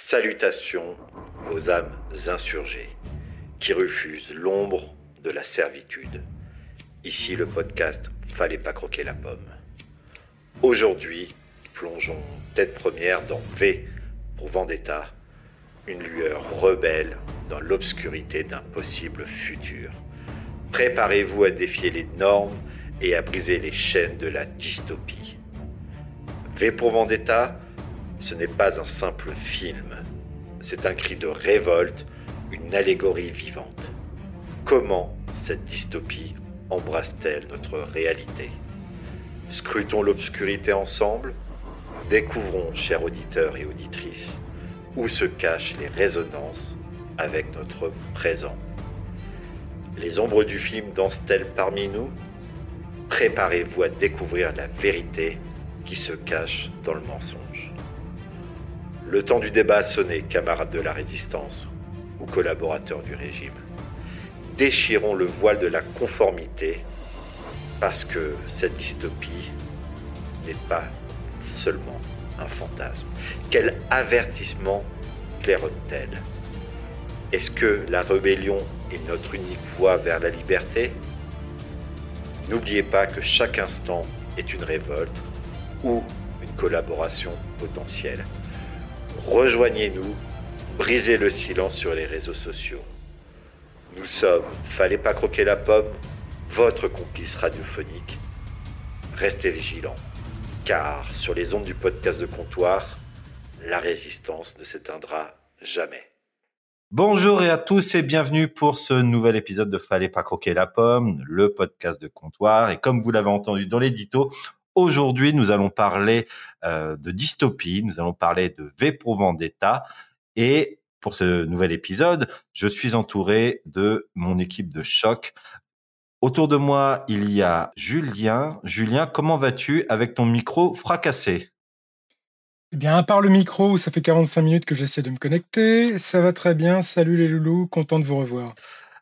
Salutations aux âmes insurgées qui refusent l'ombre de la servitude. Ici le podcast Fallait pas croquer la pomme. Aujourd'hui, plongeons tête première dans V pour Vendetta, une lueur rebelle dans l'obscurité d'un possible futur. Préparez-vous à défier les normes et à briser les chaînes de la dystopie. V pour Vendetta, ce n'est pas un simple film, c'est un cri de révolte, une allégorie vivante. Comment cette dystopie embrasse-t-elle notre réalité? Scrutons l'obscurité ensemble, découvrons, chers auditeurs et auditrices, où se cachent les résonances avec notre présent. Les ombres du film dansent-elles parmi nous? Préparez-vous à découvrir la vérité qui se cache dans le mensonge. Le temps du débat a sonné, camarades de la résistance ou collaborateurs du régime. Déchirons le voile de la conformité parce que cette dystopie n'est pas seulement un fantasme. Quel avertissement claironne-t-elle? Est-ce que la rébellion est notre unique voie vers la liberté? N'oubliez pas que chaque instant est une révolte ou une collaboration potentielle. Rejoignez-nous, brisez le silence sur les réseaux sociaux. Nous sommes, fallait pas croquer la pomme, votre complice radiophonique. Restez vigilants, car sur les ondes du podcast de comptoir, la résistance ne s'éteindra jamais. Bonjour et à tous et bienvenue pour ce nouvel épisode de Fallait pas croquer la pomme, le podcast de comptoir. Et comme vous l'avez entendu dans l'édito, Aujourd'hui, nous allons parler euh, de dystopie, nous allons parler de V pour Vendetta. Et pour ce nouvel épisode, je suis entouré de mon équipe de choc. Autour de moi, il y a Julien. Julien, comment vas-tu avec ton micro fracassé? Eh bien, à part le micro, ça fait 45 minutes que j'essaie de me connecter. Ça va très bien. Salut les loulous, content de vous revoir.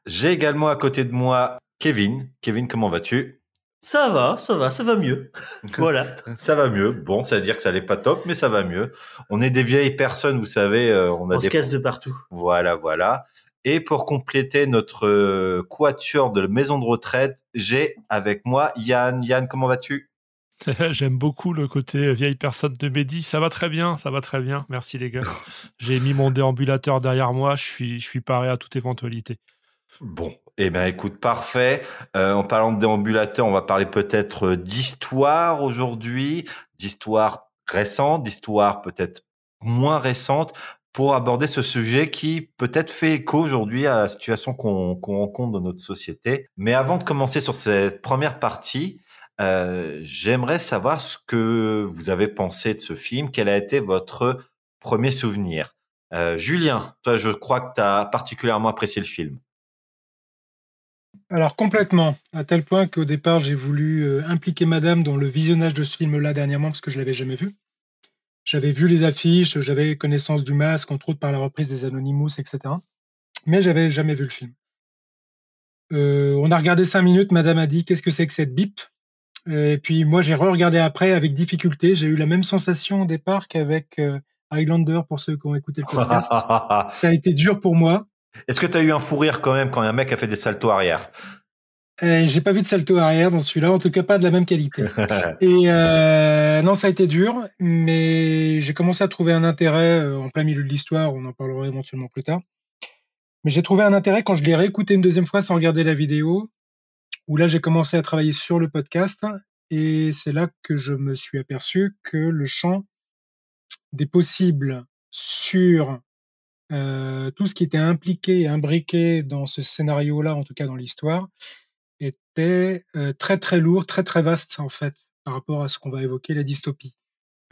J'ai également à côté de moi Kevin. Kevin, comment vas-tu? Ça va, ça va, ça va mieux. voilà. ça va mieux. Bon, ça veut dire que ça n'est pas top, mais ça va mieux. On est des vieilles personnes, vous savez. Euh, on a on se casse de partout. Voilà, voilà. Et pour compléter notre euh, quatuor de la maison de retraite, j'ai avec moi Yann. Yann, comment vas-tu? J'aime beaucoup le côté vieille personne de Mehdi. Ça va très bien, ça va très bien. Merci les gars. J'ai mis mon déambulateur derrière moi. Je suis, je suis paré à toute éventualité. Bon, eh bien, écoute, parfait. Euh, en parlant de déambulateur, on va parler peut-être euh, d'histoire aujourd'hui, d'histoire récente, d'histoire peut-être moins récente, pour aborder ce sujet qui peut-être fait écho aujourd'hui à la situation qu'on rencontre dans notre société. Mais avant de commencer sur cette première partie, euh, j'aimerais savoir ce que vous avez pensé de ce film. Quel a été votre premier souvenir? Euh, Julien, toi, je crois que tu as particulièrement apprécié le film. Alors complètement, à tel point qu'au départ j'ai voulu euh, impliquer Madame dans le visionnage de ce film-là dernièrement parce que je l'avais jamais vu. J'avais vu les affiches, j'avais connaissance du masque, entre autres par la reprise des Anonymous, etc. Mais j'avais jamais vu le film. Euh, on a regardé cinq minutes, Madame a dit qu'est-ce que c'est que cette bip? Et puis moi j'ai re-regardé après avec difficulté. J'ai eu la même sensation au départ qu'avec euh, Highlander pour ceux qui ont écouté le podcast. Ça a été dur pour moi. Est-ce que tu as eu un fou rire quand même quand un mec a fait des saltos arrière? Euh, J'ai pas vu de salto arrière dans celui-là, en tout cas pas de la même qualité. Et euh, non, ça a été dur, mais j'ai commencé à trouver un intérêt euh, en plein milieu de l'histoire. On en parlera éventuellement plus tard. Mais j'ai trouvé un intérêt quand je l'ai réécouté une deuxième fois sans regarder la vidéo, où là j'ai commencé à travailler sur le podcast, et c'est là que je me suis aperçu que le champ des possibles sur euh, tout ce qui était impliqué et imbriqué dans ce scénario-là, en tout cas dans l'histoire, était euh, très très lourd, très très vaste en fait, par rapport à ce qu'on va évoquer, la dystopie,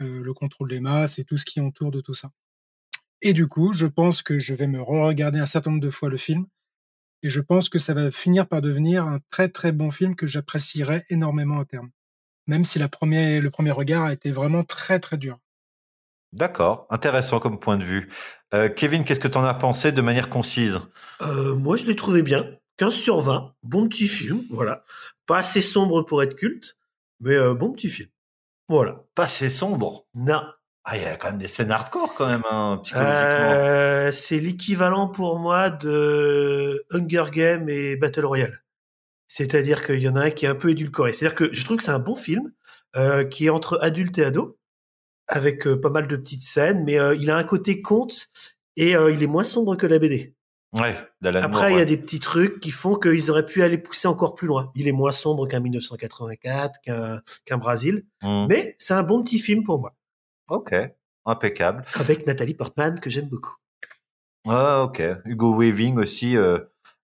euh, le contrôle des masses et tout ce qui entoure de tout ça. Et du coup, je pense que je vais me re-regarder un certain nombre de fois le film, et je pense que ça va finir par devenir un très très bon film que j'apprécierai énormément à terme, même si la première, le premier regard a été vraiment très très dur. D'accord, intéressant comme point de vue. Euh, Kevin, qu'est-ce que tu en as pensé de manière concise? Euh, Moi, je l'ai trouvé bien. 15 sur 20, bon petit film, voilà. Pas assez sombre pour être culte, mais euh, bon petit film. Voilà. Pas assez sombre? Non. Ah, il y a quand même des scènes hardcore quand même, hein, psychologiquement. C'est l'équivalent pour moi de Hunger Games et Battle Royale. C'est-à-dire qu'il y en a un qui est un peu édulcoré. C'est-à-dire que je trouve que c'est un bon film qui est entre adulte et ado, avec euh, pas mal de petites scènes, mais euh, il a un côté conte et euh, il est moins sombre que la BD. Ouais, Après, il y a des petits trucs qui font qu'ils auraient pu aller pousser encore plus loin. Il est moins sombre qu'un 1984, qu'un qu'un Brésil, Hmm. mais c'est un bon petit film pour moi, Ok, impeccable. avec Nathalie Portman que j'aime beaucoup. Ah, ok. Hugo Weaving aussi. euh,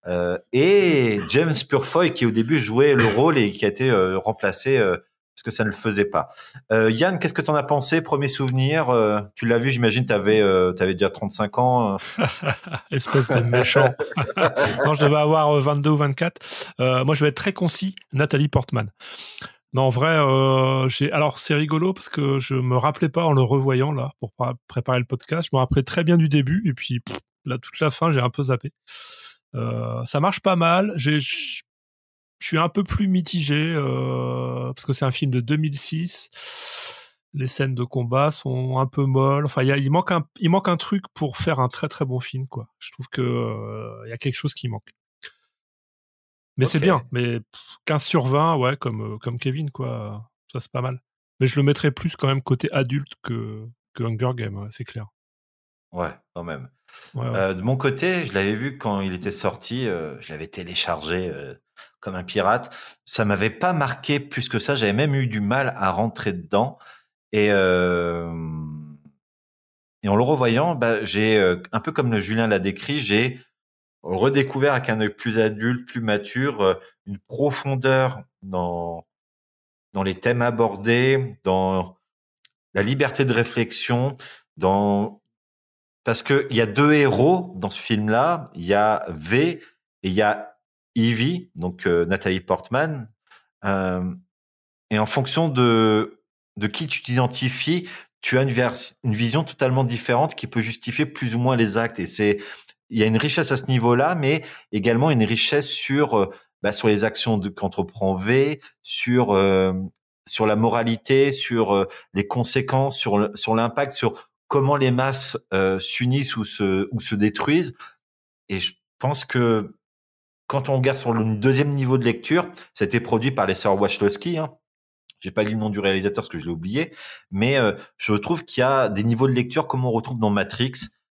euh, et James Purefoy qui au début jouait le rôle et qui a été euh, remplacé parce que ça ne le faisait pas. Euh, Yann, qu'est-ce que tu en as pensé Premier souvenir euh, Tu l'as vu, j'imagine, tu avais, déjà 35 ans. euh. Espèce de méchant. non, je devais avoir euh, 22 ou 24. Euh, moi, je vais être très concis. Nathalie Portman. Non, en vrai, euh. Alors, c'est rigolo parce que je me rappelais pas en le revoyant là pour pr- préparer le podcast. Je me rappelais très bien du début et puis là toute la fin, j'ai un peu zappé. Euh, ça marche pas mal. J'ai. Je suis un peu plus mitigé euh, parce que c'est un film de 2006. Les scènes de combat sont un peu molles. Enfin, il, y a, il manque un, il manque un truc pour faire un très très bon film, quoi. Je trouve que euh, il y a quelque chose qui manque. Mais c'est bien. Mais pff, 15 sur 20, ouais, comme euh, comme Kevin, quoi. Ça c'est pas mal. Mais je le mettrais plus quand même côté adulte que que Hunger Games, ouais, c'est clair. Ouais, quand même. Ouais, ouais. Euh, de mon côté, je l'avais vu quand il était sorti. euh, je l'avais téléchargé comme un pirate. Ça m'avait pas marqué plus que ça. J'avais même eu du mal à rentrer dedans. Et euh, et en le revoyant, bah, j'ai euh, un peu comme le Julien l'a décrit, j'ai redécouvert avec un œil plus adulte, plus mature, euh, une profondeur dans dans les thèmes abordés, dans la liberté de réflexion, dans parce que il y a deux héros dans ce film-là. Il y a V et il y a Evie, donc euh, Nathalie Portman. Euh, et en fonction de de qui tu t'identifies, tu as une, une vision totalement différente qui peut justifier plus ou moins les actes. Et c'est il y a une richesse à ce niveau-là, mais également une richesse sur euh, bah, sur les actions qu'entreprend V, sur euh, sur la moralité, sur les conséquences, sur sur l'impact, sur comment les masses s'unissent ou se ou se détruisent. Et je pense que quand on regarde sur le deuxième niveau de lecture, c'était produit par les sœurs Wachowski. Hein. J'ai pas lu le nom du réalisateur parce que je l'ai oublié, mais euh, je trouve qu'il y a des niveaux de lecture comme on retrouve dans Matrix.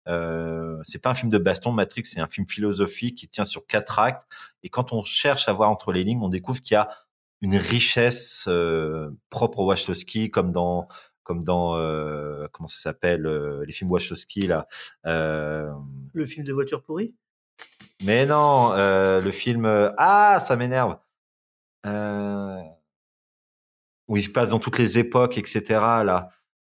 Euh, c'est pas un film de baston, Matrix, c'est un film philosophique qui tient sur quatre actes. Et quand on cherche à voir entre les lignes, on découvre qu'il y a une richesse euh, propre aux Wachowski, comme dans comme dans comment ça s'appelle les films Wachowski là. Le film de voiture pourrie? Mais non, euh, le film euh, ah ça m'énerve. Euh, où il se passe dans toutes les époques, etc. Là,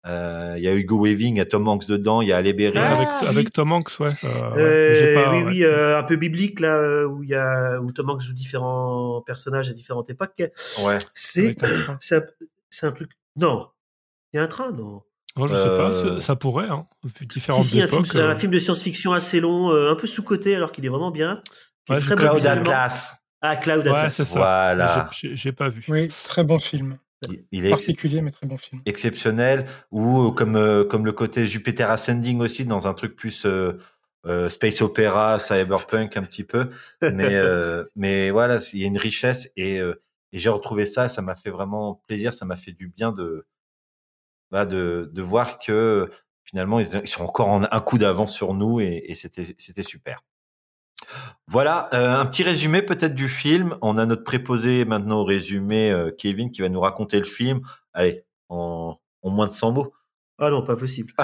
Euh, il y a Hugo Weaving, il y a Tom Hanks dedans, il y a Halle Berry. Ah, avec, oui. avec Tom Hanks, ouais. euh, Euh, pas- oui, ouais. oui, euh, un peu biblique là, où il y a où Tom Hanks joue différents personnages à différentes époques. Ouais. C'est un, c'est un truc. Non, il y a un train, non. Moi, je sais pas, Euh, ça- pourrait, hein. Différentes Si, si, un film, époques. c'est un euh, film de science-fiction assez long, euh, un peu sous côté alors qu'il est vraiment bien. Qui est très bon Cloud. Atlas. Ah, Cloud Ouais, Atlas. c'est ça. Voilà. j'ai- pas vu. Oui, très bon film. Il- est Particulier, mais très bon film. exceptionnel. Ou euh, comme euh, comme le côté Jupiter Ascending aussi dans un truc plus euh, euh, space opéra, cyberpunk un petit peu. Mais euh, mais voilà, il y a une richesse et euh, et j'ai retrouvé ça. Ça m'a fait vraiment plaisir. Ça m'a fait du bien de bah, de de voir que finalement ils, sont encore en un coup d'avance sur nous et, et c'était super. Voilà, euh, un petit résumé peut-être du film. On a notre préposé maintenant au résumé, euh, Kevin, qui va nous raconter le film. Allez, en, en moins de 100 mots. Ah non, pas possible.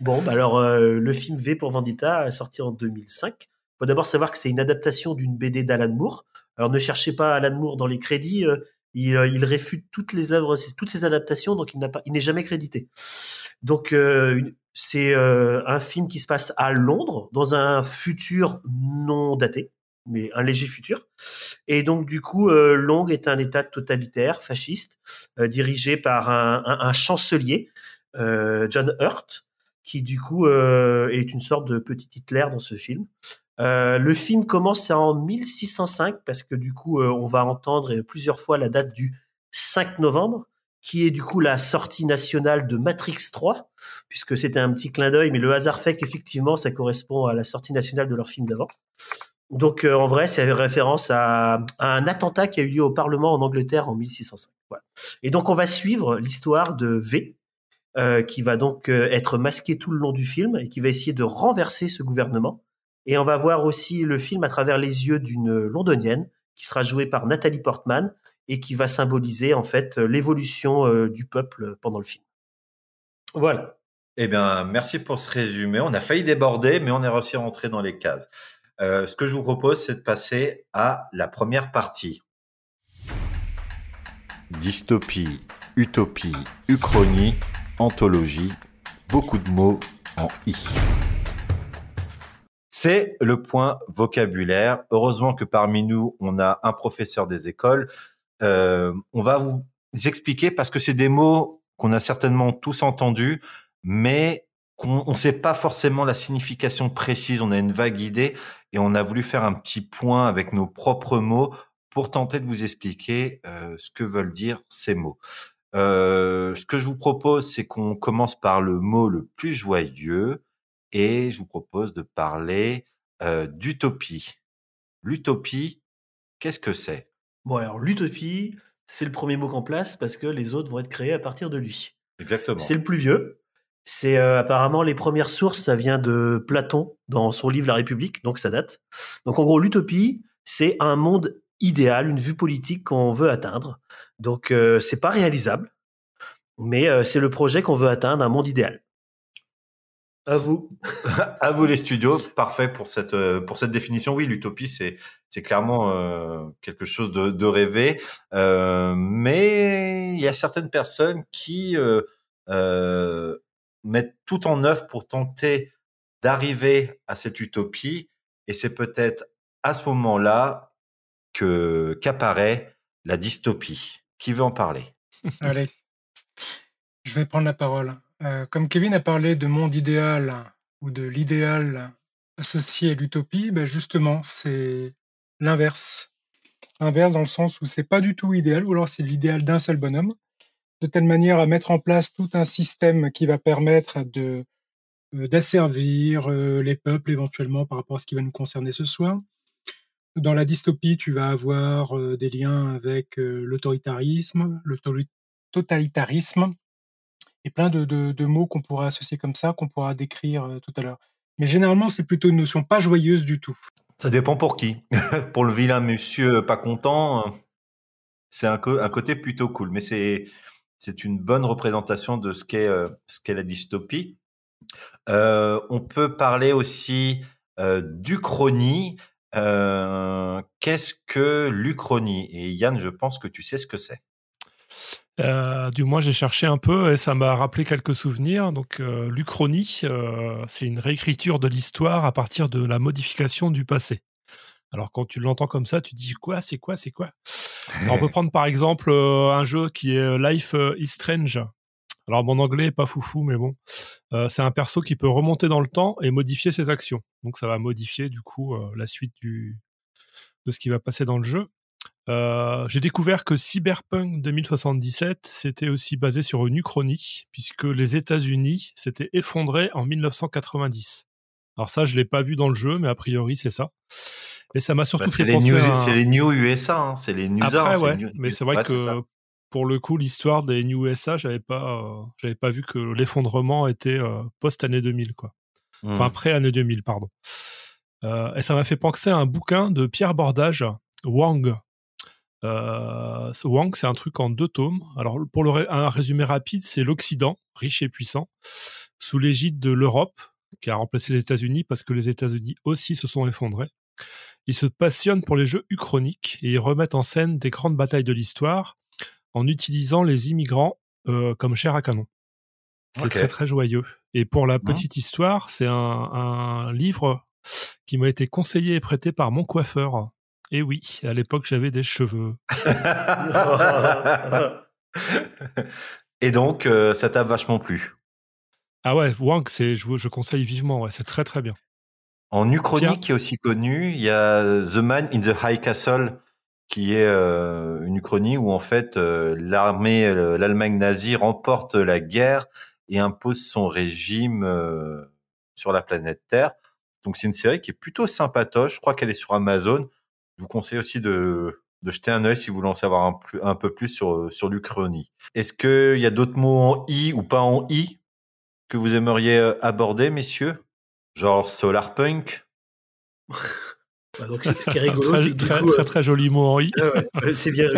Bon, bah alors euh, le film V pour Vendetta est sorti en 2005. Faut d'abord savoir que c'est une adaptation d'une BD d'Alan Moore. Alors ne cherchez pas Alan Moore dans les crédits. Il, euh, il réfute toutes les œuvres, toutes ses adaptations, donc il n'a pas, il n'est jamais crédité. Donc euh, c'est euh, un film qui se passe à Londres dans un futur non daté, mais un léger futur. Et donc du coup, euh, Londres est un État totalitaire, fasciste, euh, dirigé par un, un- un chancelier, euh, John Hurt, qui du coup est une sorte de petit Hitler dans ce film. Euh, le film commence en 1605 parce que du coup euh, on va entendre plusieurs fois la date du 5 novembre qui est du coup la sortie nationale de Matrix 3, puisque c'était un petit clin d'œil, mais le hasard fait qu'effectivement, ça correspond à la sortie nationale de leur film d'avant. Donc, euh, en vrai, c'est référence à, à, un attentat qui a eu lieu au Parlement en Angleterre en 1605. Voilà. Et donc, on va suivre l'histoire de V, euh, qui va donc euh, être masqué tout le long du film et qui va essayer de renverser ce gouvernement. Et on va voir aussi le film à travers les yeux d'une londonienne qui sera jouée par Nathalie Portman et qui va symboliser en fait l'évolution euh, du peuple pendant le film. Voilà. Eh bien, merci pour ce résumé. On a failli déborder, mais on est réussi à dans les cases. Euh, ce que je vous propose, c'est de passer à la première partie. Dystopie, utopie, uchronie, anthologie, beaucoup de mots en i. C'est le point vocabulaire. Heureusement que parmi nous, on a un professeur des écoles. Euh, on va vous expliquer parce que c'est des mots qu'on a certainement tous entendus, mais qu'on ne sait pas forcément la signification précise. On a une vague idée et on a voulu faire un petit point avec nos propres mots pour tenter de vous expliquer euh, ce que veulent dire ces mots. Euh, ce que je vous propose, c'est qu'on commence par le mot le plus joyeux et je vous propose de parler euh, d'utopie. L'utopie, qu'est-ce que c'est? Bon, alors l'utopie, c'est le premier mot qu'on place parce que les autres vont être créés à partir de lui. Exactement. C'est le plus vieux. C'est euh, apparemment les premières sources, ça vient de Platon dans son livre La République, donc ça date. Donc en gros, l'utopie, c'est un monde idéal, une vue politique qu'on veut atteindre. Donc euh, c'est pas réalisable, mais euh, c'est le projet qu'on veut atteindre, un monde idéal. À vous. à vous les studios, parfait pour cette euh, pour cette définition. Oui, l'utopie c'est c'est clairement euh, quelque chose de, de rêvé, euh, mais il y a certaines personnes qui euh, mettent tout en œuvre pour tenter d'arriver à cette utopie, et c'est peut-être à ce moment-là que qu'apparaît la dystopie. Qui veut en parler? Allez, je vais prendre la parole. Euh, comme Kevin a parlé de monde idéal ou de l'idéal associé à l'utopie, ben justement, c'est l'inverse. Inverse dans le sens où c'est pas du tout idéal, ou alors c'est l'idéal d'un seul bonhomme, de telle manière à mettre en place tout un système qui va permettre de euh, d'asservir euh, les peuples éventuellement par rapport à ce qui va nous concerner ce soir. Dans la dystopie, tu vas avoir des liens avec l'autoritarisme, le totalitarisme, et plein de, de, mots qu'on pourra associer comme ça, qu'on pourra décrire euh, tout à l'heure. Mais généralement, c'est plutôt une notion pas joyeuse du tout. Ça dépend pour qui. pour le vilain monsieur pas content, c'est un, côté plutôt cool. Mais c'est une bonne représentation de ce qu'est euh, la dystopie. Euh, on peut parler aussi euh, d'Uchronie. Euh, Qu'est-ce que l'Uchronie? Et Yann, je pense que tu sais ce que c'est. Euh, du moins, j'ai cherché un peu et ça m'a rappelé quelques souvenirs. Donc, euh, l'Uchronie, euh, c'est une réécriture de l'histoire à partir de la modification du passé. Alors, quand tu l'entends comme ça, tu dis quoi, c'est quoi, c'est quoi? Alors, On peut prendre par exemple euh, un jeu qui est Life is Strange. Alors, mon anglais est pas foufou, mais bon, euh, c'est un perso qui peut remonter dans le temps et modifier ses actions. Donc, ça va modifier du coup euh, la suite du de ce qui va passer dans le jeu. Euh, j'ai découvert que Cyberpunk 2077 c'était aussi basé sur une uchronie, puisque les États-Unis s'étaient effondrés en 1990. Alors ça, je l'ai pas vu dans le jeu, mais a priori c'est ça. Et ça m'a surtout Bah, fait les, penser new, à... c'est les New USA, hein, c'est les New Après, ouais, New- mais c'est vrai Ouais, que pour le coup, l'histoire des New USA, j'avais pas, euh, j'avais pas vu que l'effondrement était euh, post année 2000, quoi. Enfin, Hmm. après année 2000, pardon. Euh, et ça m'a fait penser à un bouquin de Pierre Bordage, Wang. Euh, Wang, c'est un truc en deux tomes. Alors, pour le un résumé rapide, c'est l'Occident, riche et puissant, sous l'égide de l'Europe, qui a remplacé les États-Unis parce que les États-Unis aussi se sont effondrés. Ils se passionnent pour les jeux uchroniques et ils remettent en scène des grandes batailles de l'histoire en utilisant les immigrants euh, comme chair à canon. C'est très très joyeux. Et pour la petite histoire, c'est un, un livre qui m'a été conseillé et prêté par mon coiffeur. Et oui, à l'époque j'avais des cheveux. Et donc, euh, ça t'a vachement plu. Ah ouais, Wang, c'est je, je conseille vivement. Ouais, c'est très très bien. En Uchronie, qui est aussi connu, il y a The Man in the High Castle, qui est une uchronie où en fait l'armée, l'Allemagne nazie remporte la guerre et impose son régime sur la planète Terre. Donc c'est une série qui est plutôt sympatoche. Je crois qu'elle est sur Amazon. Je vous conseille aussi de, de jeter un œil si vous voulez en savoir un, peu plus sur, sur l'Uchronie. Est-ce qu'il y a d'autres mots en I ou pas en I que vous aimeriez euh, aborder, messieurs? Genre solarpunk donc, ce qui est rigolo, c'est très, très, euh, très, joli mot Henri. c'est bien.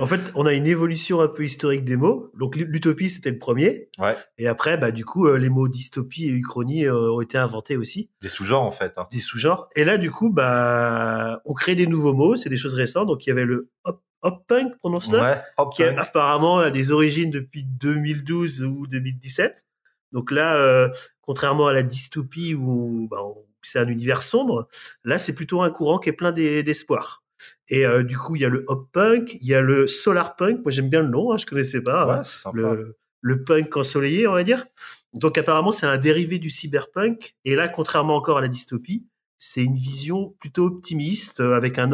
en fait, on a une évolution un peu historique des mots. Donc, l'utopie, c'était le premier. Ouais. Et après, bah, du coup, euh, les mots dystopie et uchronie ont été inventés aussi. Des sous-genres, en fait. Hein. Des sous-genres. Et là, du coup, bah, on crée des nouveaux mots. C'est des choses récentes. Donc, il y avait le hop, hop punk, prononce-le. Ouais, qui apparemment a des origines depuis 2012 ou 2017. Donc là, euh, contrairement à la dystopie où bah, c'est un univers sombre, là c'est plutôt un courant qui est plein d'espoir. Et euh, du coup, il y a le hop punk, il y a le solar punk. Moi, j'aime bien le nom, hein, je connaissais pas. Hein. le, le, punk ensoleillé, on va dire. Donc apparemment, c'est un dérivé du cyberpunk. Et là, contrairement encore à la dystopie, c'est une vision plutôt optimiste euh, avec un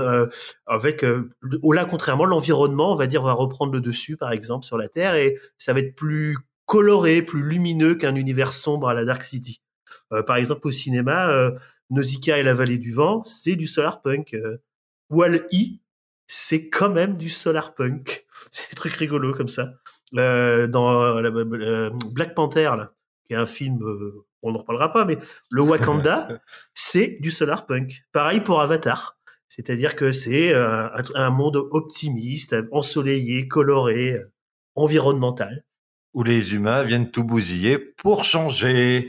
avec là contrairement l'environnement on va dire va reprendre le dessus par exemple sur la terre et ça va être plus coloré, plus lumineux qu'un univers sombre à la Dark City. Euh, par exemple, au cinéma, euh, Nausicaa et la vallée du vent, c'est du solar punk. Euh, Wall-E, c'est quand même du solar punk. C'est des trucs rigolos comme ça. Euh, dans Black Panther, là, qui est un film, on n'en reparlera pas, mais le Wakanda, c'est du solar punk. Pareil pour Avatar. C'est-à-dire que c'est un monde optimiste, ensoleillé, coloré, environnemental où les humains viennent tout bousiller pour changer.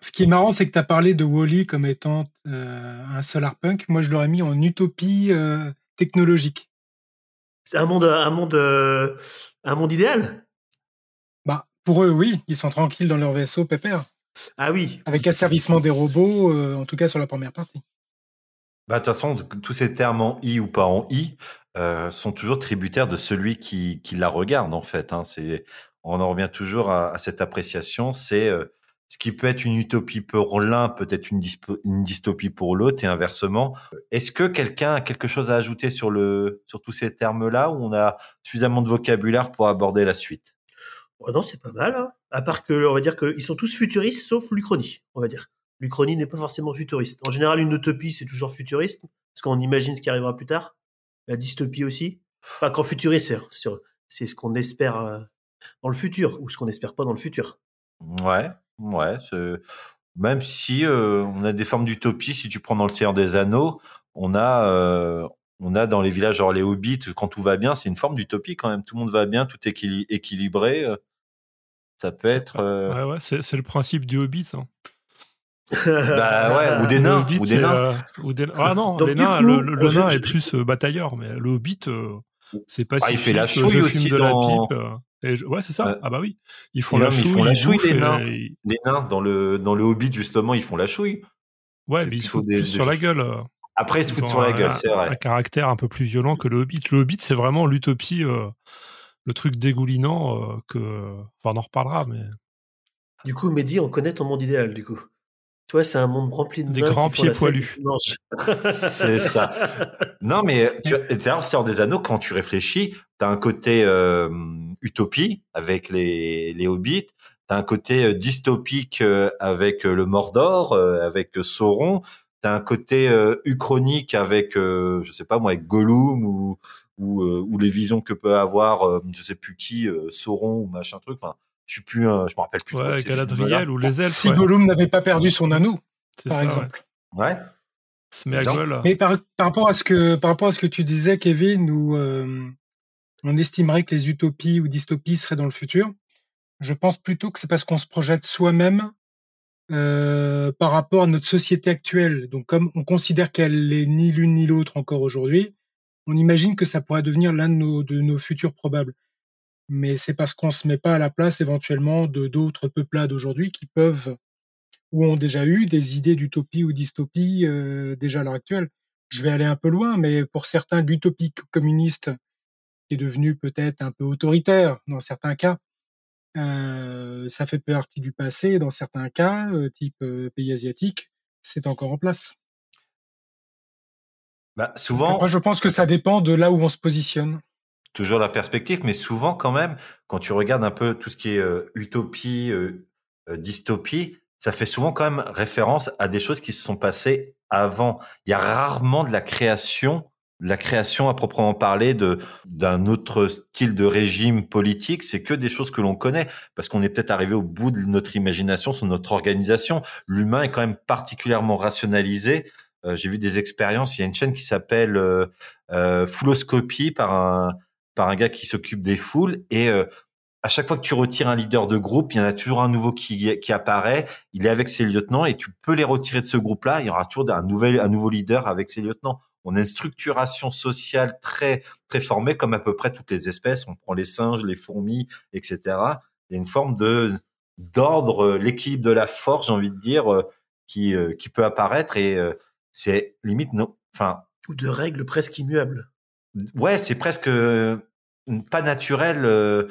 Ce qui est marrant, c'est que tu as parlé de Wally comme étant euh, un solar punk. Moi, je l'aurais mis en utopie euh, technologique. C'est un monde, un monde, euh, un monde idéal? Bah, pour eux, oui, ils sont tranquilles dans leur vaisseau, pépère. Ah oui. Avec asservissement des robots, en tout cas sur la première partie. Bah, de toute façon, tous ces termes en i ou pas en i, euh, sont toujours tributaires de celui qui, qui la regarde en fait. Hein. C'est, on en revient toujours à, à cette appréciation. C'est euh, ce qui peut être une utopie pour l'un, peut-être une, une, dystopie pour l'autre et inversement. Est-ce que quelqu'un a quelque chose à ajouter sur le sur tous ces termes-là ou on a suffisamment de vocabulaire pour aborder la suite? Oh Non, c'est pas mal. Hein. À part que on va dire qu'ils sont tous futuristes sauf l'Uchronie, on va dire. L'Uchronie n'est pas forcément futuriste. En général, une utopie c'est toujours futuriste parce qu'on imagine ce qui arrivera plus tard la dystopie aussi. Enfin, quand futuriste, c'est ce qu'on espère euh, dans le futur ou ce qu'on n'espère pas dans le futur. Ouais, ouais. Même si euh, on a des formes d'utopie, si tu prends dans le Seigneur des Anneaux, on a, euh, on a dans les villages, genre les hobbits, quand tout va bien, c'est une forme d'utopie quand même. Tout le monde va bien, tout est équilibré. Ça peut être. Ouais, ouais, c'est le principe du hobbit. Hein bah ouais, ou des nains, ou des nains. Euh, ah non, les nains, le, le, nain est plus euh, batailleur, mais le hobbit, euh, c'est pas ah, il fait la chouille aussi dans... La pipe, ouais, c'est ça. Ah bah oui, ils font la chouille. Ils font la chouille les nains. Les nains dans le dans le hobbit justement, ils font la chouille. Ouais, mais ils se foutent des, sur la gueule. Après, ils se foutent sur la gueule, c'est vrai. Un caractère un peu plus violent que le hobbit. Le hobbit, c'est vraiment l'utopie, le truc dégoulinant que. Enfin, on en reparlera, mais. Du coup, Mehdi, on connaît ton monde idéal, du coup. Toi, c'est un monde rempli de des grands pieds poilus. c'est ça. Non, mais tu sort des anneaux, quand tu réfléchis, tu as un côté euh, utopie avec les, les hobbits, tu as un côté euh, dystopique euh, avec le Mordor, avec Sauron, tu as un côté uchronique avec, je sais pas moi, avec Gollum ou, ou, ou les visions que peut avoir, je sais plus qui, Sauron ou machin truc. Enfin, je suis plus, je me rappelle plus. Ouais, Galadriel ou les elfes. Si Gollum n'avait pas perdu son anneau, par exemple. Ouais. Mais par, rapport à ce que par rapport à ce que tu disais, Kevin, où euh, on estimerait que les utopies ou dystopies seraient dans le futur. Je pense plutôt que c'est parce qu'on se projette soi-même euh, par rapport à notre société actuelle. Donc, comme on considère qu'elle n'est ni l'une ni l'autre encore aujourd'hui, on imagine que ça pourrait devenir l'un de nos, futurs probables mais c'est parce qu'on se met pas à la place éventuellement de d'autres peuplades aujourd'hui qui peuvent ou ont déjà eu des idées d'utopie ou dystopie euh, déjà à l'heure actuelle. Je vais aller un peu loin, mais pour certains, l'utopie communiste devenu peut-être un peu autoritaire dans certains cas, euh, ça fait partie du passé. Dans certains cas, euh, type pays asiatique, c'est encore en place. Bah, souvent. Moi, je pense que ça dépend de là où on se positionne. Toujours la perspective, mais souvent quand même, quand tu regardes un peu tout ce qui est euh, utopie, euh, euh, dystopie, ça fait souvent quand même référence à des choses qui se sont passées avant. Il y a rarement de la création, la création à proprement parler de d'un autre style de régime politique. C'est que des choses que l'on connaît parce qu'on est peut-être arrivé au bout de notre imagination sur notre organisation. L'humain est quand même particulièrement rationalisé. J'ai vu des expériences. Il y a une chaîne qui s'appelle euh, Fouloscopie par un par un gars qui s'occupe des foules et euh, à chaque fois que tu retires un leader de groupe, il y en a toujours un nouveau qui, qui apparaît. Il est avec ses lieutenants et tu peux les retirer de ce groupe-là. Il y aura toujours un nouvel, un nouveau leader avec ses lieutenants. On a une structuration sociale très, très formée, comme à peu près toutes les espèces. On prend les singes, les fourmis, etc. Il y a une forme de d'ordre, l'équilibre de la force, j'ai envie de dire, euh, qui, euh, qui peut apparaître et c'est limite non, enfin. Ou de règles presque immuables ouais, c'est presque euh, pas naturel. Euh,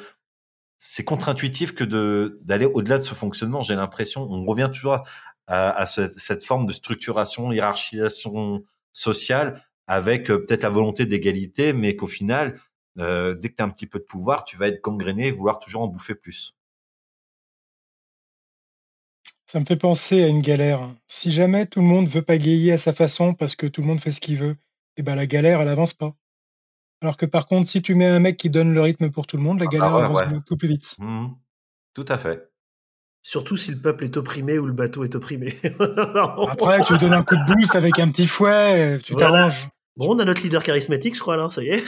c'est contre-intuitif que de d'aller au-delà de ce fonctionnement. J'ai l'impression, on revient toujours à, à cette forme de structuration, hiérarchisation sociale, avec euh, peut-être la volonté d'égalité, mais qu'au final, euh, dès que tu as un petit peu de pouvoir, tu vas être gangréné et vouloir toujours en bouffer plus. Ça me fait penser à une galère. Si jamais tout le monde veut pagayer à sa façon parce que tout le monde fait ce qu'il veut, et eh ben la galère, elle avance pas. Alors que par contre, si tu mets un mec qui donne le rythme pour tout le monde, la ah galère bah avance beaucoup plus vite. Mmh tout à fait. Surtout si le peuple est opprimé ou le bateau est opprimé. Après, tu donnes un coup de boost avec un petit fouet, tu t'arranges. Bon, on a notre leader charismatique, je crois, là, ça y est.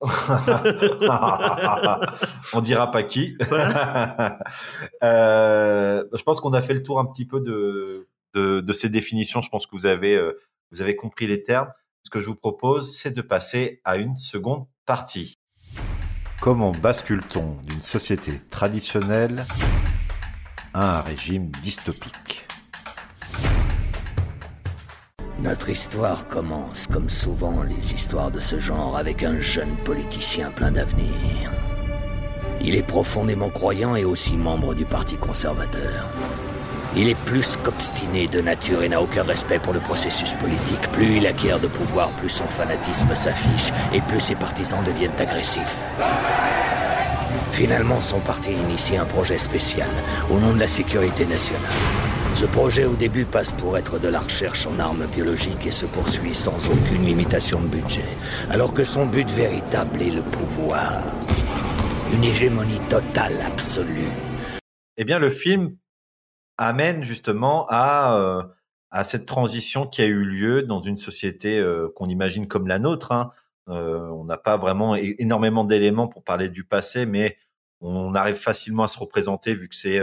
on dira pas qui. euh, je pense qu'on a fait le tour un petit peu de, de, de, ces définitions. Je pense que vous avez, euh, vous avez compris les termes ce que je vous propose, c'est de passer à une seconde partie. Comment bascule-t-on d'une société traditionnelle à un régime dystopique Notre histoire commence, comme souvent les histoires de ce genre, avec un jeune politicien plein d'avenir. Il est profondément croyant et aussi membre du Parti conservateur. Il est plus qu'obstiné de nature et n'a aucun respect pour le processus politique. Plus il acquiert de pouvoir, plus son fanatisme s'affiche et plus ses partisans deviennent agressifs. Finalement, son parti initie un projet spécial au nom de la sécurité nationale. Ce projet au début passe pour être de la recherche en armes biologiques et se poursuit sans aucune limitation de budget, alors que son but véritable est le pouvoir. Une hégémonie totale, absolue. Eh bien, le film amène justement à euh, cette transition qui a eu lieu dans une société euh, qu'on imagine comme la nôtre. Hein. Euh, on n'a pas vraiment énormément d'éléments pour parler du passé, mais on arrive facilement à se représenter vu que c'est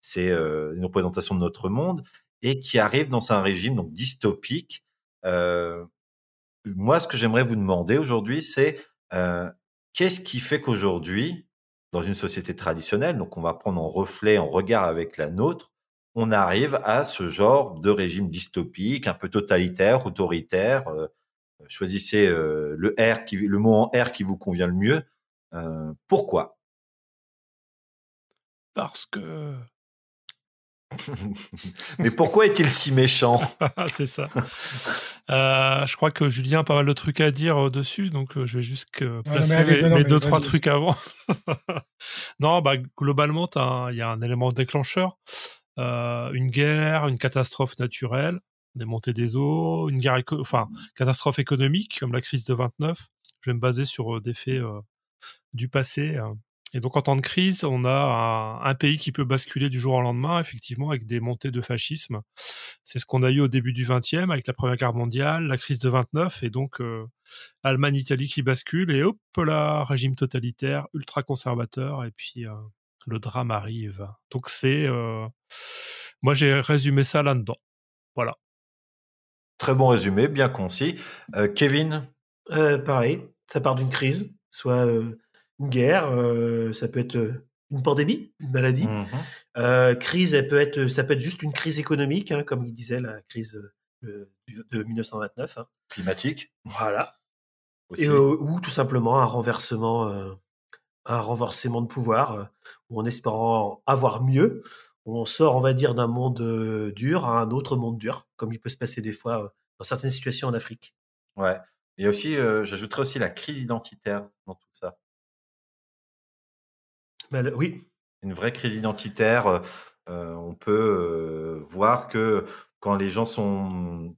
c'est une représentation de notre monde et qui arrive dans un régime donc dystopique. moi, ce que j'aimerais vous demander aujourd'hui, c'est qu'est-ce qui fait qu'aujourd'hui, dans une société traditionnelle, donc on va prendre en reflet, en regard avec la nôtre, on arrive à ce genre de régime dystopique, un peu totalitaire, autoritaire. Euh, choisissez euh, le R qui, le mot en R qui vous convient le mieux. Euh, pourquoi? Parce que. Mais pourquoi est-il si méchant? C'est ça. je crois que Julien a pas mal de trucs à dire dessus, donc je vais juste placer mes, deux, trois trucs avant. non, bah, globalement, il y a un élément déclencheur. Euh, une guerre, une catastrophe naturelle, des montées des eaux, une guerre, enfin catastrophe économique comme la crise de 29. Je vais me baser sur euh, des faits euh, du passé. Hein. Et donc en temps de crise, on a un, pays qui peut basculer du jour au lendemain, effectivement, avec des montées de fascisme. C'est ce qu'on a eu au début du 20e avec la Première Guerre mondiale, la crise de 29, et donc Allemagne-Italie qui bascule, et hop là, régime totalitaire, ultra conservateur, et puis le drame arrive. Donc c'est, euh, moi j'ai résumé ça là-dedans. Voilà. Très bon résumé, bien concis. Euh, Kevin euh, Pareil, ça part d'une crise, soit une guerre, ça peut être une pandémie, une maladie. Mmh crise, elle peut être, ça peut être juste une crise économique, hein, comme il disait, la crise de, 1929. Hein. Climatique. Voilà. Et, ou tout simplement un renversement un renversement de pouvoir, euh, ou en espérant avoir mieux, on sort, on va dire, d'un monde dur à un autre monde dur, comme il peut se passer des fois dans certaines situations en Afrique. Ouais. Et aussi, euh, j'ajouterais aussi la crise identitaire dans tout ça. Le- oui, Une vraie crise identitaire. euh, on peut euh, voir que quand les gens sont,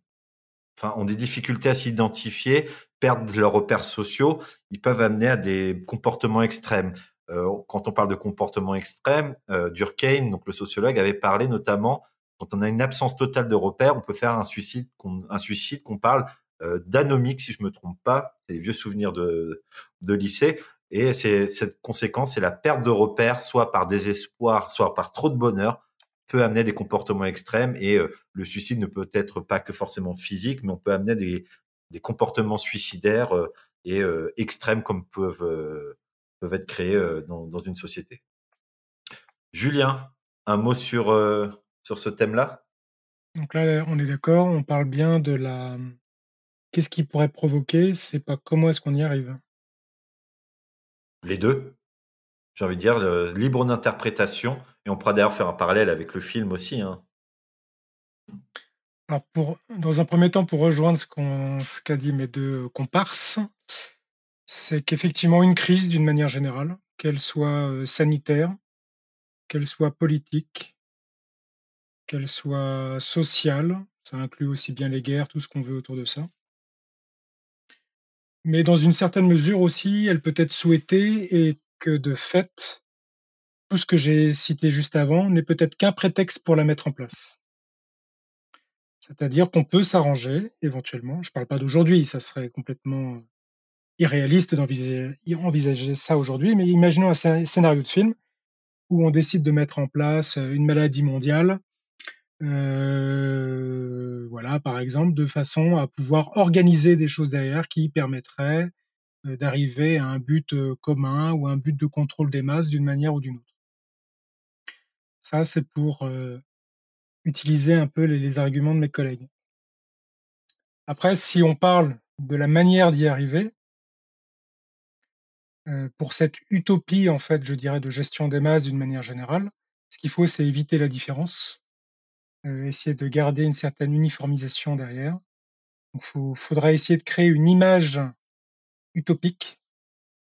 enfin, ont des difficultés à s'identifier, perdent leurs repères sociaux, ils peuvent amener à des comportements extrêmes. Euh, quand on parle de comportements extrêmes, euh, Durkheim, donc le sociologue, avait parlé notamment quand on a une absence totale de repères, on peut faire un suicide, qu'on, un suicide qu'on parle euh, d'anomique, si je me trompe pas. C'est les vieux souvenirs de, de lycée. Et c'est cette conséquence, c'est la perte de repères, soit par désespoir, soit par trop de bonheur, peut amener des comportements extrêmes. Et euh, le suicide ne peut être pas que forcément physique, mais on peut amener des, des comportements suicidaires euh, et euh, extrêmes comme peuvent peuvent être créés dans, dans une société. Julien, un mot sur sur ce thème-là? Donc là, on est d'accord, on parle bien de la. Qu'est-ce qui pourrait provoquer C'est pas comment est-ce qu'on y arrive. Les deux. J'ai envie de dire libre d'interprétation. Et on pourra d'ailleurs faire un parallèle avec le film aussi. Hein. Alors pour, dans un premier temps, pour rejoindre ce qu'a dit mes deux comparses, c'est qu'effectivement une crise, d'une manière générale, qu'elle soit euh, sanitaire, qu'elle soit politique, qu'elle soit sociale, ça inclut aussi bien les guerres, tout ce qu'on veut autour de ça. Mais dans une certaine mesure aussi, elle peut être souhaitée et que de fait, tout ce que j'ai cité juste avant n'est peut-être qu'un prétexte pour la mettre en place. C'est-à-dire qu'on peut s'arranger éventuellement. Je ne parle pas d'aujourd'hui, ça serait complètement irréaliste d'envisager envisager ça aujourd'hui, mais imaginons un scé- scénario de film où on décide de mettre en place euh, une maladie mondiale, euh, voilà, par exemple, de façon à pouvoir organiser des choses derrière qui permettraient euh, d'arriver à un but commun ou un but de contrôle des masses d'une manière ou d'une autre. Ça, c'est pour utiliser un peu les, arguments de mes collègues. Après, si on parle de la manière d'y arriver, pour cette utopie, en fait, je dirais, de gestion des masses d'une manière générale, ce qu'il faut, c'est éviter la différence, euh, essayer de garder une certaine uniformisation derrière. Il faudrait essayer de créer une image utopique.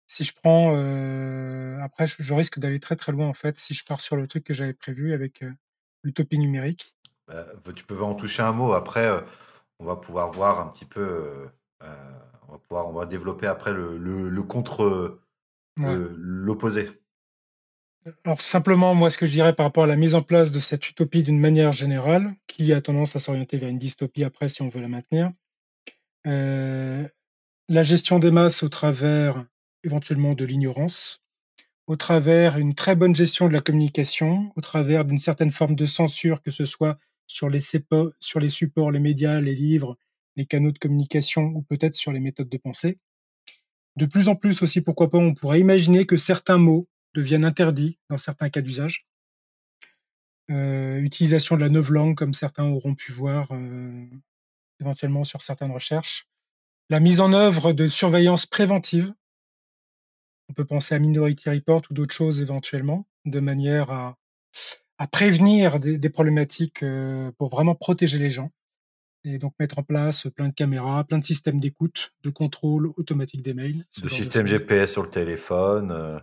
Si je prends, euh, après, je, risque d'aller très très loin en fait si je pars sur le truc que j'avais prévu avec euh, l'utopie numérique. Bah, tu peux en toucher un mot. Après, euh, on va pouvoir voir un petit peu. On va pouvoir, on va développer après le, le, le contre, Ouais. l'opposé. Alors simplement, moi, ce que je dirais par rapport à la mise en place de cette utopie d'une manière générale, qui a tendance à s'orienter vers une dystopie après si on veut la maintenir, euh, la gestion des masses au travers éventuellement de l'ignorance, au travers une très bonne gestion de la communication, au travers d'une certaine forme de censure, que ce soit sur les, sépo- sur les supports, les médias, les livres, les canaux de communication ou peut-être sur les méthodes de pensée. De plus en plus aussi, pourquoi pas, on pourrait imaginer que certains mots deviennent interdits dans certains cas d'usage. Euh, utilisation de la novlangue, comme certains auront pu voir euh, éventuellement sur certaines recherches. La mise en œuvre de surveillance préventive. On peut penser à Minority Report ou d'autres choses éventuellement, de manière à, prévenir des, des problématiques euh, pour vraiment protéger les gens. Et donc mettre en place plein de caméras, plein de systèmes d'écoute, de contrôle automatique des mails. genre système. GPS sur le téléphone, euh,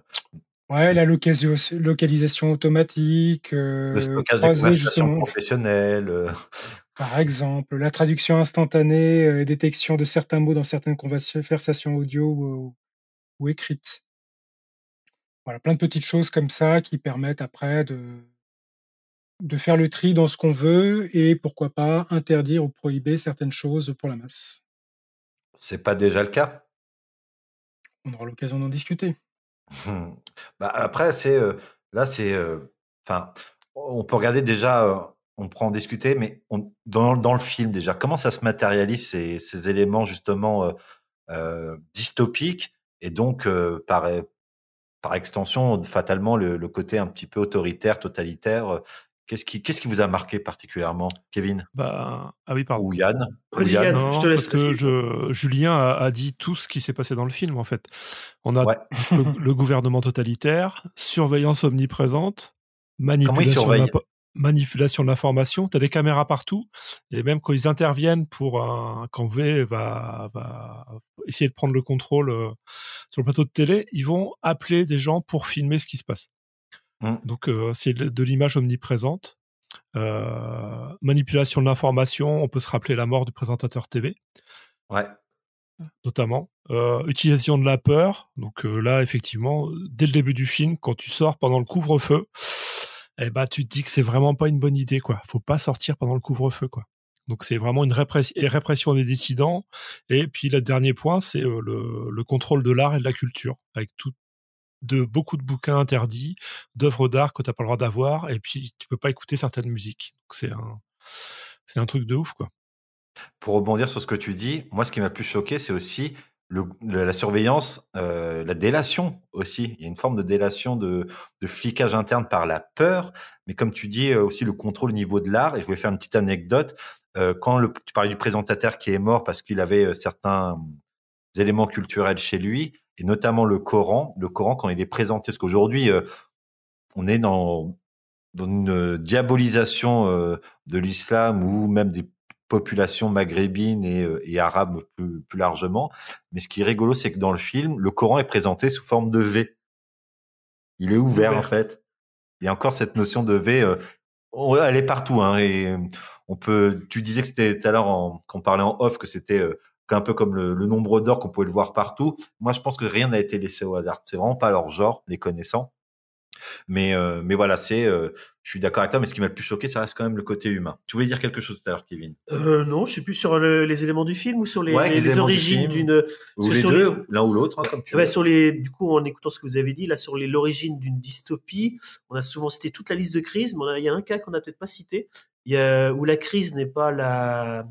Ouais, la localisation, localisation automatique, le euh, stockage des croiser conversations professionnelles. euh, par exemple, la traduction instantanée, détection de certains mots dans certaines conversations audio ou, ou écrites. Voilà, plein de petites choses comme ça qui permettent après de, de faire le tri dans ce qu'on veut et pourquoi pas interdire ou prohiber certaines choses pour la masse. C'est pas déjà le cas? On aura l'occasion d'en discuter. Bah, après, c'est euh, là, c'est, euh, enfin, on peut regarder déjà, euh, on pourra en discuter, mais on, dans, dans le film déjà, comment ça se matérialise ces, ces éléments justement dystopiques et donc par par extension fatalement le, le côté un petit peu autoritaire, totalitaire. Qu'est-ce qui, qu'est-ce qui vous a marqué particulièrement, Kevin? Bah, ah oui, pardon. ou Yann? Ou Yann? Non, je te laisse, parce que je, Julien a, a dit tout ce qui s'est passé dans le film, en fait. On a Ouais. le, le gouvernement totalitaire, surveillance omniprésente, manipulation, manipulation de l'information. Tu as des caméras partout, et même quand ils interviennent pour un, quand V va, va essayer de prendre le contrôle euh, sur le plateau de télé, ils vont appeler des gens pour filmer ce qui se passe. Mm. Donc euh, c'est de l'image omniprésente. Euh, manipulation de l'information, on peut se rappeler la mort du présentateur TV Ouais. notamment. Euh, utilisation de la peur. Donc euh, là, effectivement, dès le début du film, quand tu sors pendant le couvre-feu, eh ben, tu te dis que c'est vraiment pas une bonne idée, quoi. Faut pas sortir pendant le couvre-feu, quoi. Donc c'est vraiment une répress- répression des dissidents. Et puis le dernier point, c'est euh, le, le contrôle de l'art et de la culture, avec tout de beaucoup de bouquins interdits, d'œuvres d'art que t'as pas le droit d'avoir, et puis tu peux pas écouter certaines musiques. C'est un, un truc de ouf, quoi. Pour rebondir sur ce que tu dis, moi, ce qui m'a le plus choqué, c'est aussi la surveillance, euh, la délation aussi. Il y a une forme de délation, de, flicage interne par la peur, mais comme tu dis, euh, aussi le contrôle au niveau de l'art. Et je voulais faire une petite anecdote. Euh, quand le, tu parlais du présentateur qui est mort parce qu'il avait certains éléments culturels chez lui, et notamment le Coran. Le Coran, quand il est présenté, parce qu'aujourd'hui, euh, on est dans, dans une diabolisation euh, de l'islam ou même des populations maghrébines et, euh, et arabes plus, plus largement. Mais ce qui est rigolo, c'est que dans le film, le Coran est présenté sous forme de V. Il est ouvert, Ouvert. en fait. Il y a encore cette notion de V. euh, elle est partout. Hein, et on peut. Tu disais que c'était tout à l'heure qu'on parlait en off que c'était un peu comme le, le nombre d'or qu'on pouvait le voir partout. Moi, je pense que rien n'a été laissé au hasard. C'est vraiment pas leur genre, les connaissant. Mais euh, mais voilà, c'est. euh, je suis d'accord avec toi, mais ce qui m'a le plus choqué, ça reste quand même le côté humain. Tu voulais dire quelque chose tout à l'heure, Kevin? Euh, non, je sais plus sur le- les éléments du film ou sur les, Ouais, les- les origines d'une. L'un ou l'autre, hein, comme tu Ouais, veux. sur les, du coup, en écoutant ce que vous avez dit, là, sur l'origine d'une dystopie, on a souvent cité toute la liste de crises, mais il y a un cas qu'on n'a peut-être pas cité, il y a, où la crise n'est pas la,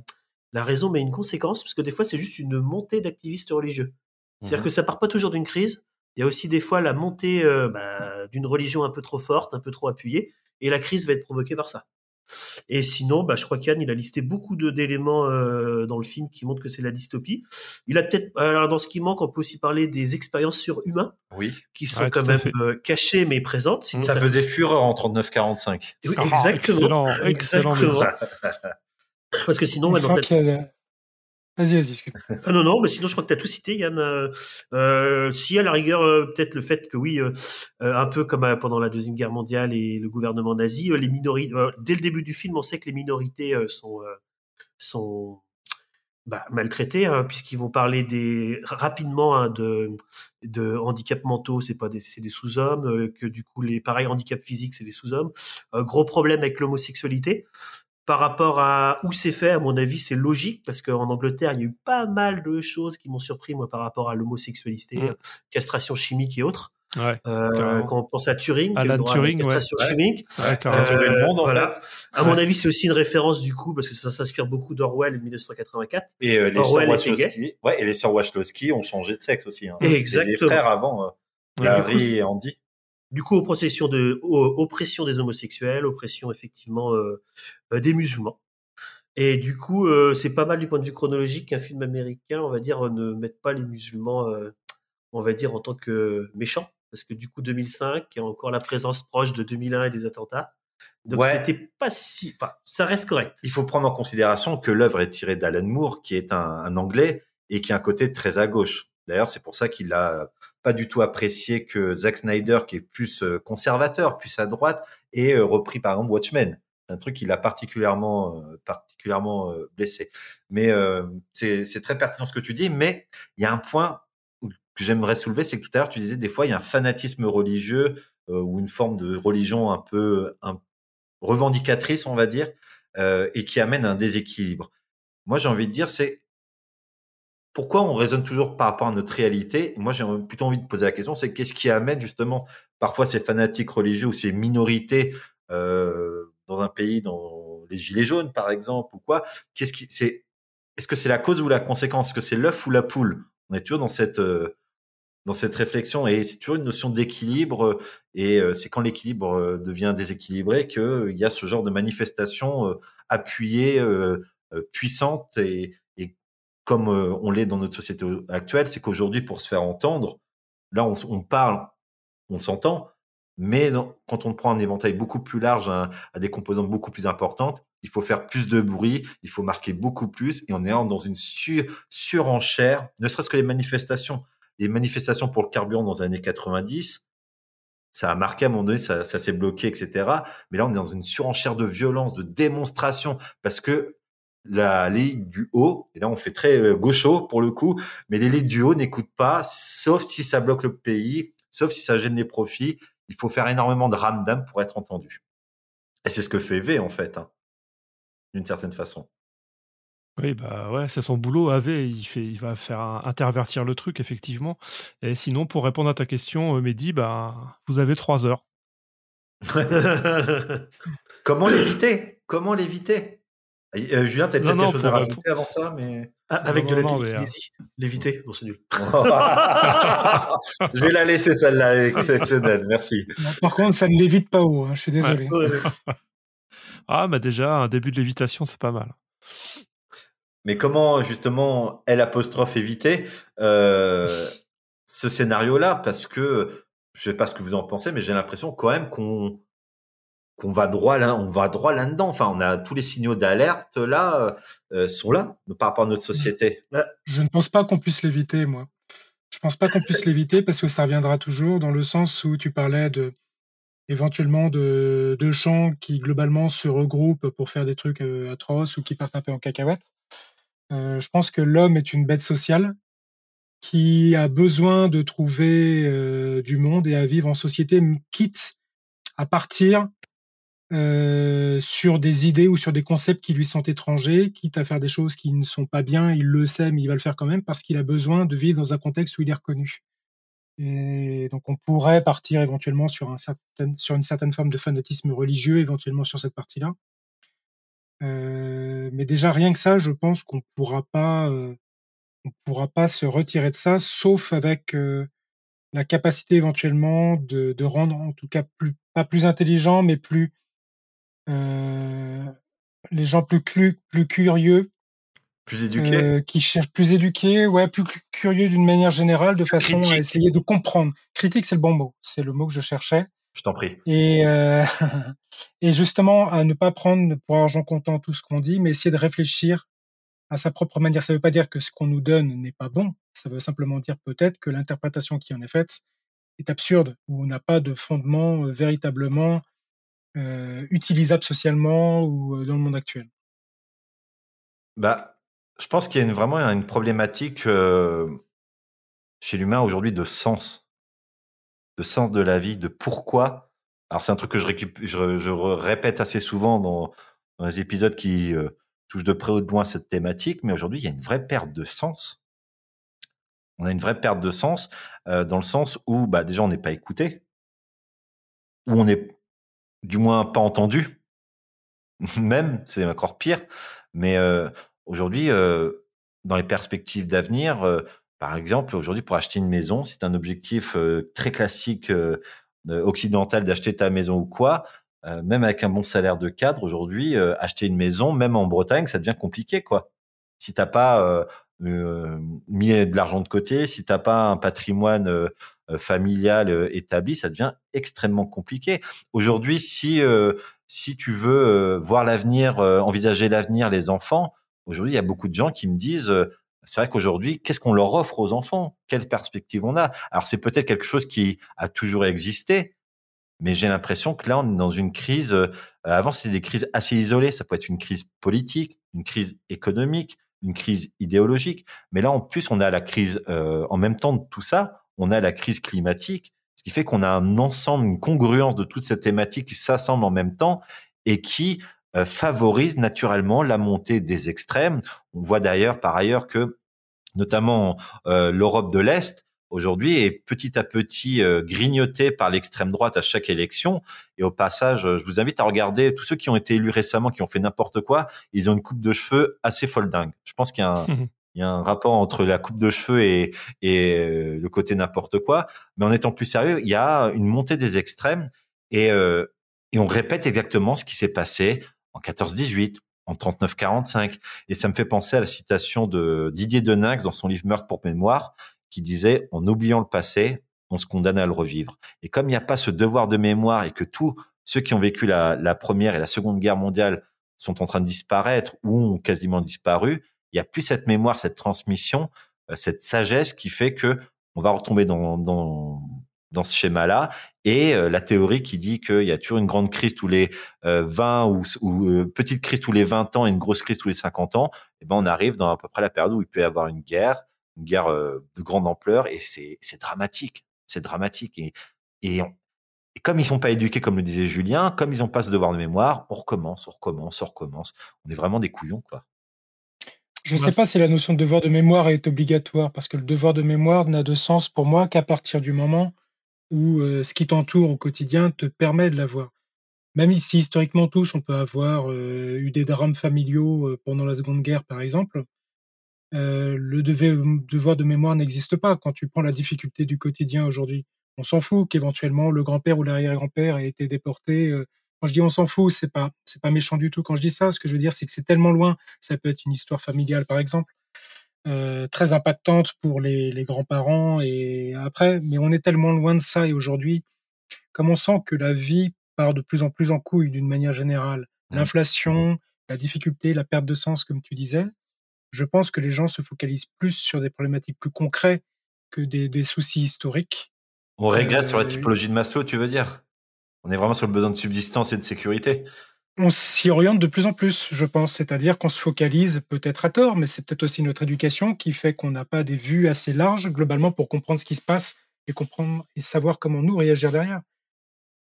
la raison, mais une conséquence, parce que des fois, c'est juste une montée d'activistes religieux. C'est-à-dire Mhm. que ça part pas toujours d'une crise. Il y a aussi des fois la montée euh, bah, d'une religion un peu trop forte, un peu trop appuyée, et la crise va être provoquée par ça. Et sinon, bah, je crois qu'Yann, il a listé beaucoup de- d'éléments euh, dans le film qui montrent que c'est la dystopie. Il a peut-être, alors dans ce qui manque, on peut aussi parler des expériences sur humains Oui. qui sont Ouais, quand même euh, cachées mais présentes. Sinon, Ça t'as- faisait fureur en 39-45. Oui, Ah, exactement. excellent, excellent. Exactement. Parce que sinon, Vas-y, vas-y. Ah non, non, mais sinon je crois que tu as tout cité, Yann. Euh, euh, si à la rigueur, euh, peut-être le fait que oui, euh, un peu comme euh, pendant la Deuxième Guerre mondiale et le gouvernement nazi, les minorités, dès le début du film, on sait que les minorités sont, sont bah, maltraités hein, puisqu'ils vont parler des rapidement hein, de de handicaps mentaux c'est pas des c'est des sous-hommes euh, que du coup les pareils handicaps physiques c'est des sous-hommes Euh, gros problème avec l'homosexualité par rapport à où c'est fait, à mon avis, c'est logique parce qu'en Angleterre, il y a eu pas mal de choses qui m'ont surpris moi par rapport à l'homosexualité, Mm. euh, castration chimique et autres. Ouais, Euh, quand on pense à Turing, Alan Turing, castration Ouais. chimique, ouais, carrément. sauvé le monde, en voilà. fait. À mon avis, c'est aussi une référence du coup parce que ça s'inspire beaucoup d'Orwell de 1984. Et euh, les Orwell sœurs était gay. Wachowski, ouais, et les sœurs Wachowski ont changé de sexe aussi. Hein. Exactement. Les frères avant, euh, Ouais, Larry coup, et Andy. Du coup, oppression de oppression des homosexuels, oppression effectivement euh, euh, des musulmans. Et du coup, euh, c'est pas mal du point de vue chronologique qu'un film américain, on va dire, euh, ne mette pas les musulmans, euh, on va dire, en tant que méchants. Parce que du coup, 2005, il y a encore la présence proche de 2001 et des attentats. Donc Ouais. c'était pas si... Enfin, ça reste correct. Il faut prendre en considération que l'œuvre est tirée d'Alan Moore, qui est un, un Anglais et qui a un côté très à gauche. D'ailleurs, c'est pour ça qu'il a pas du tout apprécié que Zack Snyder, qui est plus euh, conservateur, plus à droite, ait euh, repris par exemple Watchmen. C'est un truc qui l'a particulièrement, euh, particulièrement blessé. Mais c'est très pertinent ce que tu dis. Mais il y a un point que j'aimerais soulever, c'est que tout à l'heure tu disais des fois il y a un fanatisme religieux ou une forme de religion un peu revendicatrice, on va dire, et qui amène un déséquilibre. Moi, j'ai envie de dire, c'est pourquoi on raisonne toujours par rapport à notre réalité? Moi, j'ai plutôt envie de poser la question, c'est qu'est-ce qui amène justement parfois ces fanatiques religieux ou ces minorités euh, dans un pays, dans les gilets jaunes par exemple ou quoi? Qu'est-ce qui, c'est, est-ce que c'est la cause ou la conséquence? Est-ce que c'est l'œuf ou la poule? On est toujours dans cette euh, dans cette réflexion et c'est toujours une notion d'équilibre et euh, c'est quand l'équilibre euh, devient déséquilibré que euh, il y a ce genre de manifestation euh, appuyée, euh, euh, puissante et comme euh, on l'est dans notre société actuelle, c'est qu'aujourd'hui pour se faire entendre, là on, parle, on s'entend, mais quand on prend un éventail beaucoup plus large, à des composantes beaucoup plus importantes, il faut faire plus de bruit, il faut marquer beaucoup plus, et on est dans une surenchère, ne serait-ce que les manifestations. Les manifestations pour le carburant dans les années 90, ça a marqué à un moment donné, ça, ça s'est bloqué, etc. Mais là, on est dans une surenchère de violence, de démonstration, parce que la l'élite du haut, et là on fait très euh, gaucho pour le coup, mais l'élite du haut n'écoute pas, sauf si ça bloque le pays, sauf si ça gêne les profits. Il faut faire énormément de ramdam pour être entendu. Et c'est ce que fait V en fait, hein, d'une certaine façon. Oui, bah ouais, c'est son boulot AV, il fait, il va faire intervertir le truc effectivement. Et sinon, pour répondre à ta question, euh, Mehdi, bah vous avez trois heures. Comment l'éviter? Comment l'éviter? Euh, Julien, tu as peut-être quelque chose à rajouter avant ça, mais ah, avec de la télékinésie, l'éviter, bon c'est nul. je vais la laisser celle-là, exceptionnelle, merci. par contre, ça ne l'évite pas haut, hein, je suis désolé. ah, bah déjà, un début de lévitation, c'est pas mal. Mais comment justement L apostrophe éviter euh, ce scénario-là? Parce que je sais pas ce que vous en pensez, mais j'ai l'impression quand même qu'on qu'on va droit là, on va droit là-dedans. Enfin, on a tous les signaux d'alerte là euh, sont là par rapport à notre société. Je ne pense pas qu'on puisse l'éviter, moi. Je pense pas qu'on puisse l'éviter parce que ça reviendra toujours dans le sens où tu parlais de éventuellement de, de champs qui globalement se regroupent pour faire des trucs euh, atroces ou qui partent un peu en cacahuète. Euh, je pense que l'homme est une bête sociale qui a besoin de trouver du monde et à vivre en société, quitte à partir euh, sur des idées ou sur des concepts qui lui sont étrangers, quitte à faire des choses qui ne sont pas bien, il le sait, mais il va le faire quand même parce qu'il a besoin de vivre dans un contexte où il est reconnu. Et donc on pourrait partir éventuellement sur, une certaine forme de fanatisme religieux, éventuellement sur cette partie-là. Euh, mais déjà rien que ça, je pense qu'on pourra pas, euh, pourra pas se retirer de ça, sauf avec la capacité éventuellement de, rendre, en tout cas pas plus intelligent, mais plus les gens plus, plus curieux, plus éduqués, euh, qui cherchent plus éduqués, ouais, plus curieux d'une manière générale, de façon à essayer de comprendre. Critique, c'est le bon mot, c'est le mot que je cherchais. Je t'en prie. Et, euh, et justement, à ne pas prendre pour argent comptant tout ce qu'on dit, mais essayer de réfléchir à sa propre manière. Ça ne veut pas dire que ce qu'on nous donne n'est pas bon. Ça veut simplement dire peut-être que l'interprétation qui en est faite est absurde, ou on n'a pas de fondement véritablement euh, utilisable socialement ou euh, dans le monde actuel? Bah, Je pense qu'il y a une, vraiment une problématique euh, chez l'humain aujourd'hui de sens, de sens de la vie, de pourquoi. Alors c'est un truc que je, répète assez souvent dans, dans les épisodes qui touchent de près ou de loin cette thématique, mais aujourd'hui il y a une vraie perte de sens. On a une vraie perte de sens dans le sens où bah, déjà on n'est pas écouté, où on est du moins pas entendu. Même, c'est encore pire. Mais euh, aujourd'hui, euh, dans les perspectives d'avenir, euh, par exemple, aujourd'hui, pour acheter une maison, c'est un objectif très classique occidental d'acheter ta maison ou quoi. même avec un bon salaire de cadre, aujourd'hui, acheter une maison, même en Bretagne, ça devient compliqué, quoi. Si t'as pas mis de l'argent de côté, si t'as pas un patrimoine euh, familiale euh, établie, ça devient extrêmement compliqué. Aujourd'hui, si euh, si tu veux voir l'avenir, envisager l'avenir, les enfants, aujourd'hui, il y a beaucoup de gens qui me disent c'est vrai qu'aujourd'hui, qu'est-ce qu'on leur offre aux enfants? Quelle perspective on a? Alors c'est peut-être quelque chose qui a toujours existé, mais j'ai l'impression que là, on est dans une crise. avant, c'était des crises assez isolées. Ça peut être une crise politique, une crise économique, une crise idéologique. Mais là, en plus, on a la crise en même temps de tout ça on a la crise climatique, ce qui fait qu'on a un ensemble, une congruence de toutes ces thématiques qui s'assemblent en même temps et qui euh, favorise naturellement la montée des extrêmes. On voit d'ailleurs par ailleurs que notamment euh, l'Europe de l'Est aujourd'hui est petit à petit euh, grignotée par l'extrême droite à chaque élection. Et au passage, je vous invite à regarder tous ceux qui ont été élus récemment, qui ont fait n'importe quoi, ils ont une coupe de cheveux assez folle dingue. Je pense qu'il y a un, il y a un rapport entre la coupe de cheveux et, et euh, le côté n'importe quoi. Mais en étant plus sérieux, il y a une montée des extrêmes et, euh, et on répète exactement ce qui s'est passé en 14-18, en 39-45. Et ça me fait penser à la citation de Didier Deninx dans son livre Meurtre pour mémoire, qui disait, en oubliant le passé, on se condamne à le revivre. Et comme il n'y a pas ce devoir de mémoire et que tous ceux qui ont vécu la, la première et la seconde guerre mondiale sont en train de disparaître ou ont quasiment disparu, il n'y a plus cette mémoire, cette transmission, euh, cette sagesse qui fait que on va retomber dans, dans, ce schéma-là. Et euh, la théorie qui dit qu'il y a toujours une grande crise tous les 20 euh, ou, ou petite crise tous les 20 ans et une grosse crise tous les 50 ans, et eh ben on arrive dans à peu près la période où il peut y avoir une guerre, une guerre de grande ampleur, et c'est dramatique. C'est dramatique. Et, et, et comme ils sont pas éduqués, comme le disait Julien, comme ils n'ont pas ce devoir de mémoire, on recommence, on recommence, on recommence. On est vraiment des couillons, quoi. Je ne sais pas si la notion de devoir de mémoire est obligatoire, parce que le devoir de mémoire n'a de sens pour moi qu'à partir du moment où euh, ce qui t'entoure au quotidien te permet de l'avoir. Même si historiquement tous, on peut avoir euh, eu des drames familiaux euh, pendant la Seconde Guerre, par exemple, le devoir de mémoire n'existe pas quand tu prends la difficulté du quotidien aujourd'hui. On s'en fout qu'éventuellement le grand-père ou l'arrière-grand-père ait été déporté quand je dis on s'en fout, c'est pas c'est pas méchant du tout. Quand je dis ça, ce que je veux dire, c'est que c'est tellement loin. Ça peut être une histoire familiale, par exemple, euh, très impactante pour les, les grands-parents et après, mais on est tellement loin de ça. Et aujourd'hui, comme on sent que la vie part de plus en plus en couille d'une manière générale, mmh. l'inflation, la difficulté, la perte de sens, comme tu disais, je pense que les gens se focalisent plus sur des problématiques plus concrètes que des, des soucis historiques. On régresse sur la euh, typologie de Maslow, tu veux dire? On est vraiment sur le besoin de subsistance et de sécurité. On s'y oriente de plus en plus, je pense. C'est-à-dire qu'on se focalise peut-être à tort, mais c'est peut-être aussi notre éducation qui fait qu'on n'a pas des vues assez larges globalement pour comprendre ce qui se passe et comprendre et savoir comment nous réagir derrière.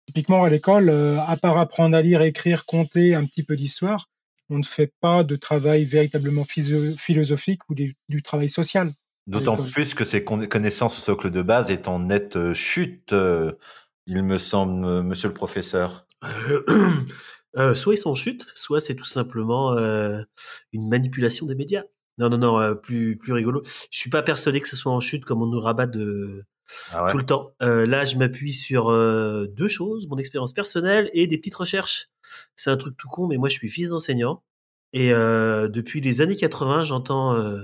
Typiquement à l'école, euh, à part apprendre à lire, écrire, compter un petit peu d'histoire, on ne fait pas de travail véritablement philosophique ou du, travail social. D'autant plus que ces connaissances au socle de base est en nette euh, chute euh, il me semble, euh, monsieur le professeur euh, euh, Soit ils sont en chute, soit c'est tout simplement une manipulation des médias. Non, non, non, plus, plus rigolo. Je suis pas persuadé que ce soit en chute comme on nous rabat de ah tout le temps. là, je m'appuie sur deux choses mon expérience personnelle et des petites recherches. C'est un truc tout con, mais moi, je suis fils d'enseignant et depuis les années 80, j'entends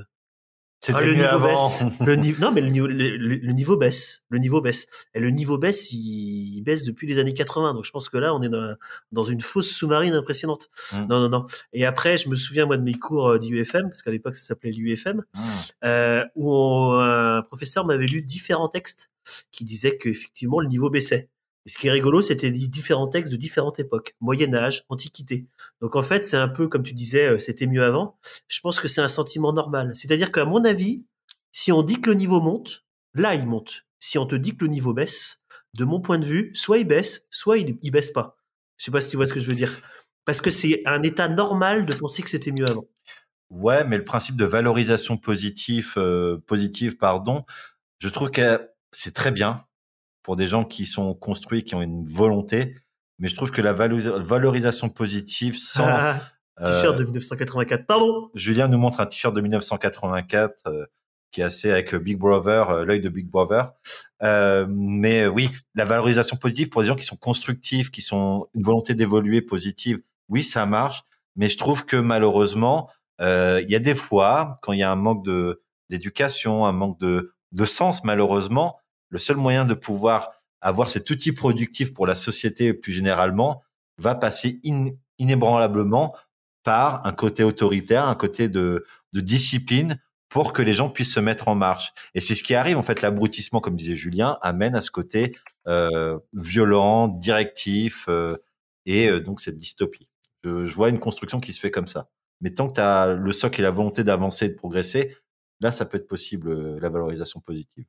ah, le niveau baisse. Le non, mais le niveau, le, niveau baisse. Le niveau baisse. Et le niveau baisse, il, baisse depuis les années 80. Donc je pense que là, on est dans, dans une fosse sous-marine impressionnante. Mmh. Non, non, non. Et après, je me souviens moi de mes cours euh, d'UFM, parce qu'à l'époque ça s'appelait l'UFM, mmh. euh, où un professeur m'avait lu différents textes qui disaient qu'effectivement le niveau baissait. Et ce qui est rigolo, c'était différents textes de différentes époques, Moyen Âge, Antiquité. Donc en fait, c'est un peu comme tu disais, euh, c'était mieux avant. Je pense que c'est un sentiment normal. C'est-à-dire qu'à mon avis, si on dit que le niveau monte, là il monte. Si on te dit que le niveau baisse, de mon point de vue, soit il baisse, soit il, il baisse pas. Je sais pas si tu vois ce que je veux dire. Parce que c'est un état normal de penser que c'était mieux avant. Ouais, mais le principe de valorisation positive, euh, positive, pardon, je trouve que c'est très bien pour des gens qui sont construits, qui ont une volonté. Mais je trouve que la valorisation positive sans... Ah, t-shirt de 1984, pardon Julien nous montre un t-shirt de 1984 euh, qui est assez avec Big Brother, euh, l'œil de Big Brother. Euh, mais oui, la valorisation positive pour des gens qui sont constructifs, qui sont une volonté d'évoluer positive, oui, ça marche. Mais je trouve que malheureusement, il y a des fois, quand il y a un manque de d'éducation, un manque de, de sens, malheureusement, le seul moyen de pouvoir avoir cet outil productif pour la société plus généralement va passer inébranlablement par un côté autoritaire, un côté de, discipline pour que les gens puissent se mettre en marche. Et c'est ce qui arrive en fait. L'abrutissement, comme disait Julien, amène à ce côté euh, violent, directif euh, et euh, donc cette dystopie. Je, je, vois une construction qui se fait comme ça. Mais tant que tu as le socle et la volonté d'avancer et de progresser, là, ça peut être possible la valorisation positive.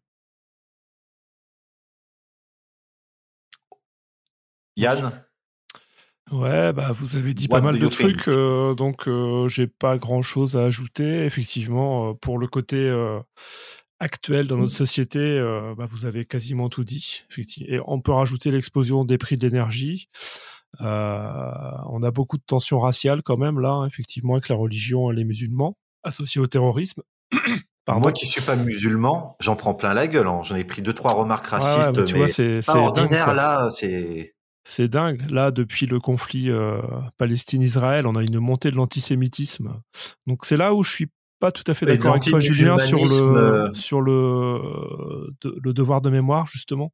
Yann Ouais, bah vous avez dit pas mal de trucs, euh, donc euh, j'ai pas grand chose à ajouter. Effectivement, euh, pour le côté actuel dans notre société, bah, vous avez quasiment tout dit. Effectivement. Et on peut rajouter l'explosion des prix de l'énergie. on a beaucoup de tensions raciales quand même là, effectivement, avec la religion et les musulmans associés au terrorisme. Moi qui suis pas musulman, j'en prends plein la gueule. Hein. J'en ai pris deux trois remarques racistes, mais, c'est ordinaire là. C'est c'est dingue. Là, depuis le conflit euh, Palestine-Israël, on a une montée de l'antisémitisme. Donc c'est là où je suis pas tout à fait d'accord avec toi, Julien, sur le sur le le devoir de mémoire justement.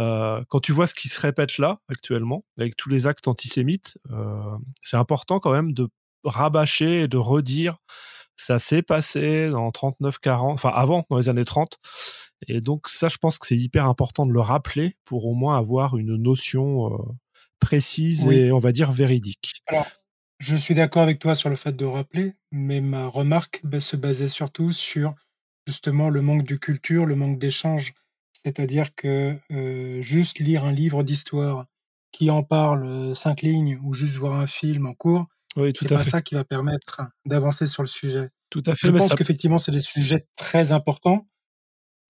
Euh, quand tu vois ce qui se répète là actuellement, avec tous les actes antisémites, euh, c'est important quand même de rabâcher et de redire ça s'est passé dans 39-40, enfin avant, dans les années 30. Et donc ça, je pense que c'est hyper important de le rappeler pour au moins avoir une notion euh, précise et on va dire véridique. Alors, je suis d'accord avec toi sur le fait de rappeler, mais ma remarque bah, se basait surtout sur justement le manque de culture, le manque d'échange c'est-à-dire que juste lire un livre d'histoire qui en parle cinq lignes ou juste voir un film en cours, oui, c'est pas ça qui va permettre d'avancer sur le sujet. Tout à fait. Je pense qu'effectivement, c'est des sujets très importants,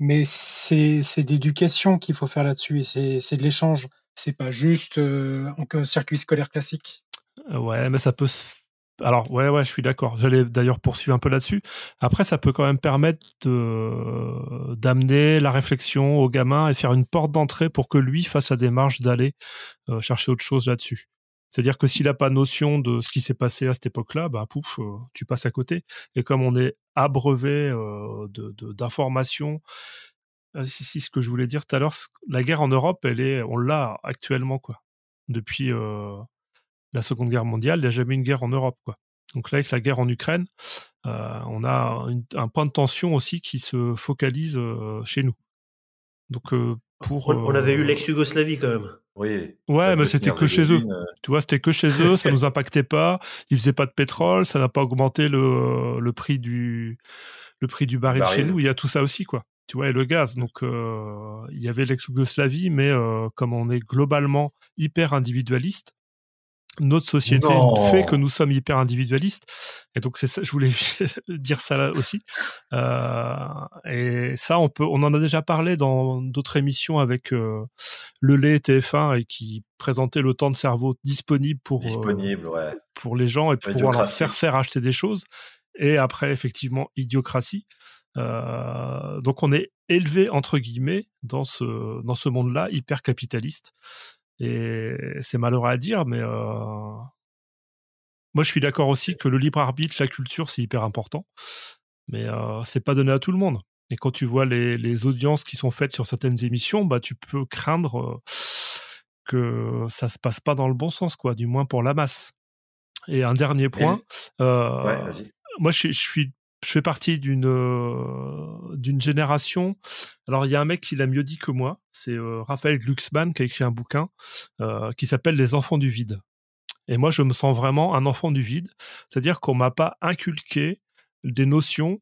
mais c'est l'éducation qu'il faut faire là-dessus et c'est de l'échange. C'est pas juste un circuit scolaire classique. Ouais, mais ça peut se alors ouais ouais je suis d'accord. J'allais d'ailleurs poursuivre un peu là-dessus. Après ça peut quand même permettre d'amener la réflexion au gamin et faire une porte d'entrée pour que lui fasse la démarche d'aller euh, chercher autre chose là-dessus. C'est-à-dire que s'il n'a pas notion de ce qui s'est passé à cette époque-là, bah pouf, euh, tu passes à côté. Et comme on est abreuvé d'informations, ah, si, si, ce que je voulais dire tout à l'heure, la guerre en Europe, elle est, on l'a actuellement quoi, depuis la Seconde Guerre mondiale, il n'y a jamais eu une guerre en Europe. Quoi. Donc là, avec la guerre en Ukraine, euh, on a un point de tension aussi qui se focalise euh, chez nous. Donc euh, pour on, avait eu l'ex-Yougoslavie quand même. Oui. Ouais, mais c'était que chez eux. Tu vois, c'était que chez eux, ça nous impactait pas. Ils faisaient pas de pétrole, ça n'a pas augmenté le, le prix du le prix du baril, chez nous. Il y a tout ça aussi, quoi. Tu vois, et le gaz. Donc il y avait l'ex-Yougoslavie, mais comme on est globalement hyper individualiste, notre société fait que nous sommes hyper individualistes. Et donc c'est ça je voulais dire ça là aussi. Euh, et ça on peut on en a déjà parlé dans d'autres émissions avec euh, le lait TF1 et qui présentait le temps de cerveau disponible pour euh, disponible ouais. pour les gens et pour pouvoir leur faire faire acheter des choses. Et après effectivement idiocratie. Euh, donc on est élevé entre guillemets dans ce dans ce monde là hyper capitaliste et c'est malheureux à dire, mais euh... moi je suis d'accord aussi que le libre arbitre, la culture, c'est hyper important, mais euh, c'est pas donné à tout le monde. Et quand tu vois les, les, audiences qui sont faites sur certaines émissions, bah tu peux craindre euh, que ça se passe pas dans le bon sens, quoi, du moins pour la masse. Et un dernier point, euh, ouais, moi je, je, suis je fais partie d'une euh, d'une génération. Alors il y a un mec qui l'a mieux dit que moi, c'est euh, Raphaël Glucksmann qui a écrit un bouquin euh, qui s'appelle Les enfants du vide. Et moi je me sens vraiment un enfant du vide, c'est-à-dire qu'on m'a pas inculqué des notions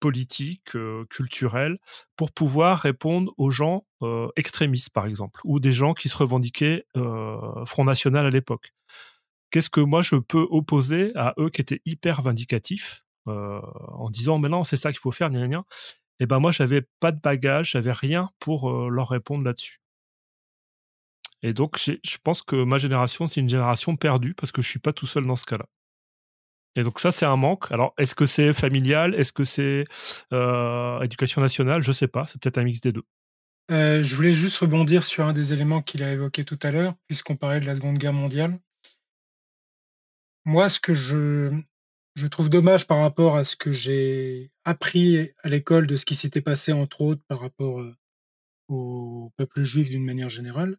politiques, culturelles pour pouvoir répondre aux gens extrémistes par exemple ou des gens qui se revendiquaient Front National à l'époque. Qu'est-ce que moi je peux opposer à eux qui étaient hyper vindicatifs? En disant mais non c'est ça qu'il faut faire ni rien et ben moi j'avais pas de bagage j'avais rien pour euh, leur répondre là-dessus. Et donc je pense que ma génération c'est une génération perdue parce que je suis pas tout seul dans ce cas-là. Et donc ça c'est un manque. Alors est-ce que c'est familial? Est-ce que c'est euh, éducation nationale? Je sais pas. C'est peut-être un mix des deux. Je voulais juste rebondir sur un des éléments qu'il a évoqué tout à l'heure, puisqu'on parlait de la Seconde Guerre mondiale. Moi, ce que je, je trouve dommage par rapport à ce que j'ai appris à l'école de ce qui s'était passé, entre autres, par rapport euh, au peuple juif d'une manière générale,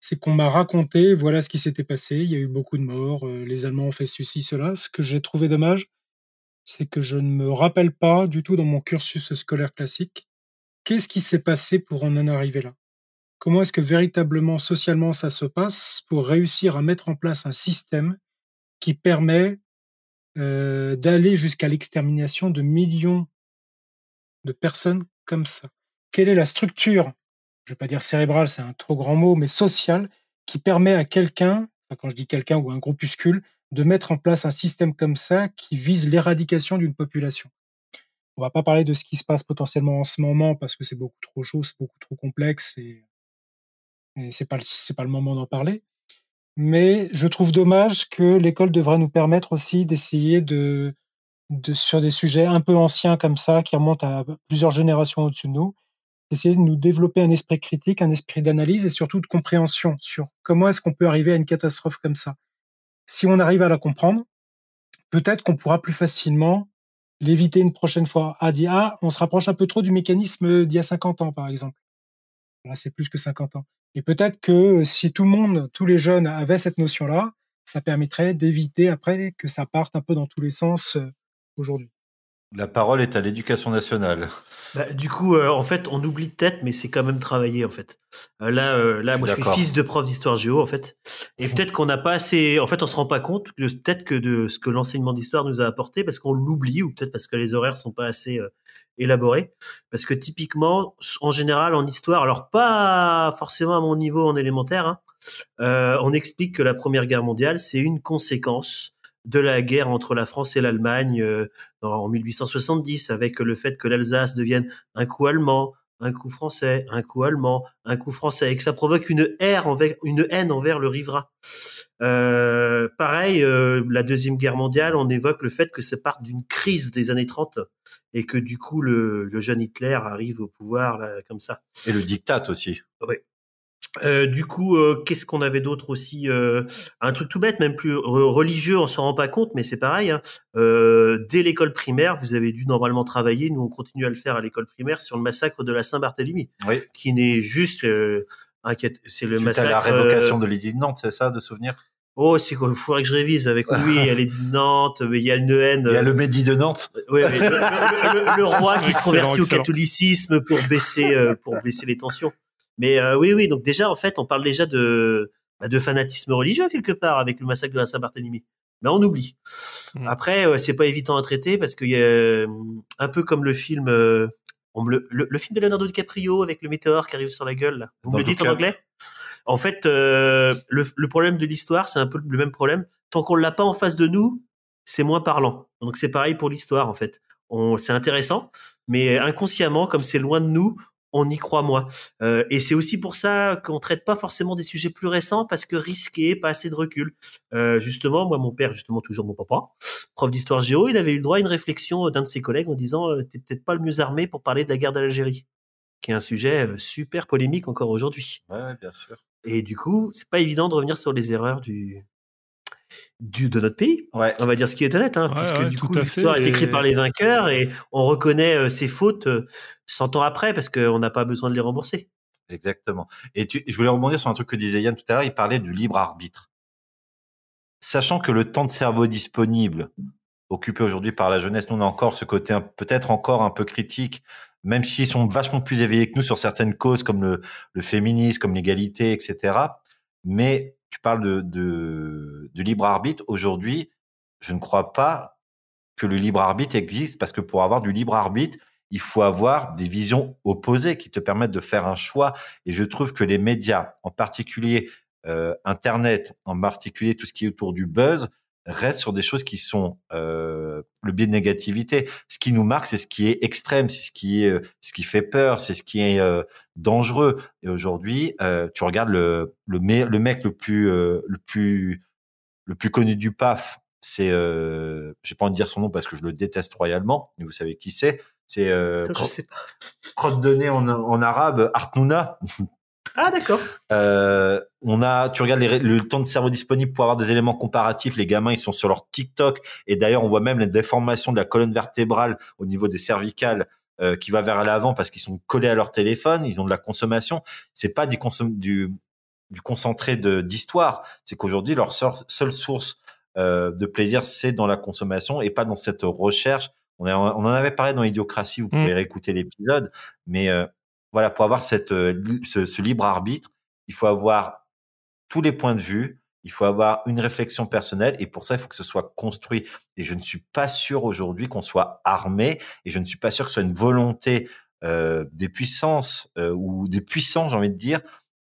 c'est qu'on m'a raconté, voilà ce qui s'était passé, il y a eu beaucoup de morts, euh, les Allemands ont fait ceci, cela. Ce que j'ai trouvé dommage, c'est que je ne me rappelle pas du tout dans mon cursus scolaire classique, qu'est-ce qui s'est passé pour en en arriver là Comment est-ce que véritablement, socialement, ça se passe pour réussir à mettre en place un système qui permet euh, d'aller jusqu'à l'extermination de millions de personnes comme ça. Quelle est la structure, je ne vais pas dire cérébrale, c'est un trop grand mot, mais sociale, qui permet à quelqu'un, quand je dis quelqu'un ou un groupuscule, de mettre en place un système comme ça qui vise l'éradication d'une population? On va pas parler de ce qui se passe potentiellement en ce moment parce que c'est beaucoup trop chaud, c'est beaucoup trop complexe et, et pas c'est pas le moment d'en parler mais je trouve dommage que l'école devrait nous permettre aussi d'essayer de, sur des sujets un peu anciens comme ça, qui remontent à plusieurs générations au-dessus de nous, d'essayer de nous développer un esprit critique, un esprit d'analyse et surtout de compréhension sur comment est-ce qu'on peut arriver à une catastrophe comme ça. Si on arrive à la comprendre, peut-être qu'on pourra plus facilement l'éviter une prochaine fois. Ah, ah, on se rapproche un peu trop du mécanisme d'il y a 50 ans, par exemple. C'est plus que 50 ans. Et peut-être que si tout le monde, tous les jeunes avaient cette notion-là, ça permettrait d'éviter après que ça parte un peu dans tous les sens euh, aujourd'hui. La parole est à l'éducation nationale. Bah, du coup, euh, en fait, on oublie peut-être, mais c'est quand même travaillé en fait. Euh, là, euh, là, moi, je suis fils de prof d'histoire géo en fait, et peut-être qu'on n'a pas assez. En fait, on se rend pas compte que peut-être que de ce que l'enseignement d'histoire nous a apporté, parce qu'on l'oublie, ou peut-être parce que les horaires sont pas assez élaborés. Parce que typiquement, en général, en histoire, alors pas forcément à mon niveau en élémentaire, hein, on explique que la Première Guerre mondiale, c'est une conséquence de la guerre entre la France et l'Allemagne euh, en 1870, avec le fait que l'Alsace devienne un coup allemand, un coup français, un coup allemand, un coup français, et que ça provoque une haine envers, une haine envers le riverain. Euh, pareil, euh, la deuxième guerre mondiale, on évoque le fait que ça part d'une crise des années 30 et que du coup le, le jeune Hitler arrive au pouvoir là, comme ça. Et le diktat aussi. Oui. Euh, du coup, euh, qu'est-ce qu'on avait d'autre aussi euh, Un truc tout bête, même plus religieux, on s'en rend pas compte, mais c'est pareil. Hein. dès l'école primaire, vous avez dû normalement travailler. Nous, on continue à le faire à l'école primaire sur le massacre de la Saint-Barthélemy, oui. qui n'est juste C'est le massacre. la révocation de l'édit de Nantes, c'est ça, de souvenir? Oh, c'est quoi Il faudrait que je révise avec oui, il y a l'édit de Nantes, mais il y a une haine. Il y a le Médit de Nantes. Oui, mais le, roi qui se convertit au catholicisme pour baisser pour baisser les tensions. Mais euh, oui, oui, donc déjà, en fait, on parle déjà de, bah, de fanatisme religieux quelque part avec le massacre de la Saint-Barthélemy. Mais on oublie. Mmh. Après, c'est pas évident à traiter parce qu'il y a euh, un peu comme le film, euh, on le, le, film de Leonardo DiCaprio avec le météore qui arrive sur la gueule. Là. Vous me le dites en anglais? En fait, le, le problème de l'histoire, c'est un peu le même problème. Tant qu'on l'a pas en face de nous, c'est moins parlant. Donc c'est pareil pour l'histoire en fait. C'est intéressant, mais inconsciemment, comme c'est loin de nous, on y croit moins. Euh, et c'est aussi pour ça qu'on traite pas forcément des sujets plus récents parce que risqué, pas assez de recul. Euh, justement, moi, mon père, justement toujours mon papa, prof d'histoire géo, il avait eu le droit à une réflexion d'un de ses collègues en disant euh, t'es peut-être pas le mieux armé pour parler de la guerre d'Algérie, qui est un sujet super polémique encore aujourd'hui. Ouais, bien sûr. Et du coup, c'est pas évident de revenir sur les erreurs du du, de notre pays. Ouais. On va dire ce qui est honnête, hein, puisque du coup l'histoire est écrite par les vainqueurs et on reconnaît euh, ses fautes euh, 100 ans après parce qu'on n'a pas besoin de les rembourser. Exactement. Et tu, je voulais rebondir sur un truc que disait Yann tout à l'heure. Il parlait du libre arbitre. Sachant que le temps de cerveau disponible occupé aujourd'hui par la jeunesse, nous on a encore ce côté peut-être encore un peu critique, même s'ils sont vachement plus éveillés que nous sur certaines causes comme le, le féminisme, comme l'égalité, etc. Mais tu parles de, libre arbitre. Aujourd'hui, je ne crois pas que le libre arbitre existe parce que pour avoir du libre arbitre, il faut avoir des visions opposées qui te permettent de faire un choix. Et je trouve que les médias, en particulier euh, Internet, en particulier tout ce qui est autour du buzz, reste sur des choses qui sont euh, le biais de négativité. Ce qui nous marque, c'est ce qui est extrême, c'est ce qui est, euh, ce qui fait peur, c'est ce qui est euh, dangereux. Et aujourd'hui, euh, tu regardes le le, le mec le plus euh, le plus le plus connu du PAF, c'est euh, j'ai pas envie de dire son nom parce que je le déteste royalement, mais vous savez qui c'est. C'est euh, crotte de nez en, en arabe, Artnouna. Ah d'accord. Euh, on a, tu regardes le temps de cerveau disponible pour avoir des éléments comparatifs. Les gamins, ils sont sur leur TikTok et d'ailleurs, on voit même les déformations de la colonne vertébrale au niveau des cervicales euh, qui va vers l'avant parce qu'ils sont collés à leur téléphone. Ils ont de la consommation. C'est pas du, du, du concentré de d'histoire. C'est qu'aujourd'hui, leur seule source euh, de plaisir, c'est dans la consommation et pas dans cette recherche. On, on en avait parlé dans Idiocratie. Vous pouvez mmh. réécouter l'épisode, mais euh, voilà, pour avoir cette, euh, ce, libre arbitre, il faut avoir tous les points de vue, il faut avoir une réflexion personnelle et pour ça, il faut que ce soit construit. Et je ne suis pas sûr aujourd'hui qu'on soit armé et je ne suis pas sûr que ce soit une volonté euh, des puissances euh, ou des puissants, j'ai envie de dire,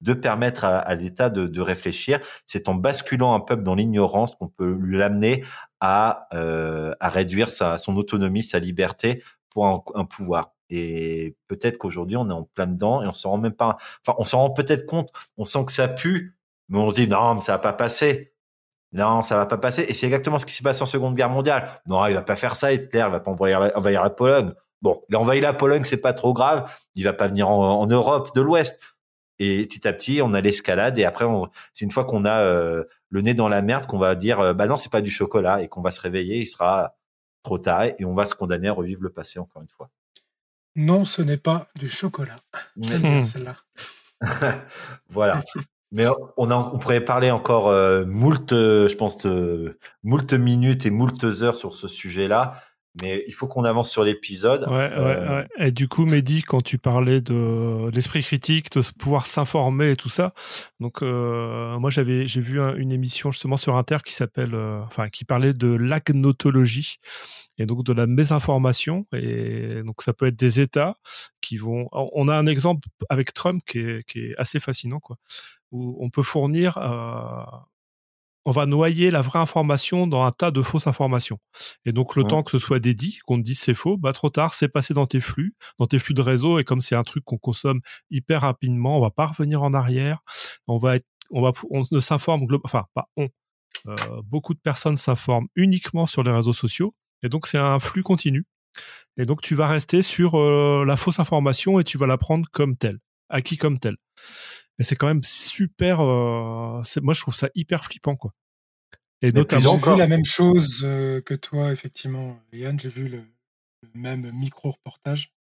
de permettre à, l'État de, réfléchir. C'est en basculant un peuple dans l'ignorance qu'on peut l'amener à, à réduire sa, son autonomie, sa liberté pour un pouvoir. Et peut-être qu'aujourd'hui, on est en plein dedans et on s'en rend même pas. Enfin, on s'en rend peut-être compte. On sent que ça pue, mais on se dit non, mais ça va pas passer. Non, ça va pas passer. Et c'est exactement ce qui s'est passé en Seconde Guerre mondiale. Non, il va pas faire ça, Hitler. Il va pas envahir la, la Pologne. Bon, il la Pologne, c'est pas trop grave. Il va pas venir en, Europe de l'Ouest. Et petit à petit, on a l'escalade et après, c'est une fois qu'on a euh, le nez dans la merde qu'on va dire, euh, bah non, c'est pas du chocolat et qu'on va se réveiller, il sera trop tard et on va se condamner à revivre le passé encore une fois. Non, ce n'est pas du chocolat. J'aime celle-là. voilà. Mais on, on pourrait parler encore euh, moult, je pense, moult minutes et moult heures sur ce sujet-là. Mais il faut qu'on avance sur l'épisode. Ouais, ouais, euh, ouais. Et du coup, Mehdi, quand tu parlais de l'esprit critique, de pouvoir s'informer et tout ça, donc euh, moi j'avais j'ai vu une émission justement sur Inter qui s'appelle, euh, enfin qui parlait de l'agnotologie et donc de la mésinformation. Et donc ça peut être des États qui vont. On a un exemple avec Trump qui est, qui est assez fascinant, quoi, où on peut fournir on va noyer la vraie information dans un tas de fausses informations. Et donc, le temps que ce soit dédié, qu'on te dise c'est faux, bah, trop tard, c'est passé dans tes flux, dans tes flux de réseau. Et comme c'est un truc qu'on consomme hyper rapidement, on va pas revenir en arrière. On va être, on va, on ne s'informe, enfin, pas on. Euh, beaucoup de personnes s'informent uniquement sur les réseaux sociaux. Et donc, c'est un flux continu. Et donc, tu vas rester sur euh, la fausse information et tu vas la prendre comme telle, acquis comme telle c'est quand même super. Euh, moi, je trouve ça hyper flippant, quoi. Et notamment, j'ai vu la même chose euh, que toi, effectivement, Yann. J'ai vu le, même micro reportage.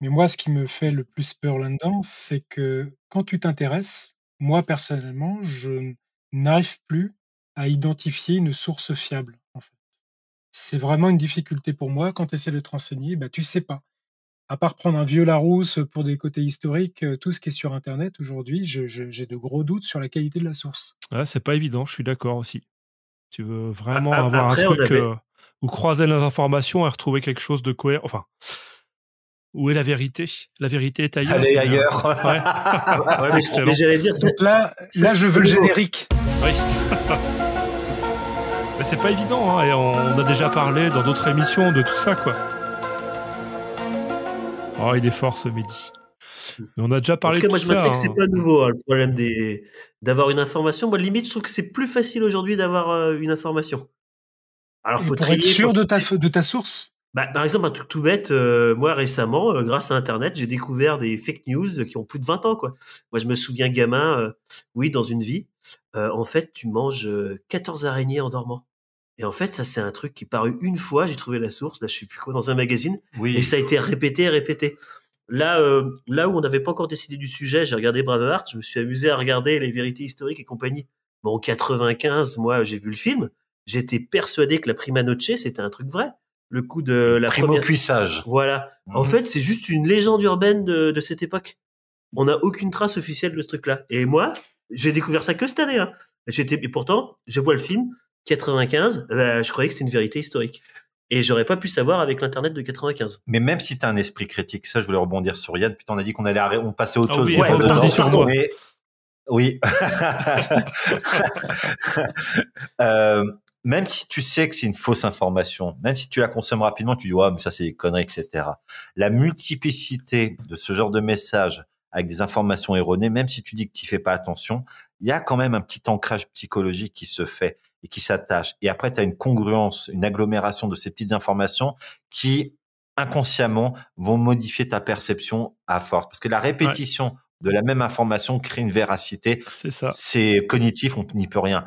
Mais moi, ce qui me fait le plus peur là-dedans, c'est que quand tu t'intéresses, moi personnellement, je n'arrive plus à identifier une source fiable. C'est vraiment une difficulté pour moi quand tu essaies de te renseigner. Bah, tu sais pas à part prendre un vieux Larousse pour des côtés historiques, euh, tout ce qui est sur Internet aujourd'hui, j'ai de gros doutes sur la qualité de la source. Ouais, c'est pas évident, je suis d'accord aussi. Tu veux vraiment avoir un truc euh, ou croiser les informations et retrouver quelque chose de cohérent. Enfin, où est la vérité? La vérité est ailleurs. Elle est ailleurs. Ouais. mais, j'allais dire. là, là, je veux le générique. Oui. Mais c'est pas évident, hein, et on a déjà parlé dans d'autres émissions de tout ça, quoi. Oh, il est fort ce Mehdi. Mais on a déjà parlé en tout cas, moi, je me que c'est hein. pas nouveau, hein, le problème des... d'avoir une information. Moi, limite, je trouve que c'est plus facile aujourd'hui d'avoir euh, une information. Alors, faut pour être sûr de ta, de ta source? Bah, par exemple, un truc tout bête, euh, moi récemment, euh, grâce à Internet, j'ai découvert des fake news qui ont plus de 20 ans. Quoi. Moi, je me souviens, gamin, oui, dans une vie, en fait, tu manges 14 araignées en dormant. Et en fait, ça, c'est un truc qui parut une fois, j'ai trouvé la source, là, je sais plus quoi, dans un magazine. Oui. Et ça a été répété, répété. Là, euh, là où on n'avait pas encore décidé du sujet, j'ai regardé Braveheart, je me suis amusé à regarder les vérités historiques et compagnie. Bon, en 95, moi, j'ai vu le film. J'étais persuadé que la prima noce, c'était un truc vrai. Le coup de la Primo première... cuissage. Voilà. En mhm. fait, c'est juste une légende urbaine de, de cette époque. On n'a aucune trace officielle de ce truc-là. Et moi, j'ai découvert ça que cette année. Hein. J'étais, et pourtant, je vois le film, 95, bah, je croyais que c'était une vérité historique. Et j'aurais pas pu savoir avec l'internet de 95. Mais même si tu as un esprit critique, ça je voulais rebondir sur Yann, putain on a dit qu'on allait on passer à autre ah chose. Oui, ouais, sur moi. Oui. euh, même si tu sais que c'est une fausse information, même si tu la consommes rapidement, tu dis ouais mais ça c'est des conneries, etc. La multiplicité de ce genre de messages avec des informations erronées, même si tu dis que tu fais pas attention, il y a quand même un petit ancrage psychologique qui se fait et qui s'attachent. Et après, tu as une congruence, une agglomération de ces petites informations qui, inconsciemment, vont modifier ta perception à force. Parce que la répétition de la même information crée une véracité. C'est ça. C'est cognitif, on n'y peut rien.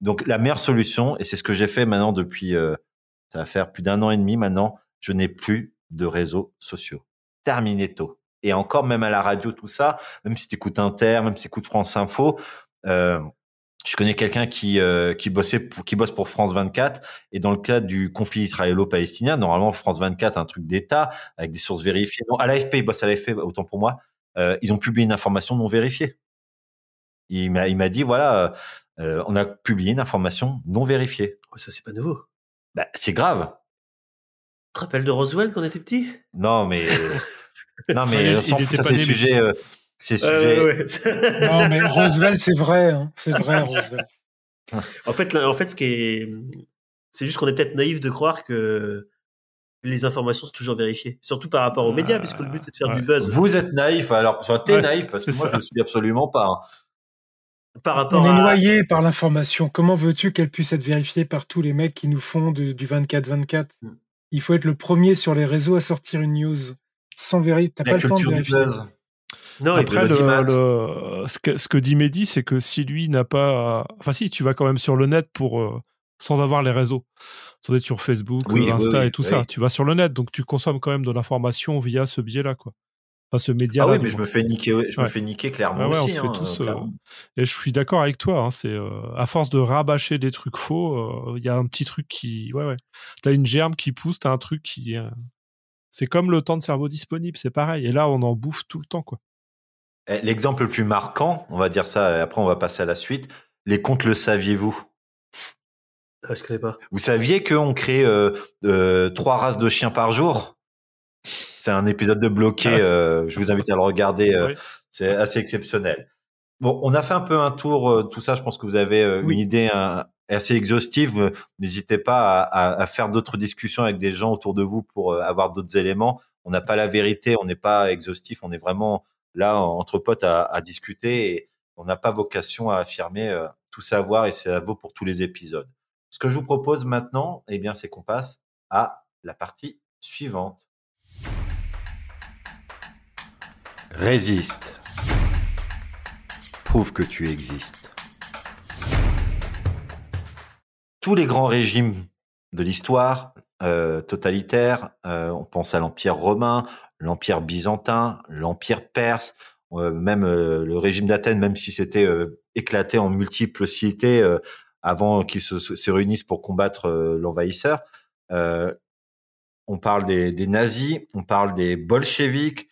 Donc, la meilleure solution, et c'est ce que j'ai fait maintenant depuis, euh, ça va faire plus d'un an et demi maintenant, je n'ai plus de réseaux sociaux. Terminé tôt. Et encore, même à la radio, tout ça, même si tu écoutes Inter, même si tu écoutes France Info, euh, je connais quelqu'un qui euh, qui bossait pour, qui bosse pour France 24 et dans le cadre du conflit israélo-palestinien, normalement France 24 un truc d'État avec des sources vérifiées. Non, à l'AFP, il bosse à l'AFP autant pour moi. Euh, ils ont publié une information non vérifiée. Il m'a il m'a dit voilà, euh, on a publié une information non vérifiée. Oh, ça c'est pas nouveau. Bah, c'est grave. Tu te rappelles de Roswell quand on était petit? Non mais non mais on s'en fout, ça c'est sujet c'est non, mais Roosevelt, c'est vrai. Hein. C'est vrai, Roosevelt. En fait, en fait, ce qui est, c'est juste qu'on est peut-être naïf de croire que les informations sont toujours vérifiées, surtout par rapport aux médias, puisque le but c'est de faire du buzz. Vous êtes naïf, alors soit t'es naïf parce que moi je ne suis absolument pas. Hein. Par rapport On est noyé par l'information. Comment veux-tu qu'elle puisse être vérifiée par tous les mecs qui nous font du 24-24 mm. Il faut être le premier sur les réseaux à sortir une news sans vérité. T'as pas le temps de vérifier. Non, Après, et le, le- ce, que, ce que dit Mehdi, c'est que si lui n'a pas. Enfin, si, tu vas quand même sur le net pour. euh, sans avoir les réseaux. Sans être sur Facebook, Oui, Insta oui, et tout oui. ça. Tu vas sur le net, donc tu consommes quand même de l'information via ce biais-là, quoi. Enfin, ce Ah média-là. oui, mais je me fais niquer, je me fais niquer clairement Ah ouais, on aussi. fait hein, tous, euh. Et je suis d'accord avec toi. Hein, c'est euh, à force de rabâcher des trucs faux, euh, il y a un petit truc qui, ouais, ouais. T'as une germe qui pousse, t'as un truc qui. C'est comme le temps de cerveau disponible, c'est pareil. Et là, on en bouffe tout le temps, quoi. Eh, L'exemple le plus marquant, on va dire ça, et après on va passer à la suite. Les contes, le saviez-vous? Ah, je connais pas. Vous saviez qu'on crée euh, euh, trois races de chiens par jour? C'est un épisode de bloqué. euh, je vous invite à le regarder. euh, Oui. C'est assez exceptionnel. Bon, on a fait un peu un tour. euh, tout ça, je pense que vous avez euh, Oui. une idée hein, assez exhaustive. N'hésitez pas à, à- à faire d'autres discussions avec des gens autour de vous pour avoir d'autres éléments. On n'a pas la vérité, on n'est pas exhaustif. On est vraiment là entre potes à, discuter on n'a pas vocation à affirmer euh, tout savoir et ça vaut pour tous les épisodes. Ce que je vous propose maintenant, eh bien, c'est qu'on passe à la partie suivante. Résiste. Prouve que tu existes. Tous les grands régimes de l'histoire euh, totalitaire, euh, on pense à l'Empire romain, l'Empire byzantin, l'Empire perse, euh, même euh, le régime d'Athènes, même si c'était euh, éclaté en multiples cités avant qu'ils se, se réunissent pour combattre l'envahisseur. On parle des, nazis, on parle des bolcheviks,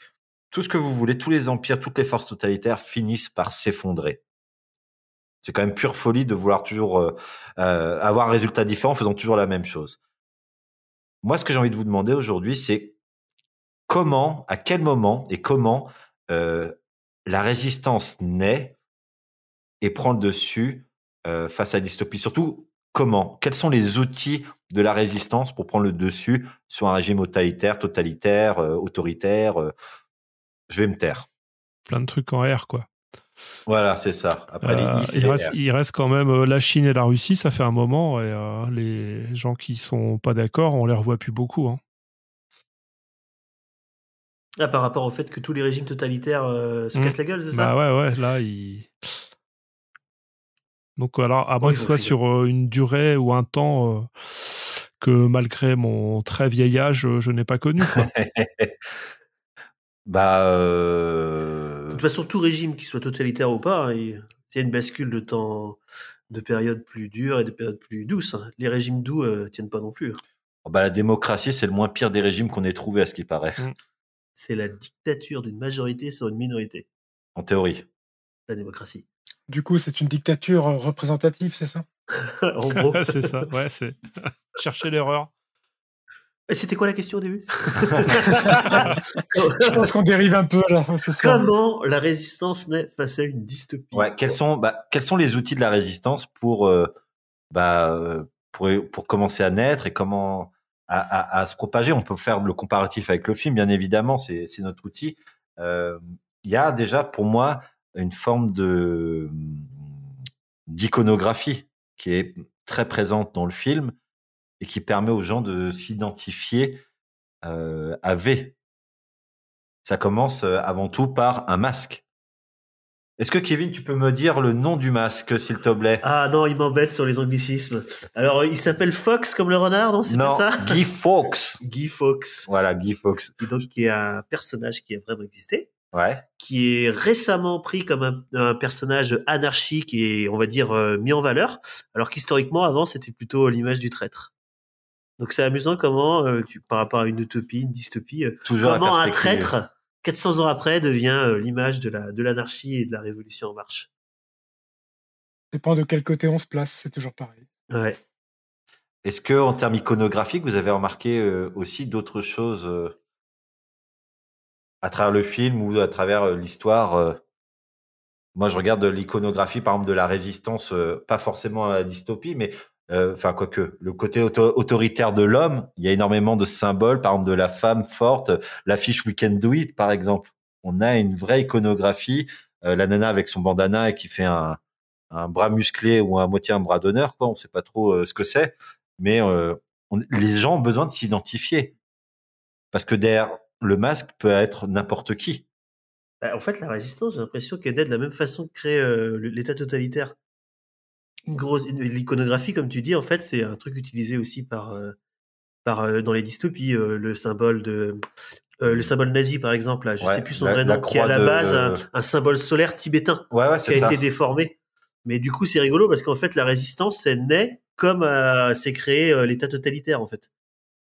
tout ce que vous voulez, tous les empires, toutes les forces totalitaires finissent par s'effondrer. C'est quand même pure folie de vouloir toujours avoir un résultat différent en faisant toujours la même chose. Moi, ce que j'ai envie de vous demander aujourd'hui, c'est comment, à quel moment et comment euh, la résistance naît et prend le dessus euh, face à la dystopie? Surtout, comment? Quels sont les outils de la résistance pour prendre le dessus sur un régime totalitaire, totalitaire, euh, autoritaire Je vais me taire. Plein de trucs en R, quoi. Voilà, c'est ça. Après, Euh, il, reste, R. il reste quand même la Chine et la Russie, ça fait un moment, et euh, les gens qui sont pas d'accord, on les revoit plus beaucoup. Hein. Ah, par rapport au fait que tous les régimes totalitaires euh, se Mm. cassent la gueule, c'est ça? Bah ouais, ouais, là, il. Donc, alors, à moins que ce soit sur euh, une durée ou un temps euh, que, malgré mon très vieil âge, euh, je n'ai pas connu. quoi. bah, euh, De toute façon, tout régime, qu'il soit totalitaire ou pas, hein, il y a une bascule de temps, de périodes plus dures et de périodes plus douces. hein. Les régimes doux euh, tiennent pas non plus. bah, la démocratie, c'est le moins pire des régimes qu'on ait trouvé, à ce qui paraît, C'est la dictature d'une majorité sur une minorité, en théorie. la démocratie. Du coup, c'est une dictature euh, représentative, c'est ça? En gros. c'est ça, ouais, c'est. Chercher l'erreur. C'était quoi la question au début? Je pense qu'on dérive un peu là ce soir. Comment la résistance naît face à une dystopie? Ouais, quels sont, bah, quels sont les outils de la résistance pour, euh, bah, euh, pour, pour commencer à naître et comment à, se propager On peut faire le comparatif avec le film, bien évidemment, c'est notre outil. Euh, Il y a déjà pour moi une forme de d'iconographie qui est très présente dans le film et qui permet aux gens de s'identifier euh, à V. Ça commence euh, avant tout par un masque. Est-ce que Kevin, tu peux me dire le nom du masque, s'il te plaît? Ah non, il m'embête sur les anglicismes. Alors, euh, il s'appelle Fox comme le renard, non? C'est pas ça? Guy Fawkes. Guy Fox. Voilà, Guy Fawkes. Donc, qui est un personnage qui a vraiment existé, Ouais. qui est récemment pris comme un, un personnage anarchique et, on va dire, euh, mis en valeur, alors qu'historiquement, avant, c'était plutôt l'image du traître. Donc, c'est amusant comment, euh, tu, par rapport à une utopie, une dystopie, euh, Toujours comment un traître, 400 ans après, devient euh, l'image de la de l'anarchie et de la révolution en marche. dépend de quel côté on se place, c'est toujours pareil. Ouais. Est-ce que en termes iconographiques, vous avez remarqué euh, aussi d'autres choses euh, à travers le film ou à travers euh, l'histoire euh, Moi, je regarde l'iconographie, par exemple, de la résistance, euh, pas forcément à la dystopie, mais euh, enfin quoique le côté auto- autoritaire de l'homme. Il y a énormément de symboles, par exemple de la femme forte, l'affiche We Can Do It, par exemple. On a une vraie iconographie, euh, la nana avec son bandana et qui fait un, un bras musclé ou à moitié un bras d'honneur, quoi. On sait pas trop euh, ce que c'est, mais euh, les gens ont besoin de s'identifier parce que derrière le masque peut être n'importe qui. Bah, en fait, la résistance, j'ai l'impression qu'elle est de la même façon que créer euh, l'État totalitaire. Une grosse, l'iconographie, comme tu dis, en fait, c'est un truc utilisé aussi par, euh, par euh, dans les dystopies, le symbole de, le symbole nazi, par exemple. Là, je sais plus son vrai nom, qui est à la base un, symbole solaire tibétain, ouais, ouais, qui a été déformé. Mais du coup, c'est rigolo parce qu'en fait, la résistance, c'est naît comme c'est créé l'État totalitaire, en fait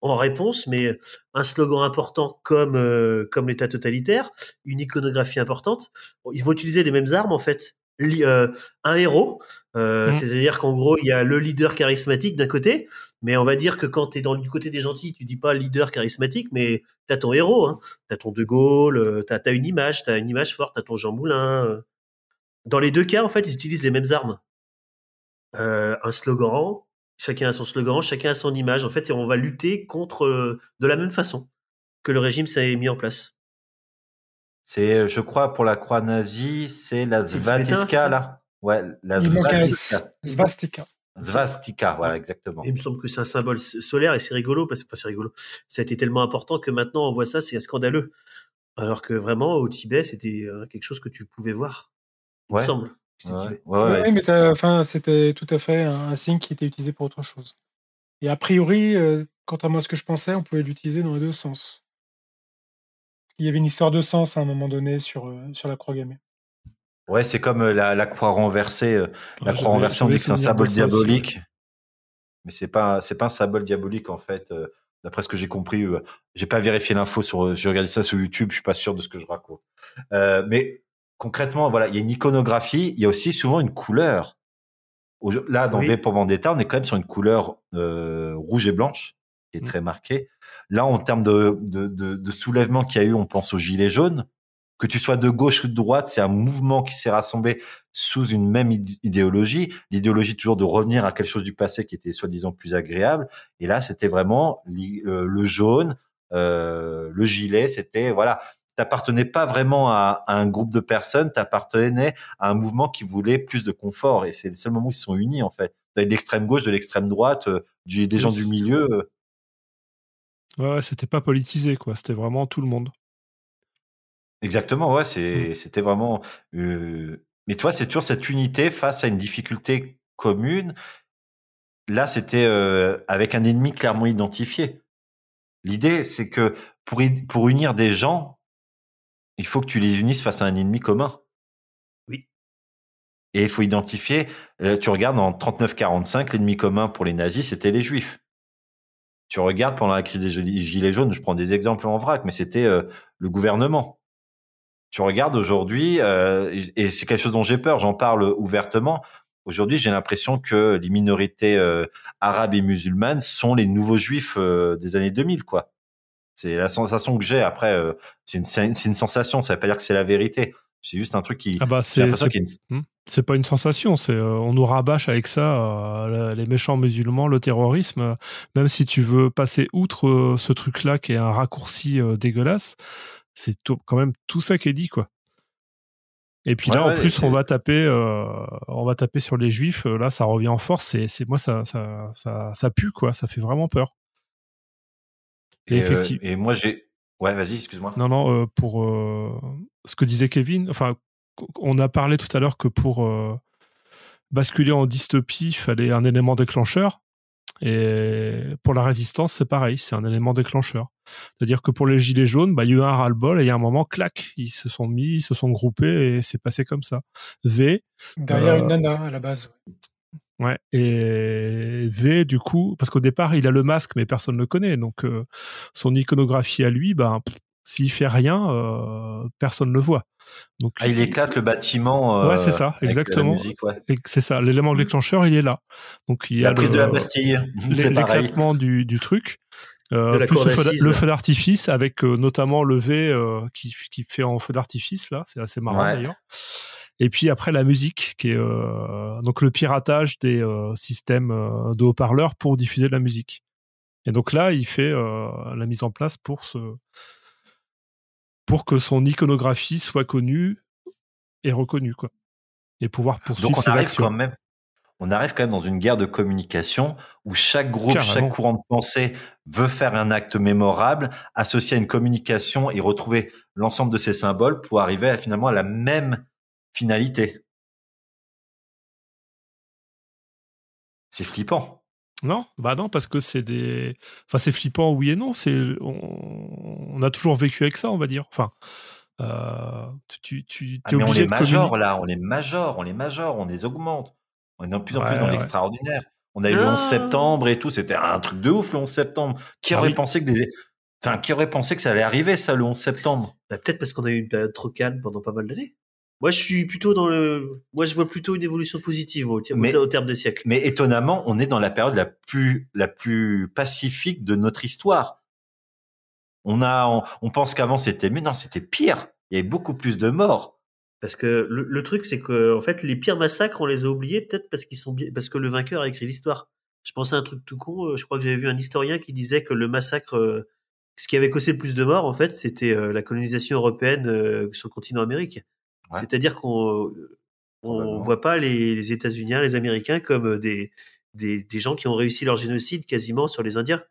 en réponse, mais un slogan important comme euh, comme l'État totalitaire, une iconographie importante. Ils vont utiliser les mêmes armes en fait. Euh, un héros, euh, mmh. c'est-à-dire qu'en gros il y a le leader charismatique d'un côté, mais on va dire que quand tu es dans du côté des gentils, tu dis pas leader charismatique, mais tu as ton héros, hein. tu as ton De Gaulle, tu as, as, une image, tu as une image forte, tu as ton Jean Moulin. Dans les deux cas, en fait, ils utilisent les mêmes armes. un slogan, Chacun a son slogan, chacun a son image. En fait, on va lutter contre euh, de la même façon que le régime s'est mis en place. C'est, euh, je crois, pour la croix nazie, c'est la Svastika, là. Ouais, la Svastika. Svastika. Svastika, voilà, exactement. Il me semble que c'est un symbole solaire et c'est rigolo parce que, c'est rigolo. Ça a été tellement important que maintenant on voit ça, c'est scandaleux. Alors que vraiment, au Tibet, c'était euh, quelque chose que tu pouvais voir. Il me semble. Ouais, mais enfin, c'était tout à fait un, signe qui était utilisé pour autre chose. Et a priori, euh, quant à moi, ce que je pensais, on pouvait l'utiliser dans les deux sens. Il y avait une histoire de sens à un moment donné sur, euh, sur la croix gammée. Ouais, c'est comme euh, la, croix renversée. la croix renversée, on dit que c'est un symbole diabolique. Mais c'est pas, c'est pas un symbole diabolique, en fait. D'après ce que j'ai compris, j'ai pas vérifié l'info sur, j'ai regardé ça sur YouTube, je suis pas sûr de ce que je raconte. mais concrètement, voilà, il y a une iconographie, il y a aussi souvent une couleur. Là, dans V pour Vendetta, on est quand même sur une couleur euh, rouge et blanche qui est mmh. très marquée. Là, en termes de, de, de, soulèvement qu'il y a eu, on pense aux gilets jaunes. Que tu sois de gauche ou de droite, c'est un mouvement qui s'est rassemblé sous une même idéologie. L'idéologie toujours de revenir à quelque chose du passé qui était soi-disant plus agréable. Et là, c'était vraiment le, jaune, euh, le gilet. C'était voilà, t'appartenais pas vraiment à, un groupe de personnes, t'appartenais à un mouvement qui voulait plus de confort. Et c'est le seul moment où ils se sont unis, en fait. De l'extrême gauche, de l'extrême droite, euh, du, des gens du milieu. Euh. Ouais, c'était pas politisé, quoi. C'était vraiment tout le monde. Exactement, ouais. Mmh. C'était vraiment. Euh... Mais toi, c'est toujours cette unité face à une difficulté commune. Là, c'était euh, avec un ennemi clairement identifié. L'idée, c'est que pour, pour unir des gens, il faut que tu les unisses face à un ennemi commun. Oui. Et il faut identifier, tu regardes en 39-45, l'ennemi commun pour les nazis, c'était les juifs. Tu regardes pendant la crise des Gilets jaunes, je prends des exemples en vrac, mais c'était euh, le gouvernement. Tu regardes aujourd'hui, euh, et c'est quelque chose dont j'ai peur, j'en parle ouvertement. Aujourd'hui, j'ai l'impression que les minorités arabes et musulmanes sont les nouveaux juifs des années 2000, quoi. C'est la sensation que j'ai. Après, euh, c'est une, une, sensation. Ça veut pas dire que c'est la vérité. C'est juste un truc qui. Ah bah c'est. Hmm. C'est pas une sensation. C'est euh, on nous rabâche avec ça euh, les méchants musulmans, le terrorisme. même si tu veux passer outre ce truc-là qui est un raccourci dégueulasse, c'est quand même tout ça qui est dit quoi. Et puis là, en plus, on va taper, on va taper sur les juifs. Là, ça revient en force. C'est, moi, ça, ça, ça, ça pue quoi. Ça fait vraiment peur. Et, euh, et moi, j'ai. Ouais, vas-y, excuse-moi. Non, non, euh, pour euh, ce que disait Kevin, enfin, on a parlé tout à l'heure que pour basculer en dystopie, il fallait un élément déclencheur. Et pour la résistance, c'est pareil, c'est un élément déclencheur. C'est-à-dire que pour les gilets jaunes, bah, il y a eu un ras-le-bol et il y a un moment, clac, ils se sont mis, ils se sont groupés et c'est passé comme ça. V. Derrière une nana à la base. Ouais. Et V, du coup, parce qu'au départ, il a le masque, mais personne ne le connaît. Donc, euh, son iconographie à lui, ben, s'il fait rien, euh, personne ne le voit. Donc, ah, il éclate le bâtiment. Euh, ouais, c'est ça, exactement. C'est ça, l'élément déclencheur, il est là. Donc, il y la a prise de la Bastille. L'éclatement du, du truc. Euh, plus le feu, d'artifice avec notamment le V qui, qui fait en feu d'artifice là, c'est assez marrant d'ailleurs. Et puis après la musique, qui est euh, donc le piratage des euh, systèmes euh, de haut-parleurs pour diffuser de la musique. Et donc là, il fait la mise en place pour ce pour que son iconographie soit connue et reconnue, quoi. Et pouvoir poursuivre donc on arrive quand même on arrive quand même dans une guerre de communication où chaque groupe, chaque courant de pensée veut faire un acte mémorable, associé à une communication et retrouver l'ensemble de ces symboles pour arriver à, finalement à la même finalité. C'est flippant. Non, bah non, parce que c'est des. Enfin, c'est flippant, oui et non. C'est on... a toujours vécu avec ça, on va dire. Enfin, euh, tu, tu, ah, mais on les major là, on les major, on les major, on les augmente. On est de plus en plus dans l'extraordinaire. On a eu le 11 ah. septembre et tout, c'était un truc de ouf le 11 septembre. Qui ah aurait pensé que des, enfin, qui aurait pensé que ça allait arriver ça le 11 septembre? Bah, Peut-être parce qu'on a eu une période trop calme pendant pas mal d'années. Moi, je suis plutôt dans le. Moi, je vois plutôt une évolution positive au, terme des siècles. Mais étonnamment, on est dans la période la plus la plus pacifique de notre histoire. On a, on, pense qu'avant c'était mais non, c'était pire. Il y avait beaucoup plus de morts. Parce que le, truc, c'est que en fait, les pires massacres, on les a oubliés peut-être parce qu'ils sont parce que le vainqueur a écrit l'histoire. Je pensais à un truc tout con. Euh, je crois que j'avais vu un historien qui disait que le massacre, euh, ce qui avait causé le plus de morts, en fait, c'était euh, la colonisation européenne sur le continent américain. C'est-à-dire qu'on on voit pas les, les États-Unis, les Américains comme des, des, des gens qui ont réussi leur génocide quasiment sur les Indiens.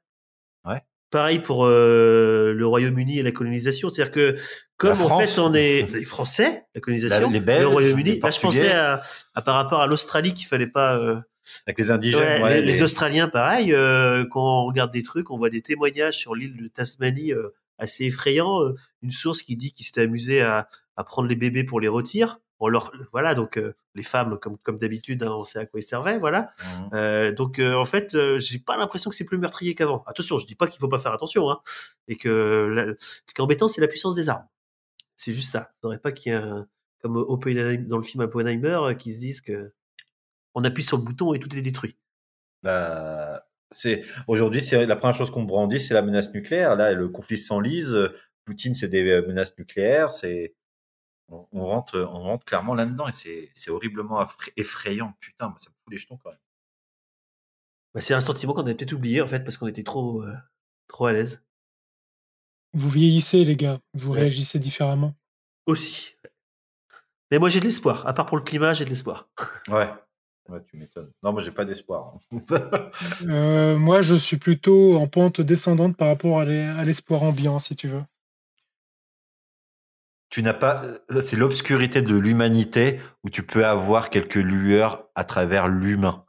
Ouais. Pareil pour euh, le Royaume-Uni et la colonisation, c'est-à-dire que comme en fait on est les Français, la colonisation, les Belges, le Royaume-Uni. Là, je pensais à, à, par rapport à l'Australie qu'il fallait pas. Euh, avec les indigènes. Ouais, les, Australiens, pareil. Euh, quand on regarde des trucs, on voit des témoignages sur l'île de Tasmanie euh, assez effrayants. Euh, une source qui dit qu'il s'était amusé à, à prendre les bébés pour les retirer leur, voilà, donc euh, les femmes, comme comme d'habitude, hein, on sait à quoi ils servaient, voilà. Mmh. Euh, donc euh, en fait, j'ai pas l'impression que c'est plus meurtrier qu'avant. Attention, je dis pas qu'il faut pas faire attention, hein, et que ce qui est embêtant, c'est la puissance des armes. C'est juste ça. Il faudrait pas qu'il y ait un, comme dans le film Oppenheimer, qui se disent que on appuie sur le bouton et tout est détruit. Bah, c'est aujourd'hui, c'est la première chose qu'on brandit, c'est la menace nucléaire. Là, le conflit s'enlise. Poutine, c'est des menaces nucléaires. C'est on, rentre, on rentre clairement là-dedans et c'est horriblement effrayant. Putain, ça me fout les jetons quand même. Bah, c'est un sentiment qu'on avait peut-être oublié en fait parce qu'on était trop, euh, trop à l'aise. Vous vieillissez les gars, vous réagissez différemment. Aussi. Mais moi j'ai de l'espoir. À part pour le climat, j'ai de l'espoir. Ouais. Ouais, tu m'étonnes. Non, moi j'ai pas d'espoir. Hein. Euh, moi je suis plutôt en pente descendante par rapport à l'espoir ambiant, si tu veux tu n'as pas, euh, c'est l'obscurité de l'humanité où tu peux avoir quelques lueurs à travers l'humain,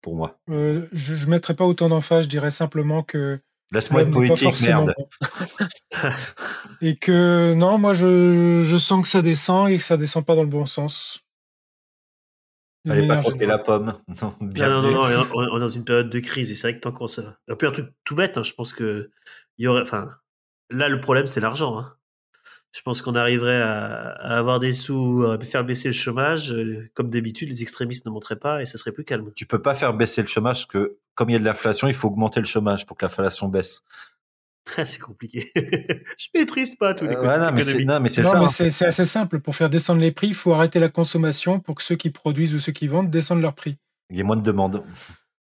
pour moi. Euh, je ne mettrais pas autant d'emphase, je dirais simplement que. Laisse-moi être poétique, merde. et que, non, moi, je, je, sens que ça descend et que ça descend pas dans le bon sens. Fallait pas croquer la pomme. Non, non, non, non, on est dans une période de crise et c'est vrai que tant qu'on se. Un peu un truc tout bête, hein, je pense que. Il y aurait. Enfin, là, le problème, c'est l'argent. Hein je pense qu'on arriverait à, avoir des sous, à faire baisser le chômage. Euh, comme d'habitude, les extrémistes ne montraient pas et ça serait plus calme. Tu peux pas faire baisser le chômage parce que, comme il y a de l'inflation, il faut augmenter le chômage pour que l'inflation baisse. C'est compliqué. je maîtrise pas tous les euh, non, mais c'est, non, mais c'est ça. Hein. c'est, assez simple. Pour faire descendre les prix, il faut arrêter la consommation pour que ceux qui produisent ou ceux qui vendent descendent leur prix. Il y a moins de demandes.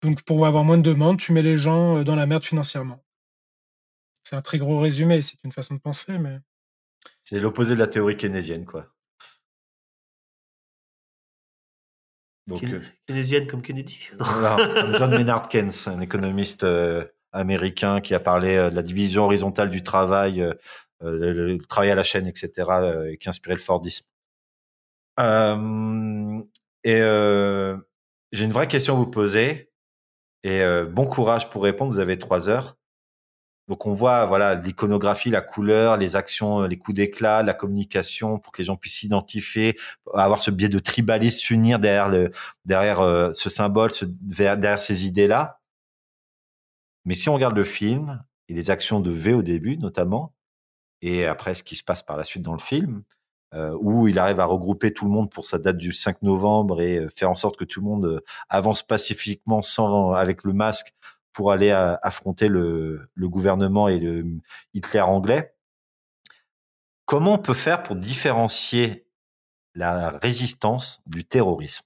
Donc, pour avoir moins de demandes, tu mets les gens euh, dans la merde financièrement. C'est un très gros résumé, c'est une façon de penser, mais. C'est l'opposé de la théorie keynésienne, quoi. Donc, euh, keynésienne comme Kennedy comme John Maynard Keynes, un économiste euh, américain qui a parlé euh, de la division horizontale du travail, le, travail à la chaîne, etc., et qui a inspiré le Fordisme. et j'ai une vraie question à vous poser. Et bon courage pour répondre, vous avez trois heures. Donc on voit voilà l'iconographie, la couleur, les actions, euh, les coups d'éclat, la communication pour que les gens puissent s'identifier, avoir ce biais de tribalisme, s'unir derrière derrière euh, ce symbole, derrière ces idées-là. Mais si on regarde le film et les actions de V au début notamment, et après ce qui se passe par la suite dans le film, euh, où il arrive à regrouper tout le monde pour sa date du 5 novembre et faire en sorte que tout le monde avance pacifiquement sans avec le masque pour aller affronter le, gouvernement et le Hitler anglais. Comment on peut faire pour différencier la résistance du terrorisme?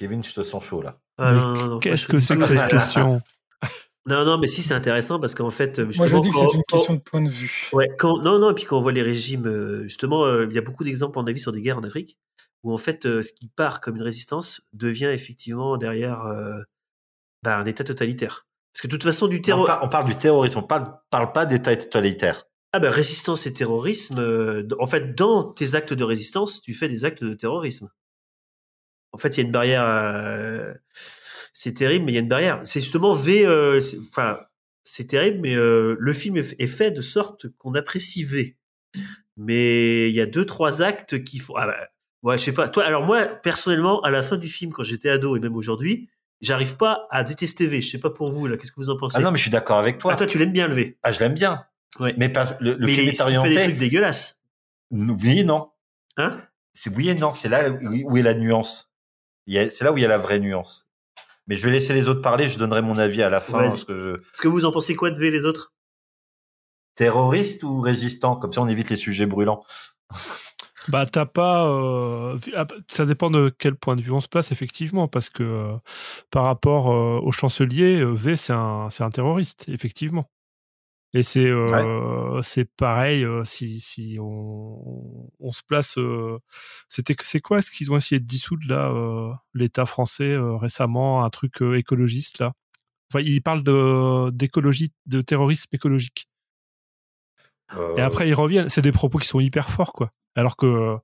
Kevin, je te sens chaud là. Ah, qu'est-ce que c'est que cette question? Non, non, mais si c'est intéressant parce qu'en fait, moi je dis que c'est une question de point de vue. Ouais, non, non, et puis quand on voit les régimes, euh, justement, euh, il y a beaucoup d'exemples en avis sur des guerres en Afrique où en fait, euh, ce qui part comme une résistance devient effectivement derrière euh, bah, un État totalitaire. Parce que de toute façon, du On, terrorisme. par- on parle du terrorisme, on parle, parle pas d'État totalitaire. Ah ben résistance et terrorisme. euh, en fait, dans tes actes de résistance, tu fais des actes de terrorisme. En fait, il y a une barrière. euh, c'est terrible, mais il y a une barrière. C'est justement V. euh, Enfin, c'est terrible, mais euh, le film est fait de sorte qu'on apprécie V. Mais il y a deux trois actes qui font. Ah bah, ouais, je sais pas. Toi, alors moi, personnellement, à la fin du film, quand j'étais ado et même aujourd'hui, j'arrive pas à détester V. Je sais pas pour vous là. Qu'est-ce que vous en pensez? Ah non, mais je suis d'accord avec toi. Ah, toi, tu l'aimes bien le V. Ah, je l'aime bien. Ouais. Mais parce le, le mais film il, est il fait des orienté. trucs dégueulasses. Oui, non. Hein? C'est oui et non. C'est là où est la nuance. Il y a- C'est là où il y a la vraie nuance. Mais je vais laisser les autres parler. Je donnerai mon avis à la fin. Vas-y. Parce que je... Est-ce que vous en pensez quoi de V les autres? Terroriste ou résistant? Comme ça, on évite les sujets brûlants. Bah t'as pas, euh, ah, ça dépend de quel point de vue on se place effectivement, parce que euh, par rapport euh, au chancelier, V c'est un, c'est un terroriste effectivement. Et c'est euh, c'est pareil euh, si si on, on se place. euh, C'était c'est quoi ce qu'ils ont essayé de dissoudre là euh, l'État français euh, récemment un truc écologiste là? Enfin ils parlent de d'écologie de terrorisme écologique. Et après, ils reviennent. C'est des propos qui sont hyper forts, quoi. Alors que,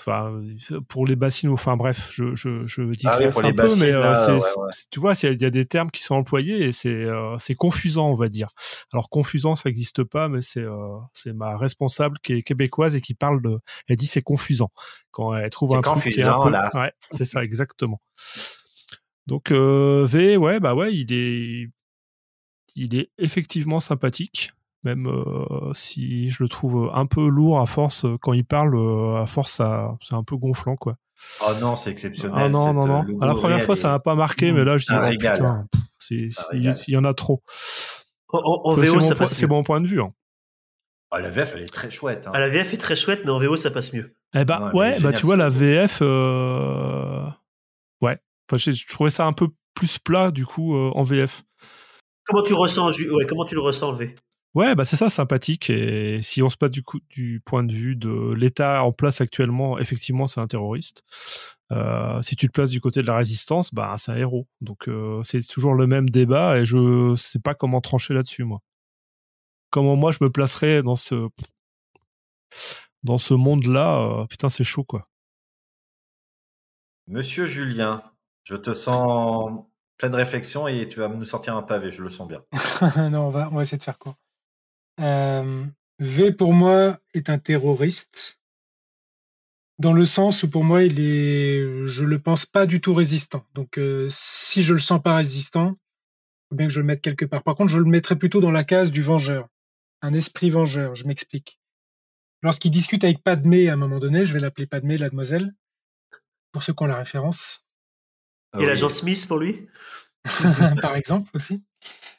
enfin, pour les bassines, enfin bref, je, je, je Ah les un peu, mais euh, là, c'est, ouais, c'est- ouais. tu vois, il y a des termes qui sont employés et c'est, euh, c'est confusant, on va dire. Alors confusant, ça n'existe pas, mais c'est, euh, c'est ma responsable qui est québécoise et qui parle de, elle dit c'est confusant quand elle trouve un truc qui est un confusant, peu, là. ouais, c'est ça exactement. Donc euh, V, ouais, bah ouais, il est, il est effectivement sympathique même euh, si je le trouve un peu lourd à force euh, quand il parle euh, à force ça c'est un peu gonflant quoi Oh non, c'est exceptionnel. ah non non non à la première fois ça m'a pas marqué mais là je dis oh, putain pff, il, y en a trop en c'est VO, mon, ça point- passe c'est mieux. mon point de vue hein. Ah, la VF, elle est très chouette. hein. À la VF est très chouette, mais en VO, ça passe mieux. eh ben Ouais, bah tu vois la VF euh... ouais enfin, je trouvais ça un peu plus plat du coup euh, en VF Comment tu ressens, Ju- ouais, comment tu le ressens, le V? Ouais, bah c'est ça, sympathique. Et si on se passe du coup du point de vue de l'État en place actuellement, effectivement, c'est un terroriste. Euh, si tu te places du côté de la résistance, bah c'est un héros. Donc euh, c'est toujours le même débat et je sais pas comment trancher là-dessus moi. Comment moi je me placerais dans ce dans ce monde-là euh, Putain, c'est chaud quoi. Monsieur Julien, je te sens plein de réflexion et tu vas nous sortir un pavé, je le sens bien. non, on va, on va essayer de faire court. Euh, v pour moi est un terroriste dans le sens où pour moi il est, je le pense pas du tout résistant. Donc euh, si je le sens pas résistant, faut bien que je le mette quelque part. Par contre, je le mettrais plutôt dans la case du vengeur, un esprit vengeur. Je m'explique. Lorsqu'il discute avec Padmé à un moment donné, je vais l'appeler Padmé, la demoiselle, pour ceux qui ont la référence. Ah Et l'agent Smith pour lui? Par exemple aussi,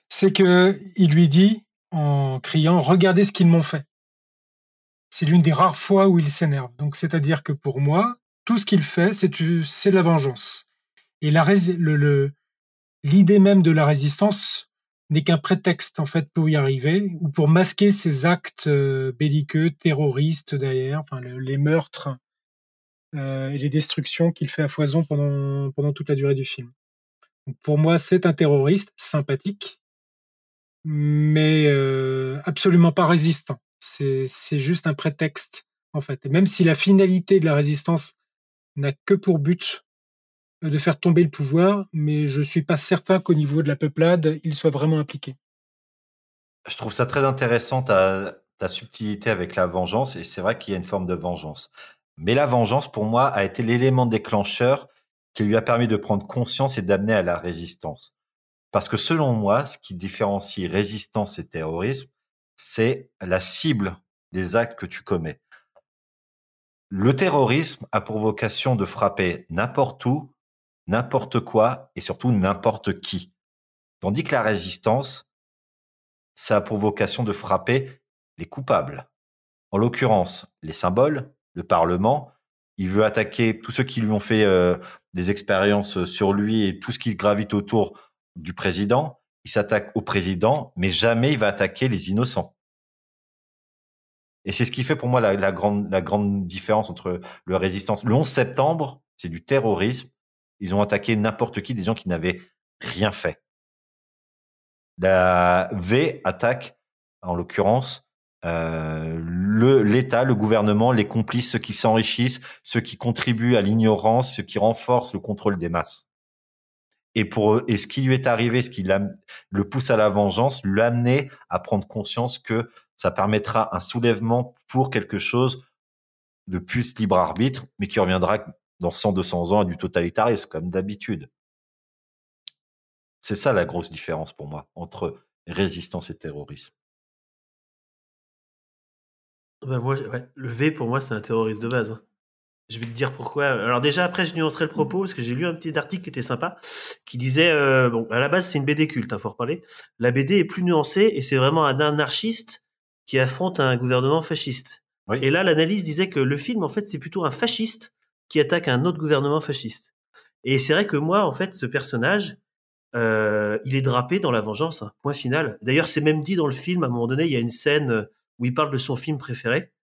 c'est que il lui dit en criant "Regardez ce qu'ils m'ont fait". C'est l'une des rares fois où il s'énerve. Donc c'est-à-dire que pour moi, tout ce qu'il fait, c'est de la vengeance. Et rés- le- le- l'idée même de la résistance n'est qu'un prétexte en fait pour y arriver ou pour masquer ses actes euh, belliqueux, terroristes derrière, enfin le- les meurtres euh, et les destructions qu'il fait à foison pendant pendant toute la durée du film. Pour moi, c'est un terroriste sympathique, mais euh, absolument pas résistant. C'est juste un prétexte, en fait. Et même si la finalité de la résistance n'a que pour but euh, de faire tomber le pouvoir, mais je suis pas certain qu'au niveau de la peuplade, il soit vraiment impliqué. Je trouve ça très intéressant ta, ta subtilité avec la vengeance et c'est vrai qu'il y a une forme de vengeance. Mais la vengeance, pour moi, a été l'élément déclencheur qui lui a permis de prendre conscience et d'amener à la résistance. Parce que selon moi, ce qui différencie résistance et terrorisme, c'est la cible des actes que tu commets. Le terrorisme a pour vocation de frapper n'importe où, n'importe quoi et surtout n'importe qui. Tandis que la résistance, ça a pour vocation de frapper les coupables. En l'occurrence, les symboles, le Parlement. Il veut attaquer tous ceux qui lui ont fait euh, des expériences sur lui et tout ce qui gravite autour du président. Il s'attaque au président, mais jamais il va attaquer les innocents. Et c'est ce qui fait pour moi la, la grande, la différence entre le résistance. Le 11 septembre, c'est du terrorisme. Ils ont attaqué n'importe qui, des gens qui n'avaient rien fait. La V attaque, en l'occurrence, euh, l'État, le gouvernement, les complices, ceux qui s'enrichissent, ceux qui contribuent à l'ignorance, ceux qui renforcent le contrôle des masses. Et pour et ce qui lui est arrivé, ce qui le pousse à la vengeance, l'amener à prendre conscience que ça permettra un soulèvement pour quelque chose de plus libre arbitre, mais qui reviendra dans 100, 200 ans à du totalitarisme, comme d'habitude. C'est ça la grosse différence pour moi entre résistance et terrorisme. Bah moi, le V pour moi c'est un terroriste de base. Je vais te dire pourquoi. Alors déjà après je nuancerai le propos parce que j'ai lu un petit article qui était sympa qui disait euh, bon à la base c'est une BD culte, hein, faut reparler. La BD est plus nuancée et c'est vraiment un anarchiste qui affronte un gouvernement fasciste. Et là l'analyse disait que le film en fait c'est plutôt un fasciste qui attaque un autre gouvernement fasciste. Et c'est vrai que moi en fait ce personnage euh, il est drapé dans la vengeance. Hein, point final. D'ailleurs c'est même dit dans le film à un moment donné il y a une scène où il parle de son film préféré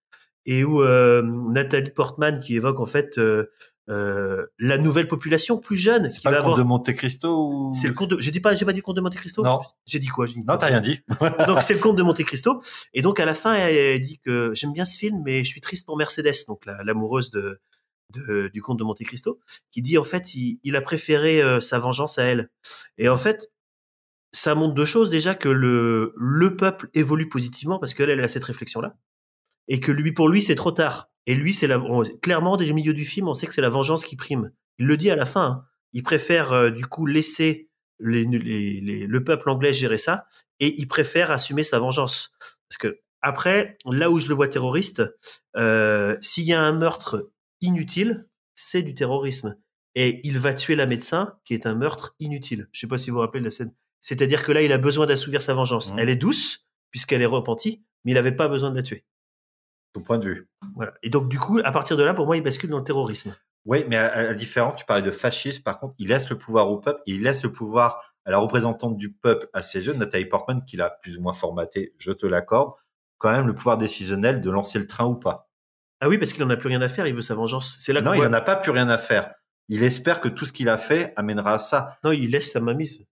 et où euh, Nathalie Portman qui évoque en fait euh, euh, la nouvelle population plus jeune. C'est pas le comte de Monte Cristo ou... C'est le comte de. J'ai dit pas, j'ai pas dit comte de Monte Cristo. Non. J'ai dit quoi Non, t'as rien dit. donc c'est le comte de Monte Cristo. Et donc à la fin, elle, dit que j'aime bien ce film, mais je suis triste pour Mercedes, donc l'amoureuse de, de, du comte de Monte Cristo, qui dit en fait il, il a préféré sa vengeance à elle. Et en fait, ça montre deux choses déjà que le le peuple évolue positivement parce qu'elle elle a cette réflexion là et que lui, pour lui, c'est trop tard. Et lui, c'est la, clairement, dès le milieu du film, on sait que c'est la vengeance qui prime. Il le dit à la fin. Hein. Il préfère, euh, du coup, laisser les, les, le peuple anglais gérer ça et il préfère assumer sa vengeance. Parce que, après, là où je le vois terroriste, euh, s'il y a un meurtre inutile, c'est du terrorisme. Et il va tuer la médecin, qui est un meurtre inutile. Je sais pas si vous vous rappelez de la scène. C'est-à-dire que là, il a besoin d'assouvir sa vengeance. Mmh. Elle est douce, puisqu'elle est repentie, mais il n'avait pas besoin de la tuer ton point de vue. Voilà. Et donc, du coup, à partir de là, pour moi, il bascule dans le terrorisme. Oui, mais à, la différence, tu parlais de fascisme, par contre, il laisse le pouvoir au peuple, il laisse le pouvoir à la représentante du peuple, à ses jeunes, Nathalie Portman, qu'il a plus ou moins formaté, je te l'accorde, quand même le pouvoir décisionnel de lancer le train ou pas. Ah oui, parce qu'il en a plus rien à faire, il veut sa vengeance. C'est là non, il n'en a pas plus rien à faire. Il espère que tout ce qu'il a fait amènera à ça. Non, il laisse sa mamise.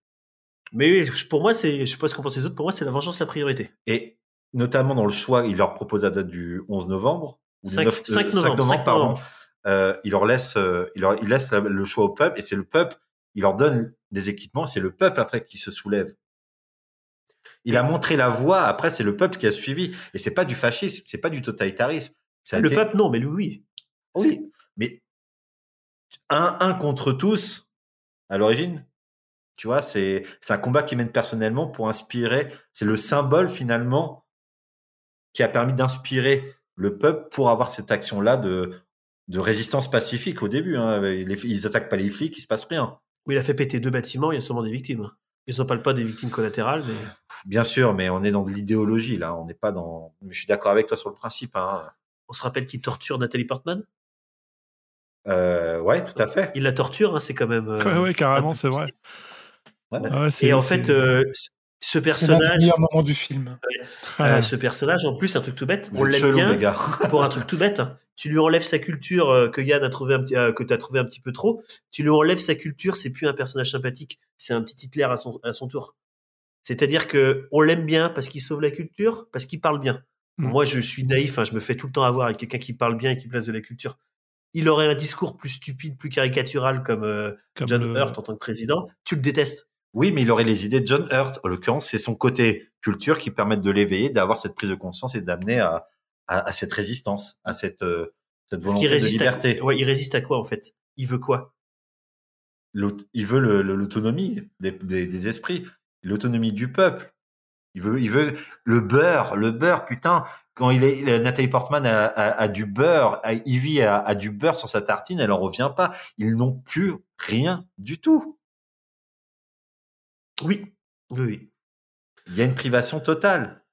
Mais pour moi, c'est, je sais pas ce qu'en pensent les autres, pour moi, c'est la vengeance la priorité. Et notamment dans le choix, il leur propose la date du 11 novembre. 5, 9, 5 novembre, 5 pardon. Euh, il leur laisse, euh, il, leur, il laisse le choix au peuple et c'est le peuple, il leur donne des équipements, c'est le peuple après qui se soulève. Il a montré la voie, après c'est le peuple qui a suivi. Et c'est pas du fascisme, c'est pas du totalitarisme. Le peuple, non, mais lui, oui. Oui, mais un, un contre tous, à l'origine, tu vois, c'est un combat qui mène personnellement pour inspirer. C'est le symbole finalement qui a permis d'inspirer le peuple pour avoir cette action-là de, de résistance pacifique au début. Hein. Ils attaquent pas les flics, il se passe rien. Oui, il a fait péter deux bâtiments, il y a sûrement des victimes. Ils ne parlent pas des victimes collatérales, mais... Bien sûr, mais on est dans de l'idéologie, là. On n'est pas dans... Mais je suis d'accord avec toi sur le principe. Hein. On se rappelle qui torture Nathalie Portman? Euh, Ouais, tout à fait. Il la torture, hein, c'est quand même... Euh, ouais, carrément, c'est vrai. et en fait, euh, ce personnage. C'est le meilleur moment du film. Euh, ce personnage, en plus, un truc tout bête. on l'aime bien. pour un truc tout bête. Hein. Tu lui enlèves sa culture euh, que Yann a trouvé un petit, euh, que as trouvé un petit peu trop. Tu lui enlèves sa culture, c'est plus un personnage sympathique. C'est un petit Hitler à son, à son tour. C'est-à-dire que on l'aime bien parce qu'il sauve la culture, parce qu'il parle bien. Mm. Moi, je suis naïf. Hein, je me fais tout le temps avoir avec quelqu'un qui parle bien et qui place de la culture. Il aurait un discours plus stupide, plus caricatural comme, comme John Hurt en tant que président. Tu le détestes. Oui, mais il aurait les idées de John Hurt. En l'occurrence, c'est son côté culture qui permet de l'éveiller, d'avoir cette prise de conscience et d'amener à, à, cette résistance, à cette, euh, cette volonté de liberté. ouais, il résiste à quoi en fait? Il veut quoi? Il veut l'autonomie des, des, esprits, l'autonomie du peuple. Il veut, il veut le beurre, le beurre, putain. Quand il est, Nathalie Portman a, a, du beurre, Ivy a, a, du beurre sur sa tartine, elle en revient pas. Ils n'ont plus rien du tout. Oui, oui, Il y a une privation totale.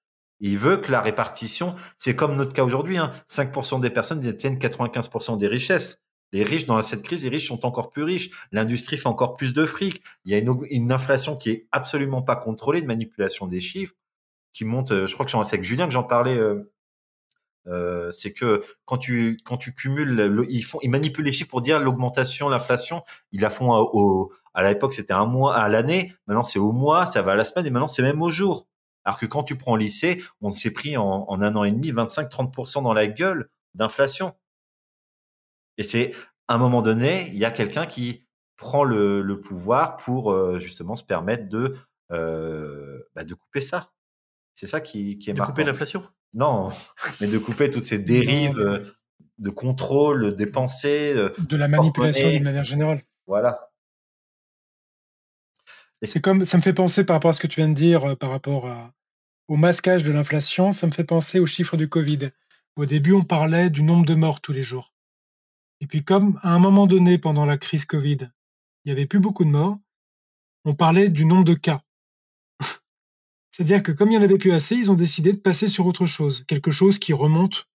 Il veut que la répartition, c'est comme notre cas aujourd'hui, hein, 5% des personnes détiennent 95% des richesses. Les riches, dans cette crise, les riches sont encore plus riches. L'industrie fait encore plus de fric. Il y a une, inflation qui est absolument pas contrôlée, de manipulation des chiffres, qui monte. Euh, je crois que c'est avec Julien que j'en parlais euh, Euh, c'est que quand tu quand tu cumules, ils font, ils manipulent les chiffres pour dire l'augmentation, l'inflation. Ils la font au, à l'époque c'était un mois à l'année. Maintenant c'est au mois, ça va à la semaine et maintenant c'est même au jour. Alors que quand tu prends lycée, on s'est pris en, en, un an et demi 25-30% dans la gueule d'inflation. Et c'est à un moment donné, il y a quelqu'un qui prend le, le pouvoir pour euh, justement se permettre de euh, bah, de couper ça. C'est ça qui, qui est de couper l'inflation? Non, mais de couper toutes ces dérives euh, de contrôle des pensées, de la manipulation d'une manière générale. Voilà. Et c'est comme ça me fait penser par rapport à ce que tu viens de dire par rapport à, au masquage de l'inflation, ça me fait penser aux chiffres du Covid. Au début, on parlait du nombre de morts tous les jours. Et puis comme à un moment donné, pendant la crise Covid, il n'y avait plus beaucoup de morts, on parlait du nombre de cas. C'est-à-dire que comme il n'y en avait plus assez, ils ont décidé de passer sur autre chose, quelque chose qui remonte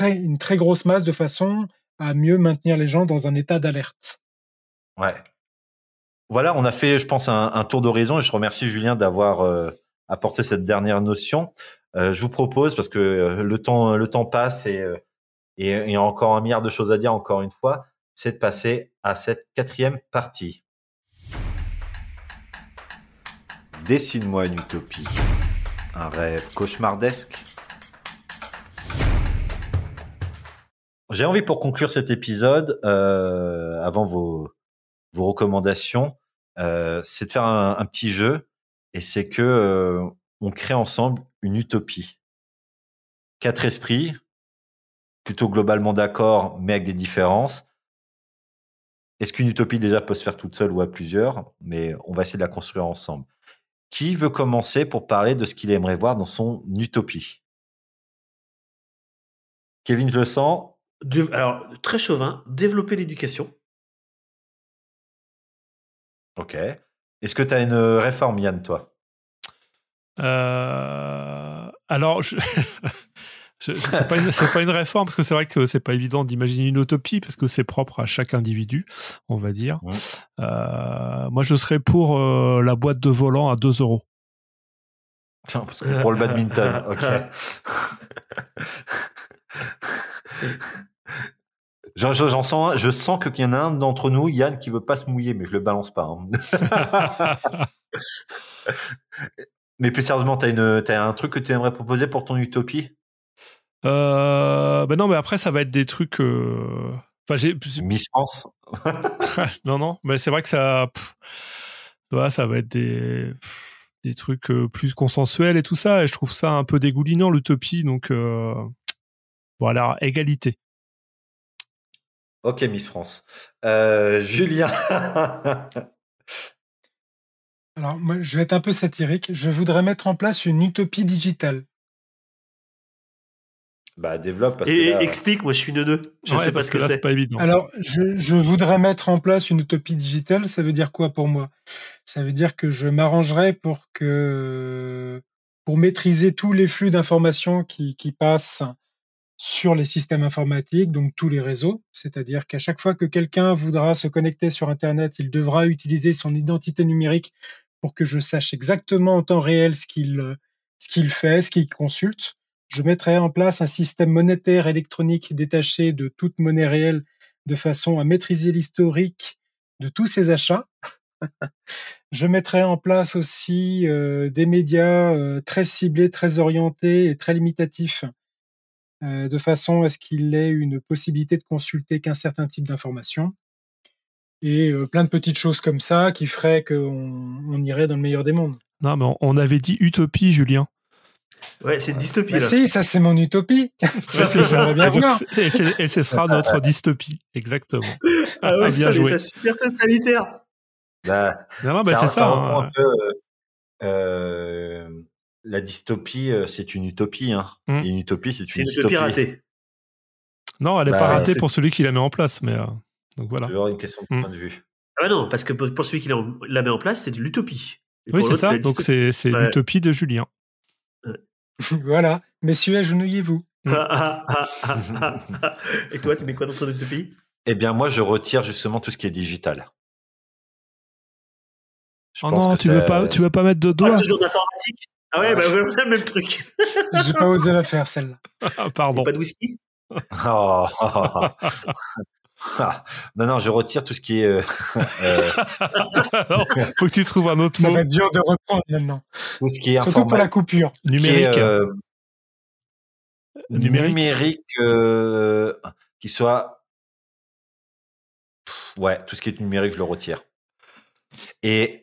une très grosse masse de façon à mieux maintenir les gens dans un état d'alerte. Ouais. Voilà, on a fait, je pense, un, tour d'horizon et je remercie Julien d'avoir euh, apporté cette dernière notion. Euh, je vous propose, parce que euh, le temps, passe et il y a encore un milliard de choses à dire encore une fois, c'est de passer à cette quatrième partie. Dessine-moi une utopie, un rêve cauchemardesque. J'ai envie pour conclure cet épisode, euh, avant vos, vos recommandations, euh, c'est de faire un, petit jeu, et c'est que euh, on crée ensemble une utopie. Quatre esprits, plutôt globalement d'accord, mais avec des différences. Est-ce qu'une utopie déjà peut se faire toute seule ou à plusieurs? Mais on va essayer de la construire ensemble. Qui veut commencer pour parler de ce qu'il aimerait voir dans son utopie? Kevin, je le sens. alors, très chauvin, développer l'éducation. Ok. Est-ce que tu as une réforme, Yann, toi? Euh, Alors, je... c'est pas, une, pas une réforme parce que c'est vrai que c'est pas évident d'imaginer une utopie parce que c'est propre à chaque individu, on va dire. Euh, moi, je serais pour euh, la boîte de volant à 2 euros. pour le badminton, ok. J'en sens, je sens qu'il y en a un d'entre nous, Yann, qui veut pas se mouiller, mais je le balance pas. Hein. mais plus sérieusement, t'as as un truc que tu aimerais proposer pour ton utopie? Euh, ben non, mais après, ça va être des trucs. Euh... Enfin, j'ai. Miss France. non, non, mais c'est vrai que ça. Pff, ça va être des des trucs euh, plus consensuels et tout ça. Et je trouve ça un peu dégoulinant l'utopie. Donc euh... voilà, égalité. Ok, Miss France. Euh, Julien. Alors, moi, je vais être un peu satirique. Je voudrais mettre en place une utopie digitale. Bah, développe. Parce et explique, moi je suis neuneux. Je sais pas ce que, c'est. pas évident. Alors, je, je, voudrais mettre en place une utopie digitale. Ça veut dire quoi pour moi? Ça veut dire que je m'arrangerais pour que pour maîtriser tous les flux d'informations qui, qui passent sur les systèmes informatiques, donc tous les réseaux. C'est-à-dire qu'à chaque fois que quelqu'un voudra se connecter sur Internet, il devra utiliser son identité numérique pour que je sache exactement en temps réel ce qu'il ce qu'il fait, ce qu'il consulte je mettrai en place un système monétaire électronique détaché de toute monnaie réelle de façon à maîtriser l'historique de tous ces achats. je mettrai en place aussi euh, des médias euh, très ciblés, très orientés et très limitatifs, euh, de façon à ce qu'il ait une possibilité de consulter qu'un certain type d'informations. Et plein de petites choses comme ça qui feraient qu'on on irait dans le meilleur des mondes. Non, mais on avait dit utopie, Julien. Ouais, c'est une dystopie. Bah là. Si, ça c'est mon utopie. ça, ça, bien et, ce sera notre dystopie, exactement. Ah ouais, bien ça, joué. super totalitaire. Bah, non, non, bah, c'est ça. ça hein. un peu, euh, la dystopie, euh, c'est une utopie. Hein. Mm. Et une utopie, c'est une, dystopie. ratée. Non, elle n'est bah, pas ratée pour celui qui la met en place, mais euh, donc voilà. C'est une question de mm. point de vue. Ah non, parce que pour celui qui la met en place, c'est de l'utopie. Oui, c'est ça. Donc c'est l'utopie de Julien. voilà. Messieurs, agenouillez-vous. Et toi, tu mets quoi dans ton utopie Eh bien, moi, je retire justement tout ce qui est digital. oh non, tu veux pas, tu veux pas mettre de doigts. toujours d'informatique? Ah ouais, bah voilà le même truc. J'ai pas osé la faire, celle-là. Ah, Pardon. Pas de whisky? Oh. Ah, non, non, je retire tout ce qui est. euh, euh, faut que tu trouves un autre Ça mot va être dur de reprendre maintenant. tout ce qui est Surtout pour la coupure. qui est, numérique. euh, Numérique. numérique, euh, qui soit. Pff, Ouais, tout ce qui est numérique, je le retire. Et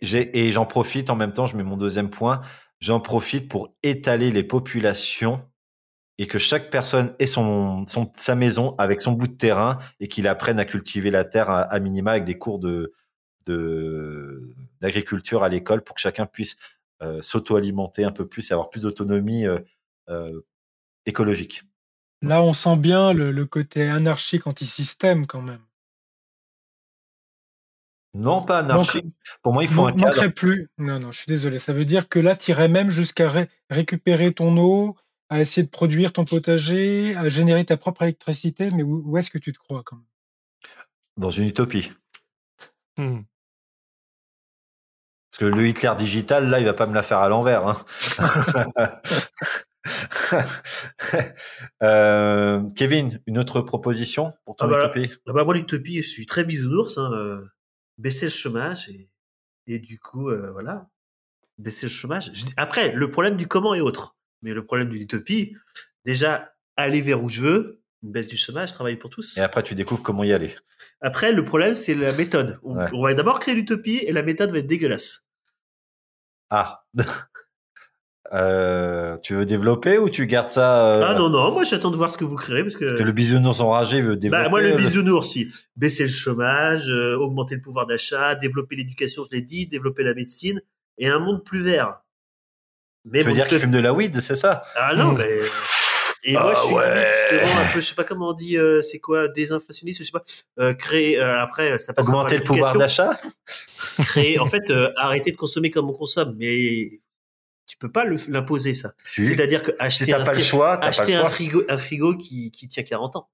j'en profite en même temps, je mets mon deuxième point. J'en profite pour étaler les populations et que chaque personne ait son, son sa maison avec son bout de terrain et qu'il apprenne à cultiver la terre à, à minima avec des cours de de d'agriculture à l'école pour que chacun puisse euh, s'auto-alimenter un peu plus et avoir plus d'autonomie euh, euh, écologique. Là, on sent bien le, le côté anarchique anti-système quand même. Non, pas anarchique. Donc, Pour moi, il faut un cadre. plus. Non, non, je suis désolé. Ça veut dire que là, tu irais même jusqu'à ré- récupérer ton eau, à essayer de produire ton potager, à générer ta propre électricité. Mais où, où est-ce que tu te crois quand même? Dans une utopie. Hmm. Parce que le Hitler digital, là, il va pas me la faire à l'envers. hein. Euh, Kevin, une autre proposition pour ton Ah bah, utopie? Ah bah moi, l'utopie, je suis très bisounours. Hein, euh, baisser le chômage et, et du coup, euh, voilà, baisser le chômage. Après, le problème du comment est autre. Mais le problème de l'utopie, déjà, aller vers où je veux, une baisse du chômage, travailler pour tous. Et après, tu découvres comment y aller. Après, le problème, c'est la méthode. On, Ouais. on va d'abord créer l'utopie et la méthode va être dégueulasse. Ah. Euh, tu veux développer ou tu gardes ça euh, Ah non, non, moi j'attends de voir ce que vous créerez parce que, Parce que le bisounours enragé veut développer. bah, moi le le- bisounours, si baisser le chômage, euh, augmenter le pouvoir d'achat, développer l'éducation, je l'ai dit, développer la médecine et un monde plus vert. Mais Tu veux bon, dire qu'il fume de la weed, c'est ça? Ah non, Hmm. mais. Et moi, Ah je suis ouais. justement un peu, je sais pas comment on dit, euh, c'est quoi, désinflationniste, je sais pas, euh, créer, euh, après, ça passe par Augmenter le pouvoir d'achat? Créer, en fait, euh, arrêter de consommer comme on consomme, mais tu peux pas l'imposer, ça. Si, C'est-à-dire que acheter, un, pas le fri- choix, t'as pas acheter le un choix. frigo, un frigo qui, qui tient 40 ans.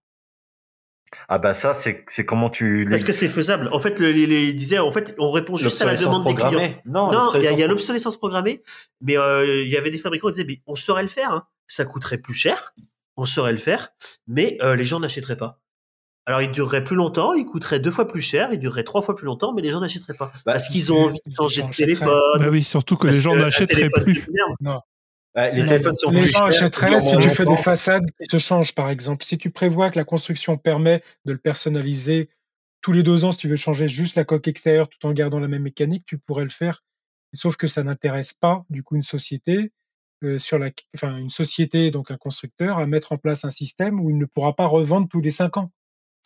Ah bah ça, c'est c'est comment tu... Parce que c'est faisable. En fait, le, les, disait, en fait, on répond juste à la demande des clients. Non, Non, il y a- l'obsolescence il y a l'obsolescence programmée, mais euh, il y avait des fabricants qui disaient, mais on saurait le faire, hein. ça coûterait plus cher, on saurait le faire, mais euh, les gens n'achèteraient pas. Alors, il durerait plus longtemps, il coûterait deux fois plus cher, il durerait trois fois plus longtemps, mais les gens n'achèteraient pas. Bah, parce qu'ils ont envie de changer de téléphone. Bah oui, surtout que les gens n'achèteraient plus. Ouais, les Non, téléphones sont les plus gens achèteraient si tu fais des façades qui se changent, par exemple. Si tu prévois que la construction permet de le personnaliser tous les deux ans, si tu veux changer juste la coque extérieure tout en gardant la même mécanique, tu pourrais le faire. Sauf que ça n'intéresse pas, du coup, une société, euh, sur la, enfin, une société, donc un constructeur, à mettre en place un système où il ne pourra pas revendre tous les cinq ans.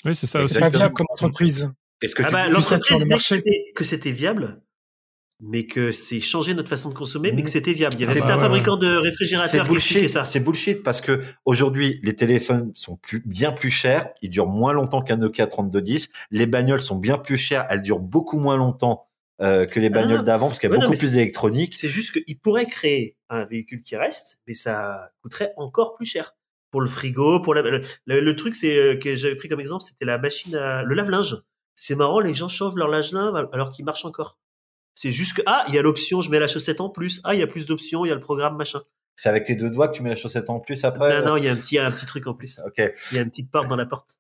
Oui, c'est ça. C'est pas viable comme entreprise. Est-ce que Ah tu... bah, l'entreprise disait que c'était viable, mais que c'est changer notre façon de consommer, mais que c'était viable. Avait C'est c'était un bah, fabricant de réfrigérateurs qui expliquait ça. c'est bullshit parce que aujourd'hui les téléphones sont plus, bien plus chers, ils durent moins longtemps qu'un Nokia 3210. Les bagnoles sont bien plus chères, elles durent beaucoup moins longtemps euh, que les bagnoles non. d'avant parce qu'il y a Ouais, beaucoup plus d'électronique. C'est juste qu'il pourrait créer un véhicule qui reste, mais ça coûterait encore plus cher. Pour le frigo, pour la, le, le- le truc c'est euh, que j'avais pris comme exemple, c'était la machine à le lave-linge. C'est marrant, les gens changent leur lave-linge alors qu'il marche encore. C'est juste que ah, il y a l'option, je mets la chaussette en plus. Ah, il y a plus d'options, il y a le programme machin. C'est avec tes deux doigts que tu mets la chaussette en plus après. non, non, il y a un petit, il y a un petit truc en plus. Ok. Il y a une petite porte dans la porte.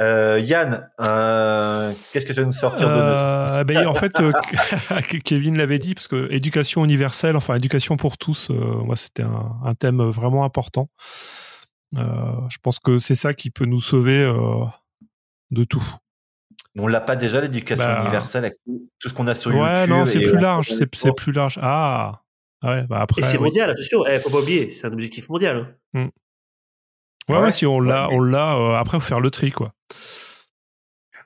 Euh, Yann, euh, qu'est-ce que tu vas nous sortir de notre Euh, ben, en fait, euh, Kevin l'avait dit, parce que éducation universelle, enfin éducation pour tous, euh, moi c'était un, un thème vraiment important. Euh, je pense que c'est ça qui peut nous sauver euh, de tout. On l'a pas déjà l'éducation Bah. universelle avec tout ce qu'on a sur ouais, YouTube. non, c'est et plus large, c'est plus large. Ah, ouais, bah après. Et c'est oui. mondial, attention. Eh, faut pas oublier, c'est un objectif mondial. hein. Ouais, Ouais. ouais, si on l'a, Ouais, mais- on l'a. euh, après, faut faire le tri, quoi.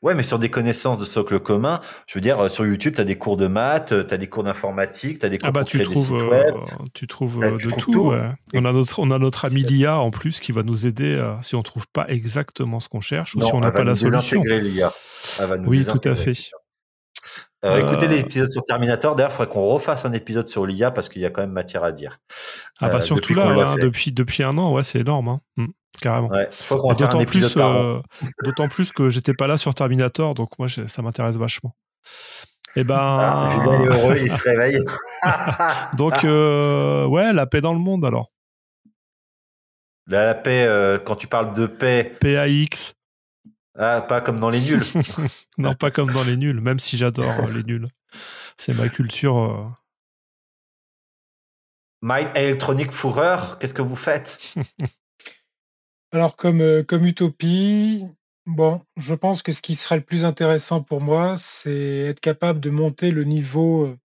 Ouais, mais sur des connaissances de socle commun, je veux dire, euh, sur YouTube, tu as des cours de maths, tu as des cours d'informatique, tu as des cours Ah bah tu créer des trouves, sites euh, web. tu trouves euh, tu de trouves tout. tout. ouais. On a notre, on a notre ami Lia en plus qui va nous aider euh, si on trouve pas exactement ce qu'on cherche ou si on n'a pas la solution. l'IA. Elle va nous Oui, tout à fait. Euh, écoutez Euh, l'épisode sur Terminator. D'ailleurs, il faudrait qu'on refasse un épisode sur l'IA parce qu'il y a quand même matière à dire. Ah bah Euh, surtout depuis là, hein, depuis depuis un an, ouais, c'est énorme, hein. Mm, carrément. Ouais, D'autant plus, d'autant plus que j'étais pas là sur Terminator, donc moi ça m'intéresse vachement. Et ben, Ah, Julien est heureux, il se réveille. Donc, euh, ouais, la paix dans le monde alors. La, la paix, euh, quand tu parles de paix, PAX. Ah, pas comme dans les nuls. Non, pas comme dans les nuls, même si j'adore euh, les nuls. C'est ma culture. euh. Mind Electronic Fourreur, qu'est-ce que vous faites? Alors, comme, euh, comme utopie, bon, je pense que ce qui serait le plus intéressant pour moi, c'est être capable de monter le niveau. euh,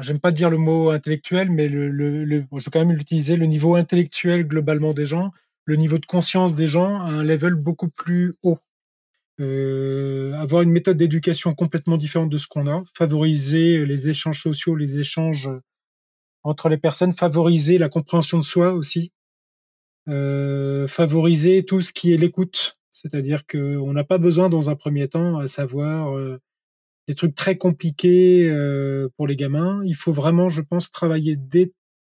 J'aime pas dire le mot intellectuel, mais le, le- le- bon, je vais quand même l'utiliser, le niveau intellectuel globalement des gens, le niveau de conscience des gens à un level beaucoup plus haut. Euh, avoir une méthode d'éducation complètement différente de ce qu'on a, favoriser les échanges sociaux, les échanges entre les personnes, favoriser la compréhension de soi aussi, euh, favoriser tout ce qui est l'écoute, c'est-à-dire qu'on n'a pas besoin dans un premier temps à savoir euh, des trucs très compliqués pour les gamins. Il faut vraiment, je pense, travailler dès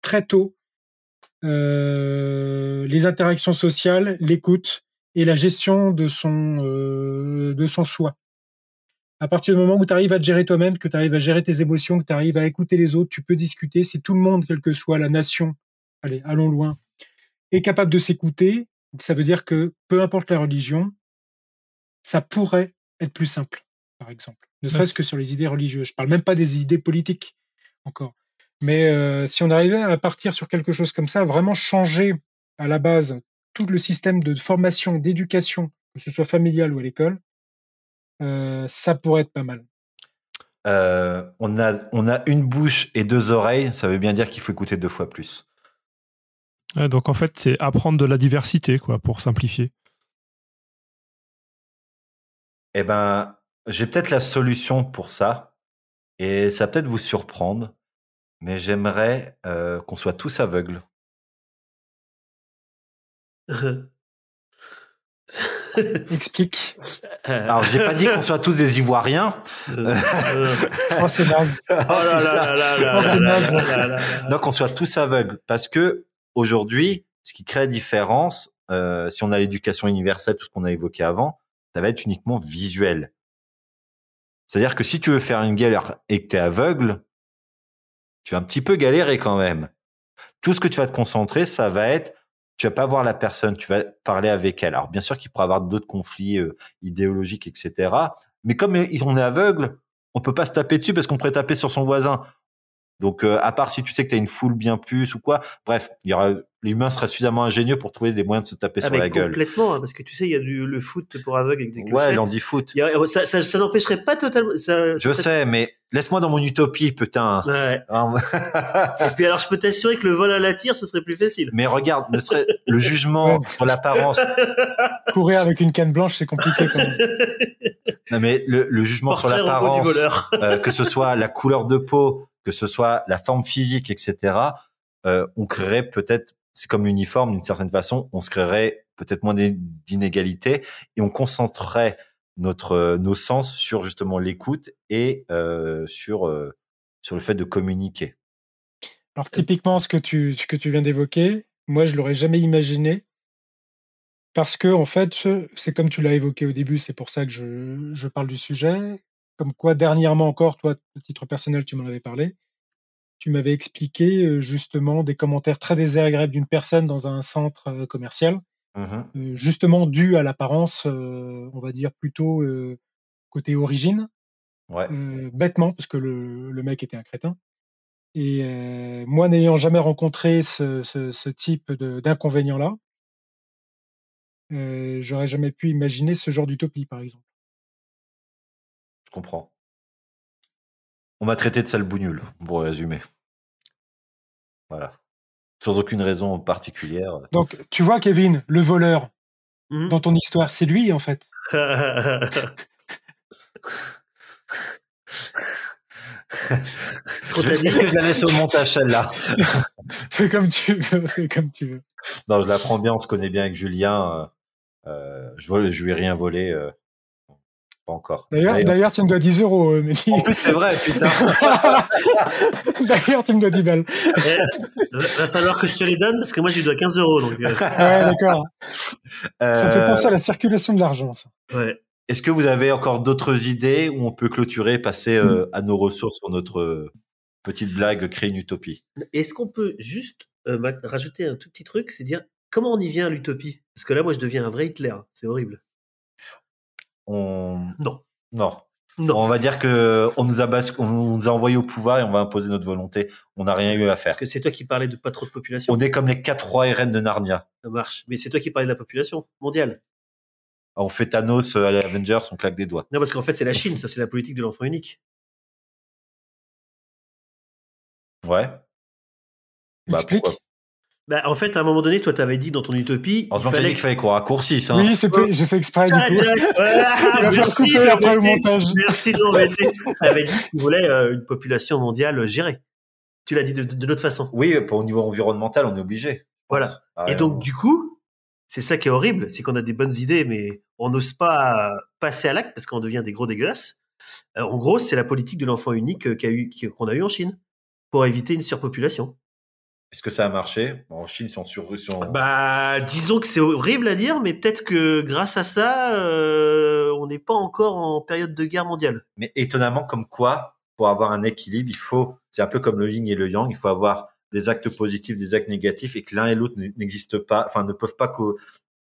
très tôt les interactions sociales, l'écoute et la gestion de son euh, de son soi. À partir du moment où tu arrives à te gérer toi-même, que tu arrives à gérer tes émotions, que tu arrives à écouter les autres, tu peux discuter. Si tout le monde, quelle que soit la nation, allez, allons loin, est capable de s'écouter, ça veut dire que peu importe la religion, ça pourrait être plus simple, par exemple. Ne serait-ce que sur les idées religieuses. Je parle même pas des idées politiques encore. Mais euh, si on arrivait à partir sur quelque chose comme ça, vraiment changer à la base tout le système de formation, d'éducation, que ce soit familial ou à l'école, euh, ça pourrait être pas mal. Euh, on, a, on a une bouche et deux oreilles, ça veut bien dire qu'il faut écouter deux fois plus. Ouais, donc en fait, c'est apprendre de la diversité, quoi, pour simplifier. Eh ben, j'ai peut-être la solution pour ça, et ça va peut-être vous surprendre, mais j'aimerais euh, qu'on soit tous aveugles. Explique. Alors, j'ai pas dit qu'on soit tous des Ivoiriens. Oh, c'est naze. Oh là là là là là Oh, c'est naze. Non, qu'on soit tous aveugles. Parce que aujourd'hui, ce qui crée la différence, euh, si on a l'éducation universelle, tout ce qu'on a évoqué avant, ça va être uniquement visuel. C'est-à-dire que si tu veux faire une galère et que tu es aveugle, tu vas un petit peu galérer quand même. Tout ce que tu vas te concentrer, ça va être, tu vas pas voir la personne, tu vas parler avec elle. Alors bien sûr qu'il pourrait y avoir d'autres conflits euh, idéologiques, etc. Mais comme on est aveugle, on peut pas se taper dessus parce qu'on pourrait taper sur son voisin. Donc, euh, à part si tu sais que tu as une foule bien plus ou quoi, bref, il y aura l'humain sera suffisamment ingénieux pour trouver des moyens de se taper Ah, sur la gueule. complètement, hein, parce que tu sais, il y a du, le foot pour aveugles avec des Ouais, clochettes. l'handifoot. Il y a- ça, ça, ça n'empêcherait pas totalement. Ça, Je serait- sais, mais laisse-moi dans mon utopie, putain. Ouais. Hein. Et puis alors, je peux t'assurer que le vol à la tire, ce serait plus facile. mais regarde, ne serait le jugement Ouais. sur l'apparence. Courir avec une canne blanche, c'est compliqué quand même. Non, mais le, le jugement sur Portrait du l'apparence, euh, que ce soit la couleur de peau, que ce soit la forme physique, etc. euh, on créerait peut-être, c'est comme l'uniforme d'une certaine façon, on se créerait peut-être moins d'in- d'inégalités et on concentrerait notre euh, nos sens sur justement l'écoute et euh, sur sur le fait de communiquer. Alors typiquement, ce que tu, que tu viens d'évoquer, moi je l'aurais jamais imaginé parce que en fait, ce- c'est comme tu l'as évoqué au début, c'est pour ça que je, je parle du sujet. Comme quoi, dernièrement encore, toi, à titre personnel, tu m'en avais parlé. Tu m'avais expliqué euh, justement des commentaires très désagréables d'une personne dans un centre commercial, euh, justement dû à l'apparence, euh, on va dire plutôt euh, côté origine, Ouais. euh, bêtement, parce que le, le mec était un crétin. Et euh, moi, n'ayant jamais rencontré ce, ce, ce type de- d'inconvénient-là, euh, j'aurais jamais pu imaginer ce genre d'utopie, par exemple. Je comprends. On m'a traité de sale bougnoule, pour résumer. Voilà. Sans aucune raison particulière. Donc, tu vois, Kevin, le voleur Mhm. dans ton histoire, c'est lui, en fait. Ce qu'on t'a dit. Est-ce que je la laisse au montage celle-là Fais comme tu veux, fais comme tu veux. Non, je la prends bien, on se connaît bien avec Julien. euh, euh, je, vole, je lui ai rien volé. euh, pas encore. D'ailleurs, D'ailleurs- tu me dois 10 euros, euh, Mehdi. En plus, c'est vrai, putain. D'ailleurs, tu me dois 10 balles. Eh, va, falloir que je te les donne parce que moi, je lui dois 15 euros. Donc, euh, Ouais, d'accord. Ça me fait Euh, penser à la circulation de l'argent, ça. ouais. Est-ce que vous avez encore d'autres idées où on peut clôturer, passer euh, à nos ressources sur notre Petite blague, créer une utopie? Est-ce qu'on peut juste euh, rajouter un tout petit truc, c'est dire comment on y vient à l'utopie? Parce que là, moi, je deviens un vrai Hitler. C'est horrible. On... Non. Non. Non. On va dire que on nous a bas- on nous a envoyé au pouvoir et on va imposer notre volonté. On n'a rien eu à faire. Parce que c'est toi qui parlais de pas trop de population. On est comme les quatre rois et reines de Narnia. Ça marche. Mais c'est toi qui parlais de la population mondiale. On fait Thanos euh, à l'Avengers, on claque des doigts. Non, parce qu'en fait, c'est la Chine. Ça, c'est la politique de l'enfant unique. Ouais. Bah, Explique. pourquoi Bah, en fait, à un moment donné, toi, t'avais dit dans ton utopie. Heureusement il que j'ai dit fallait qu'il fallait qu'on raccourcisse. Hein. Oui, c'était- j'ai fait exprès du Jack, coup. Jack, voilà, merci de après le montage. Merci de m'embêter. T'avais dit que tu voulais euh, une population mondiale gérée. Tu l'as dit de, de, de l'autre façon. Oui, pour au niveau environnemental, on est obligé. Voilà. Ah, Et ouais, donc, on- du coup, c'est ça qui est horrible, c'est qu'on a des bonnes idées, mais on n'ose pas passer à l'acte parce qu'on devient des gros dégueulasses. Euh, en gros, c'est la politique de l'enfant unique euh, qu'a eu- qui- qu'on a eu en Chine pour éviter une surpopulation. Est-ce que ça a marché? En Chine, ils sont sur. sont- Bah, disons que c'est horrible à dire, mais peut-être que grâce à ça, euh, on n'est pas encore en période de guerre mondiale. Mais étonnamment, comme quoi, pour avoir un équilibre, il faut. C'est un peu comme le yin et le yang. Il faut avoir des actes positifs, des actes négatifs, et que l'un et l'autre n'existent pas. Enfin, ne peuvent pas co.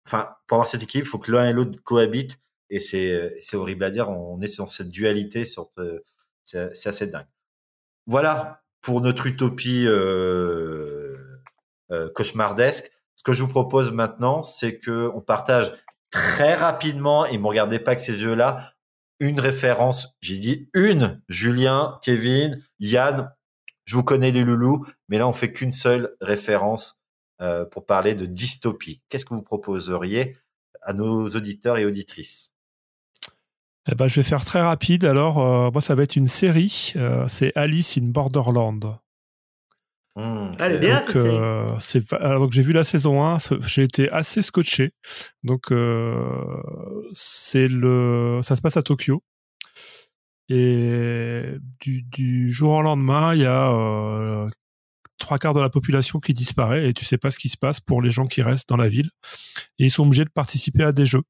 Enfin, pour avoir cet équilibre, il faut que l'un et l'autre cohabitent. Et c'est c'est horrible à dire. On est dans cette dualité. Euh, c'est assez dingue. Voilà pour notre utopie euh, cauchemardesque. Ce que je vous propose maintenant, c'est que on partage très rapidement, et ne me regardez pas avec ces yeux-là, une référence. J'ai dit une, Julien, Kevin, Yann, je vous connais les loulous, mais là on fait qu'une seule référence euh, pour parler de dystopie. Qu'est-ce que vous proposeriez à nos auditeurs et auditrices? Eh ben, je vais faire très rapide. Alors, euh, moi, ça va être une série. euh, c'est Alice in Borderland. Mmh, Allez, c'est- bien. Donc, cette série. euh, c'est alors donc j'ai vu la saison 1, ce- j'ai été assez scotché. Donc euh, c'est le ça se passe à Tokyo. Et du, du jour au lendemain, il y a euh, trois quarts de la population qui disparaît et tu sais pas ce qui se passe pour les gens qui restent dans la ville. Et ils sont obligés de participer à des jeux.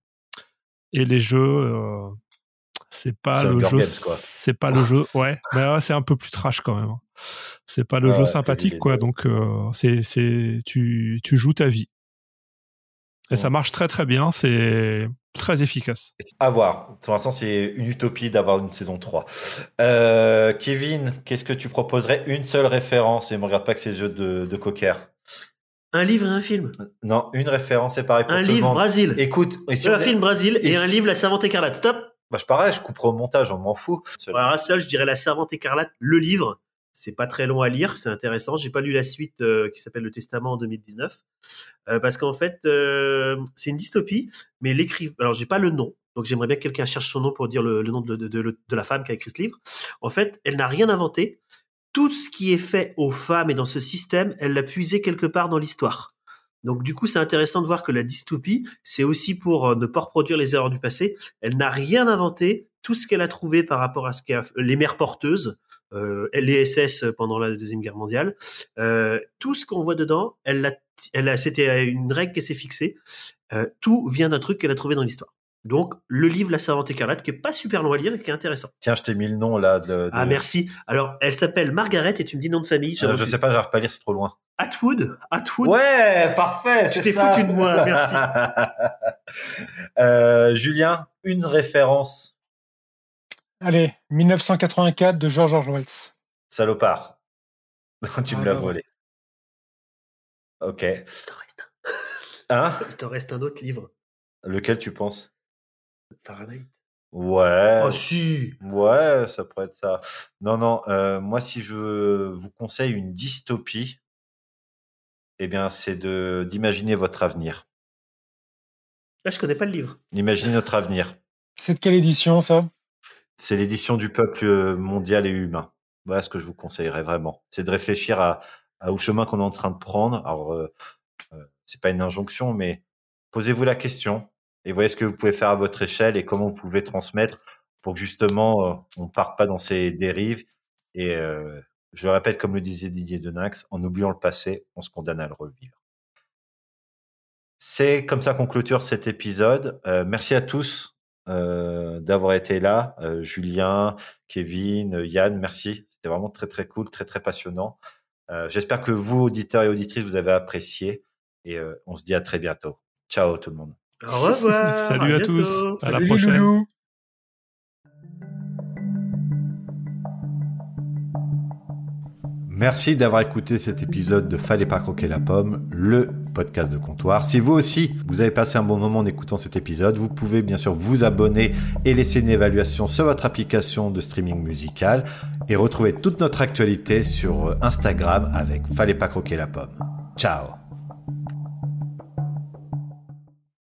Et les jeux, euh, c'est pas le jeu, c'est pas le jeu. Ouais, mais ouais, c'est un peu plus trash quand même. hein. C'est pas le jeu ouais, sympathique quoi. Donc euh, c'est c'est tu tu joues ta vie. Et ça marche très très bien. C'est très efficace. À voir. Pour l'instant, c'est une utopie d'avoir une saison 3. Euh, Kevin, qu'est-ce que tu proposerais? Une seule référence, et ne me regarde pas que ces yeux de, de cocker. Un livre et un film. Non, une référence, c'est pareil pour Un tout le livre, monde. Brésil. Écoute, et si un on film Brésil et, et un livre La Servante écarlate. Stop. Bah, je pareil, je couperai au montage, on m'en fout. Alors seul, je dirais La Servante écarlate, le livre. C'est pas très long à lire, c'est intéressant. J'ai pas lu la suite euh, qui s'appelle Le Testament en 2019 euh, parce qu'en fait euh, c'est une dystopie, mais l'écrivain. Alors j'ai pas le nom, donc j'aimerais bien que quelqu'un cherche son nom pour dire le, nom de, de, de la femme qui a écrit ce livre. En fait, elle n'a rien inventé. Tout ce qui est fait aux femmes et dans ce système, elle l'a puisé quelque part dans l'histoire. Donc du coup, c'est intéressant de voir que la dystopie, c'est aussi pour euh, ne pas reproduire les erreurs du passé. Elle n'a rien inventé. Tout ce qu'elle a trouvé par rapport à ce qu'a les mères porteuses, euh, les SS pendant la deuxième guerre mondiale, euh, tout ce qu'on voit dedans, elle l'a, elle a, c'était une règle qu'elle s'est fixée. Euh, tout vient d'un truc qu'elle a trouvé dans l'histoire. Donc le livre La Servante écarlate, qui est pas super long à lire et qui est intéressant. Tiens, je t'ai mis le nom là. De, de- Ah merci. Alors elle s'appelle Margaret et tu me dis nom de famille. Euh, je sais pas, j'arrive pas à lire, c'est trop loin. Atwood. Atwood. Ouais, parfait. Tu c'est t'es foutu de moi, merci. Euh, Julien, une référence. Allez, 1984 de George Orwell. Salopard. tu me Ah, l'as non. volé. Ok. Il t'en reste un. Hein? Il t'en reste un autre livre. Lequel tu penses? Fahrenheit? Ouais. Oh si. Ouais, ça pourrait être ça. Non, non. euh, moi, si je vous conseille une dystopie, eh bien, c'est de d'imaginer votre avenir. Là, je connais pas le livre. D'imaginer notre avenir. C'est de quelle édition ça? C'est l'édition du peuple euh, mondial et humain. Voilà ce que je vous conseillerais vraiment. C'est de réfléchir à, à au chemin qu'on est en train de prendre. Alors, euh, euh, c'est pas une injonction, mais posez-vous la question et voyez ce que vous pouvez faire à votre échelle et comment vous pouvez transmettre pour que justement euh, on parte pas dans ces dérives. Et euh, je le répète, comme le disait Didier Denax, en oubliant le passé, on se condamne à le revivre. C'est comme ça qu'on clôture cet épisode. Euh, merci à tous d'avoir été là. Julien, Kevin, Yann, merci. C'était vraiment très très cool, très très passionnant. J'espère que vous, auditeurs et auditrices, vous avez apprécié. Et on se dit à très bientôt. Ciao tout le monde. Au revoir. Salut à, tous. À la prochaine. Merci d'avoir écouté cet épisode de Fallait pas croquer la pomme, le podcast de comptoir. Si vous aussi, vous avez passé un bon moment en écoutant cet épisode, vous pouvez bien sûr vous abonner et laisser une évaluation sur votre application de streaming musical et retrouver toute notre actualité sur Instagram avec Fallait pas croquer la pomme. Ciao